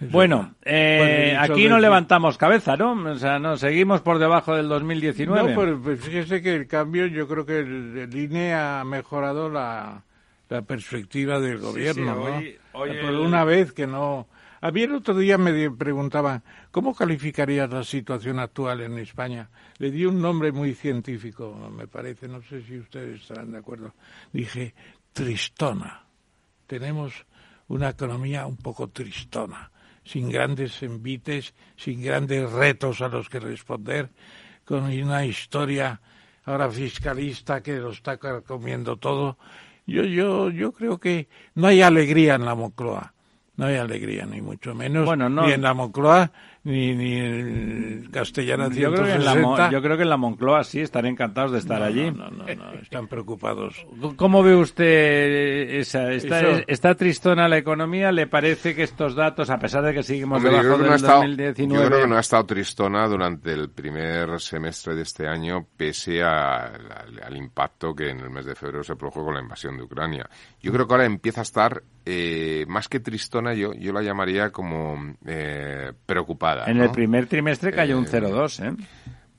bueno, eh, aquí no levantamos cabeza, ¿no? O sea, no, seguimos por debajo del 2019. No, pero pues, fíjese que el cambio, yo creo que el, el INE ha mejorado la, la perspectiva del gobierno, ¿no? Por una vez que no... A mí el otro día me preguntaban, ¿cómo calificarías la situación actual en España? Le di un nombre muy científico, me parece, no sé si ustedes estarán de acuerdo. Dije, tristona. Tenemos una economía un poco tristona, sin grandes envites, sin grandes retos a los que responder, con una historia ahora fiscalista que lo está comiendo todo yo, yo, yo creo que no hay alegría en la Moncloa. No hay alegría, ni mucho menos. Bueno, Ni en la Moncloa, ni, ni en Castellana yo creo, que en la, yo creo que en la Moncloa sí están encantados de estar allí. No, no, no, están preocupados. ¿Cómo ve usted esa? ¿Está, ¿Está, tristona la economía? ¿Le parece que estos datos, a pesar de que seguimos debajo del 2019... Yo creo que no ha estado tristona durante el primer semestre de este año, pese al impacto que en el mes de febrero se produjo con la invasión de Ucrania. Yo creo que ahora empieza a estar, eh, más que tristona, yo, yo la llamaría como eh, preocupada en el primer trimestre cayó un 0,2, ¿eh?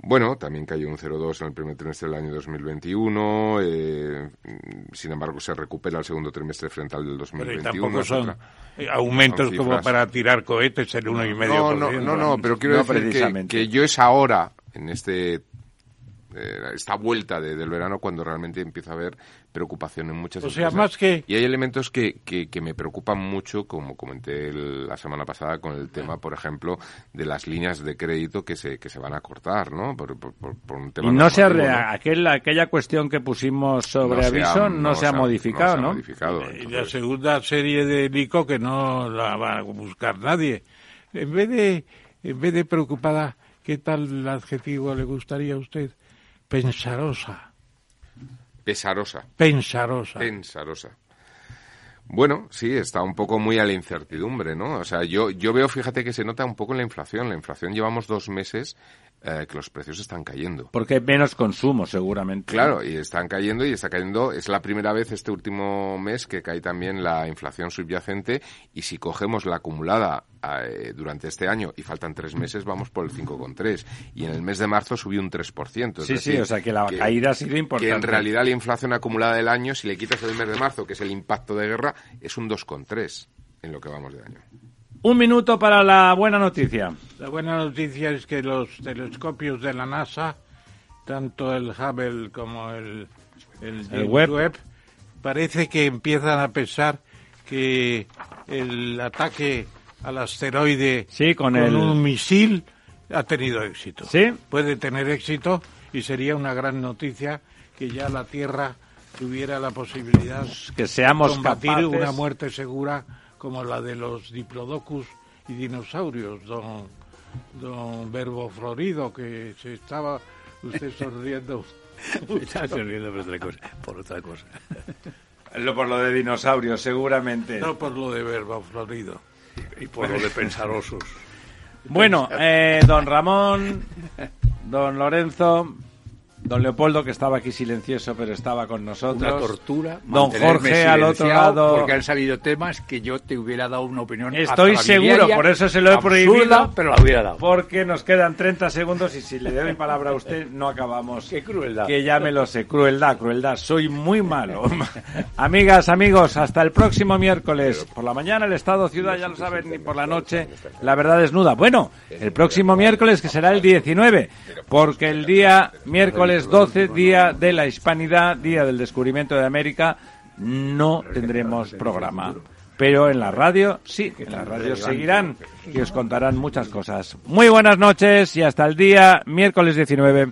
Bueno, también cayó un 0,2 en el primer trimestre del año 2021. Eh, sin embargo, se recupera el segundo trimestre frente al del 2021. Pero tampoco son aumentos como para tirar cohetes el 1,5%. No, no, no, no, pero quiero decir que, que, yo es ahora, en este eh, esta vuelta de, del verano cuando realmente empieza a haber preocupación en muchas o sea, más que... Y hay elementos que, que, me preocupan mucho, como comenté la semana pasada con el tema, por ejemplo, de las líneas de crédito que se, que se van a cortar, ¿no? Por, un tema y no se ha, aquel, aquella cuestión que pusimos sobre aviso no, se, ha modificado, ¿no? y la segunda serie de LICO que no la va a buscar nadie. En vez de, en vez de preocupada, ¿qué tal adjetivo le gustaría a usted? Pensarosa. Pesarosa. Pensarosa. Pensarosa. Bueno, sí, está un poco muy a la incertidumbre, ¿no? O sea, yo, yo veo, fíjate que se nota un poco en la inflación. La inflación llevamos dos meses eh, que los precios están cayendo. Porque hay menos consumo, seguramente. Claro, y están cayendo y está cayendo. Es la primera vez este último mes que cae también la inflación subyacente y si cogemos la acumulada eh, durante este año y faltan tres meses, vamos por el 5,3. Y en el mes de marzo subió un 3%. sí, sí, o sea que la caída ha sido importante. Que en realidad la inflación acumulada del año, si le quitas el mes de marzo, que es el impacto de guerra, es un 2,3 en lo que vamos de año. Un minuto para la buena noticia. La buena noticia es que los telescopios de la NASA, tanto el Hubble como el, el, web. parece que empiezan a pensar que el ataque al asteroide con, un misil ha tenido éxito. ¿Sí? Puede tener éxito y sería una gran noticia que ya la Tierra tuviera la posibilidad que seamos de combatir una muerte segura como la de los diplodocus y dinosaurios, don, don Verbo Florido, que se estaba usted sonriendo. Estaba sonriendo por otra cosa. Por otra cosa. Lo, por lo de dinosaurios, seguramente. No por lo de Verbo Florido. Y, por lo de pensarosos. Bueno, eh, don Ramón, don Lorenzo, Don Leopoldo, que estaba aquí silencioso, pero estaba con nosotros. Una tortura. Don Jorge, al otro lado. Porque han salido temas que yo te hubiera dado una opinión. Estoy seguro, por eso se lo he prohibido. pero la hubiera dado. Porque nos quedan 30 segundos y si le doy palabra a usted, no acabamos. Qué crueldad. Que ya me lo sé. Crueldad, crueldad. Soy muy malo. Amigas, amigos, hasta el próximo miércoles. Por la mañana, el Estado Ciudad, ya lo saben, y por la noche, la verdad desnuda. Bueno, el próximo miércoles, que será el 19, porque el día miércoles 12, Día de la Hispanidad, Día del Descubrimiento de América, no tendremos programa. Pero en la radio, sí, en la radio seguirán y os contarán muchas cosas. Muy buenas noches y hasta el día miércoles 19.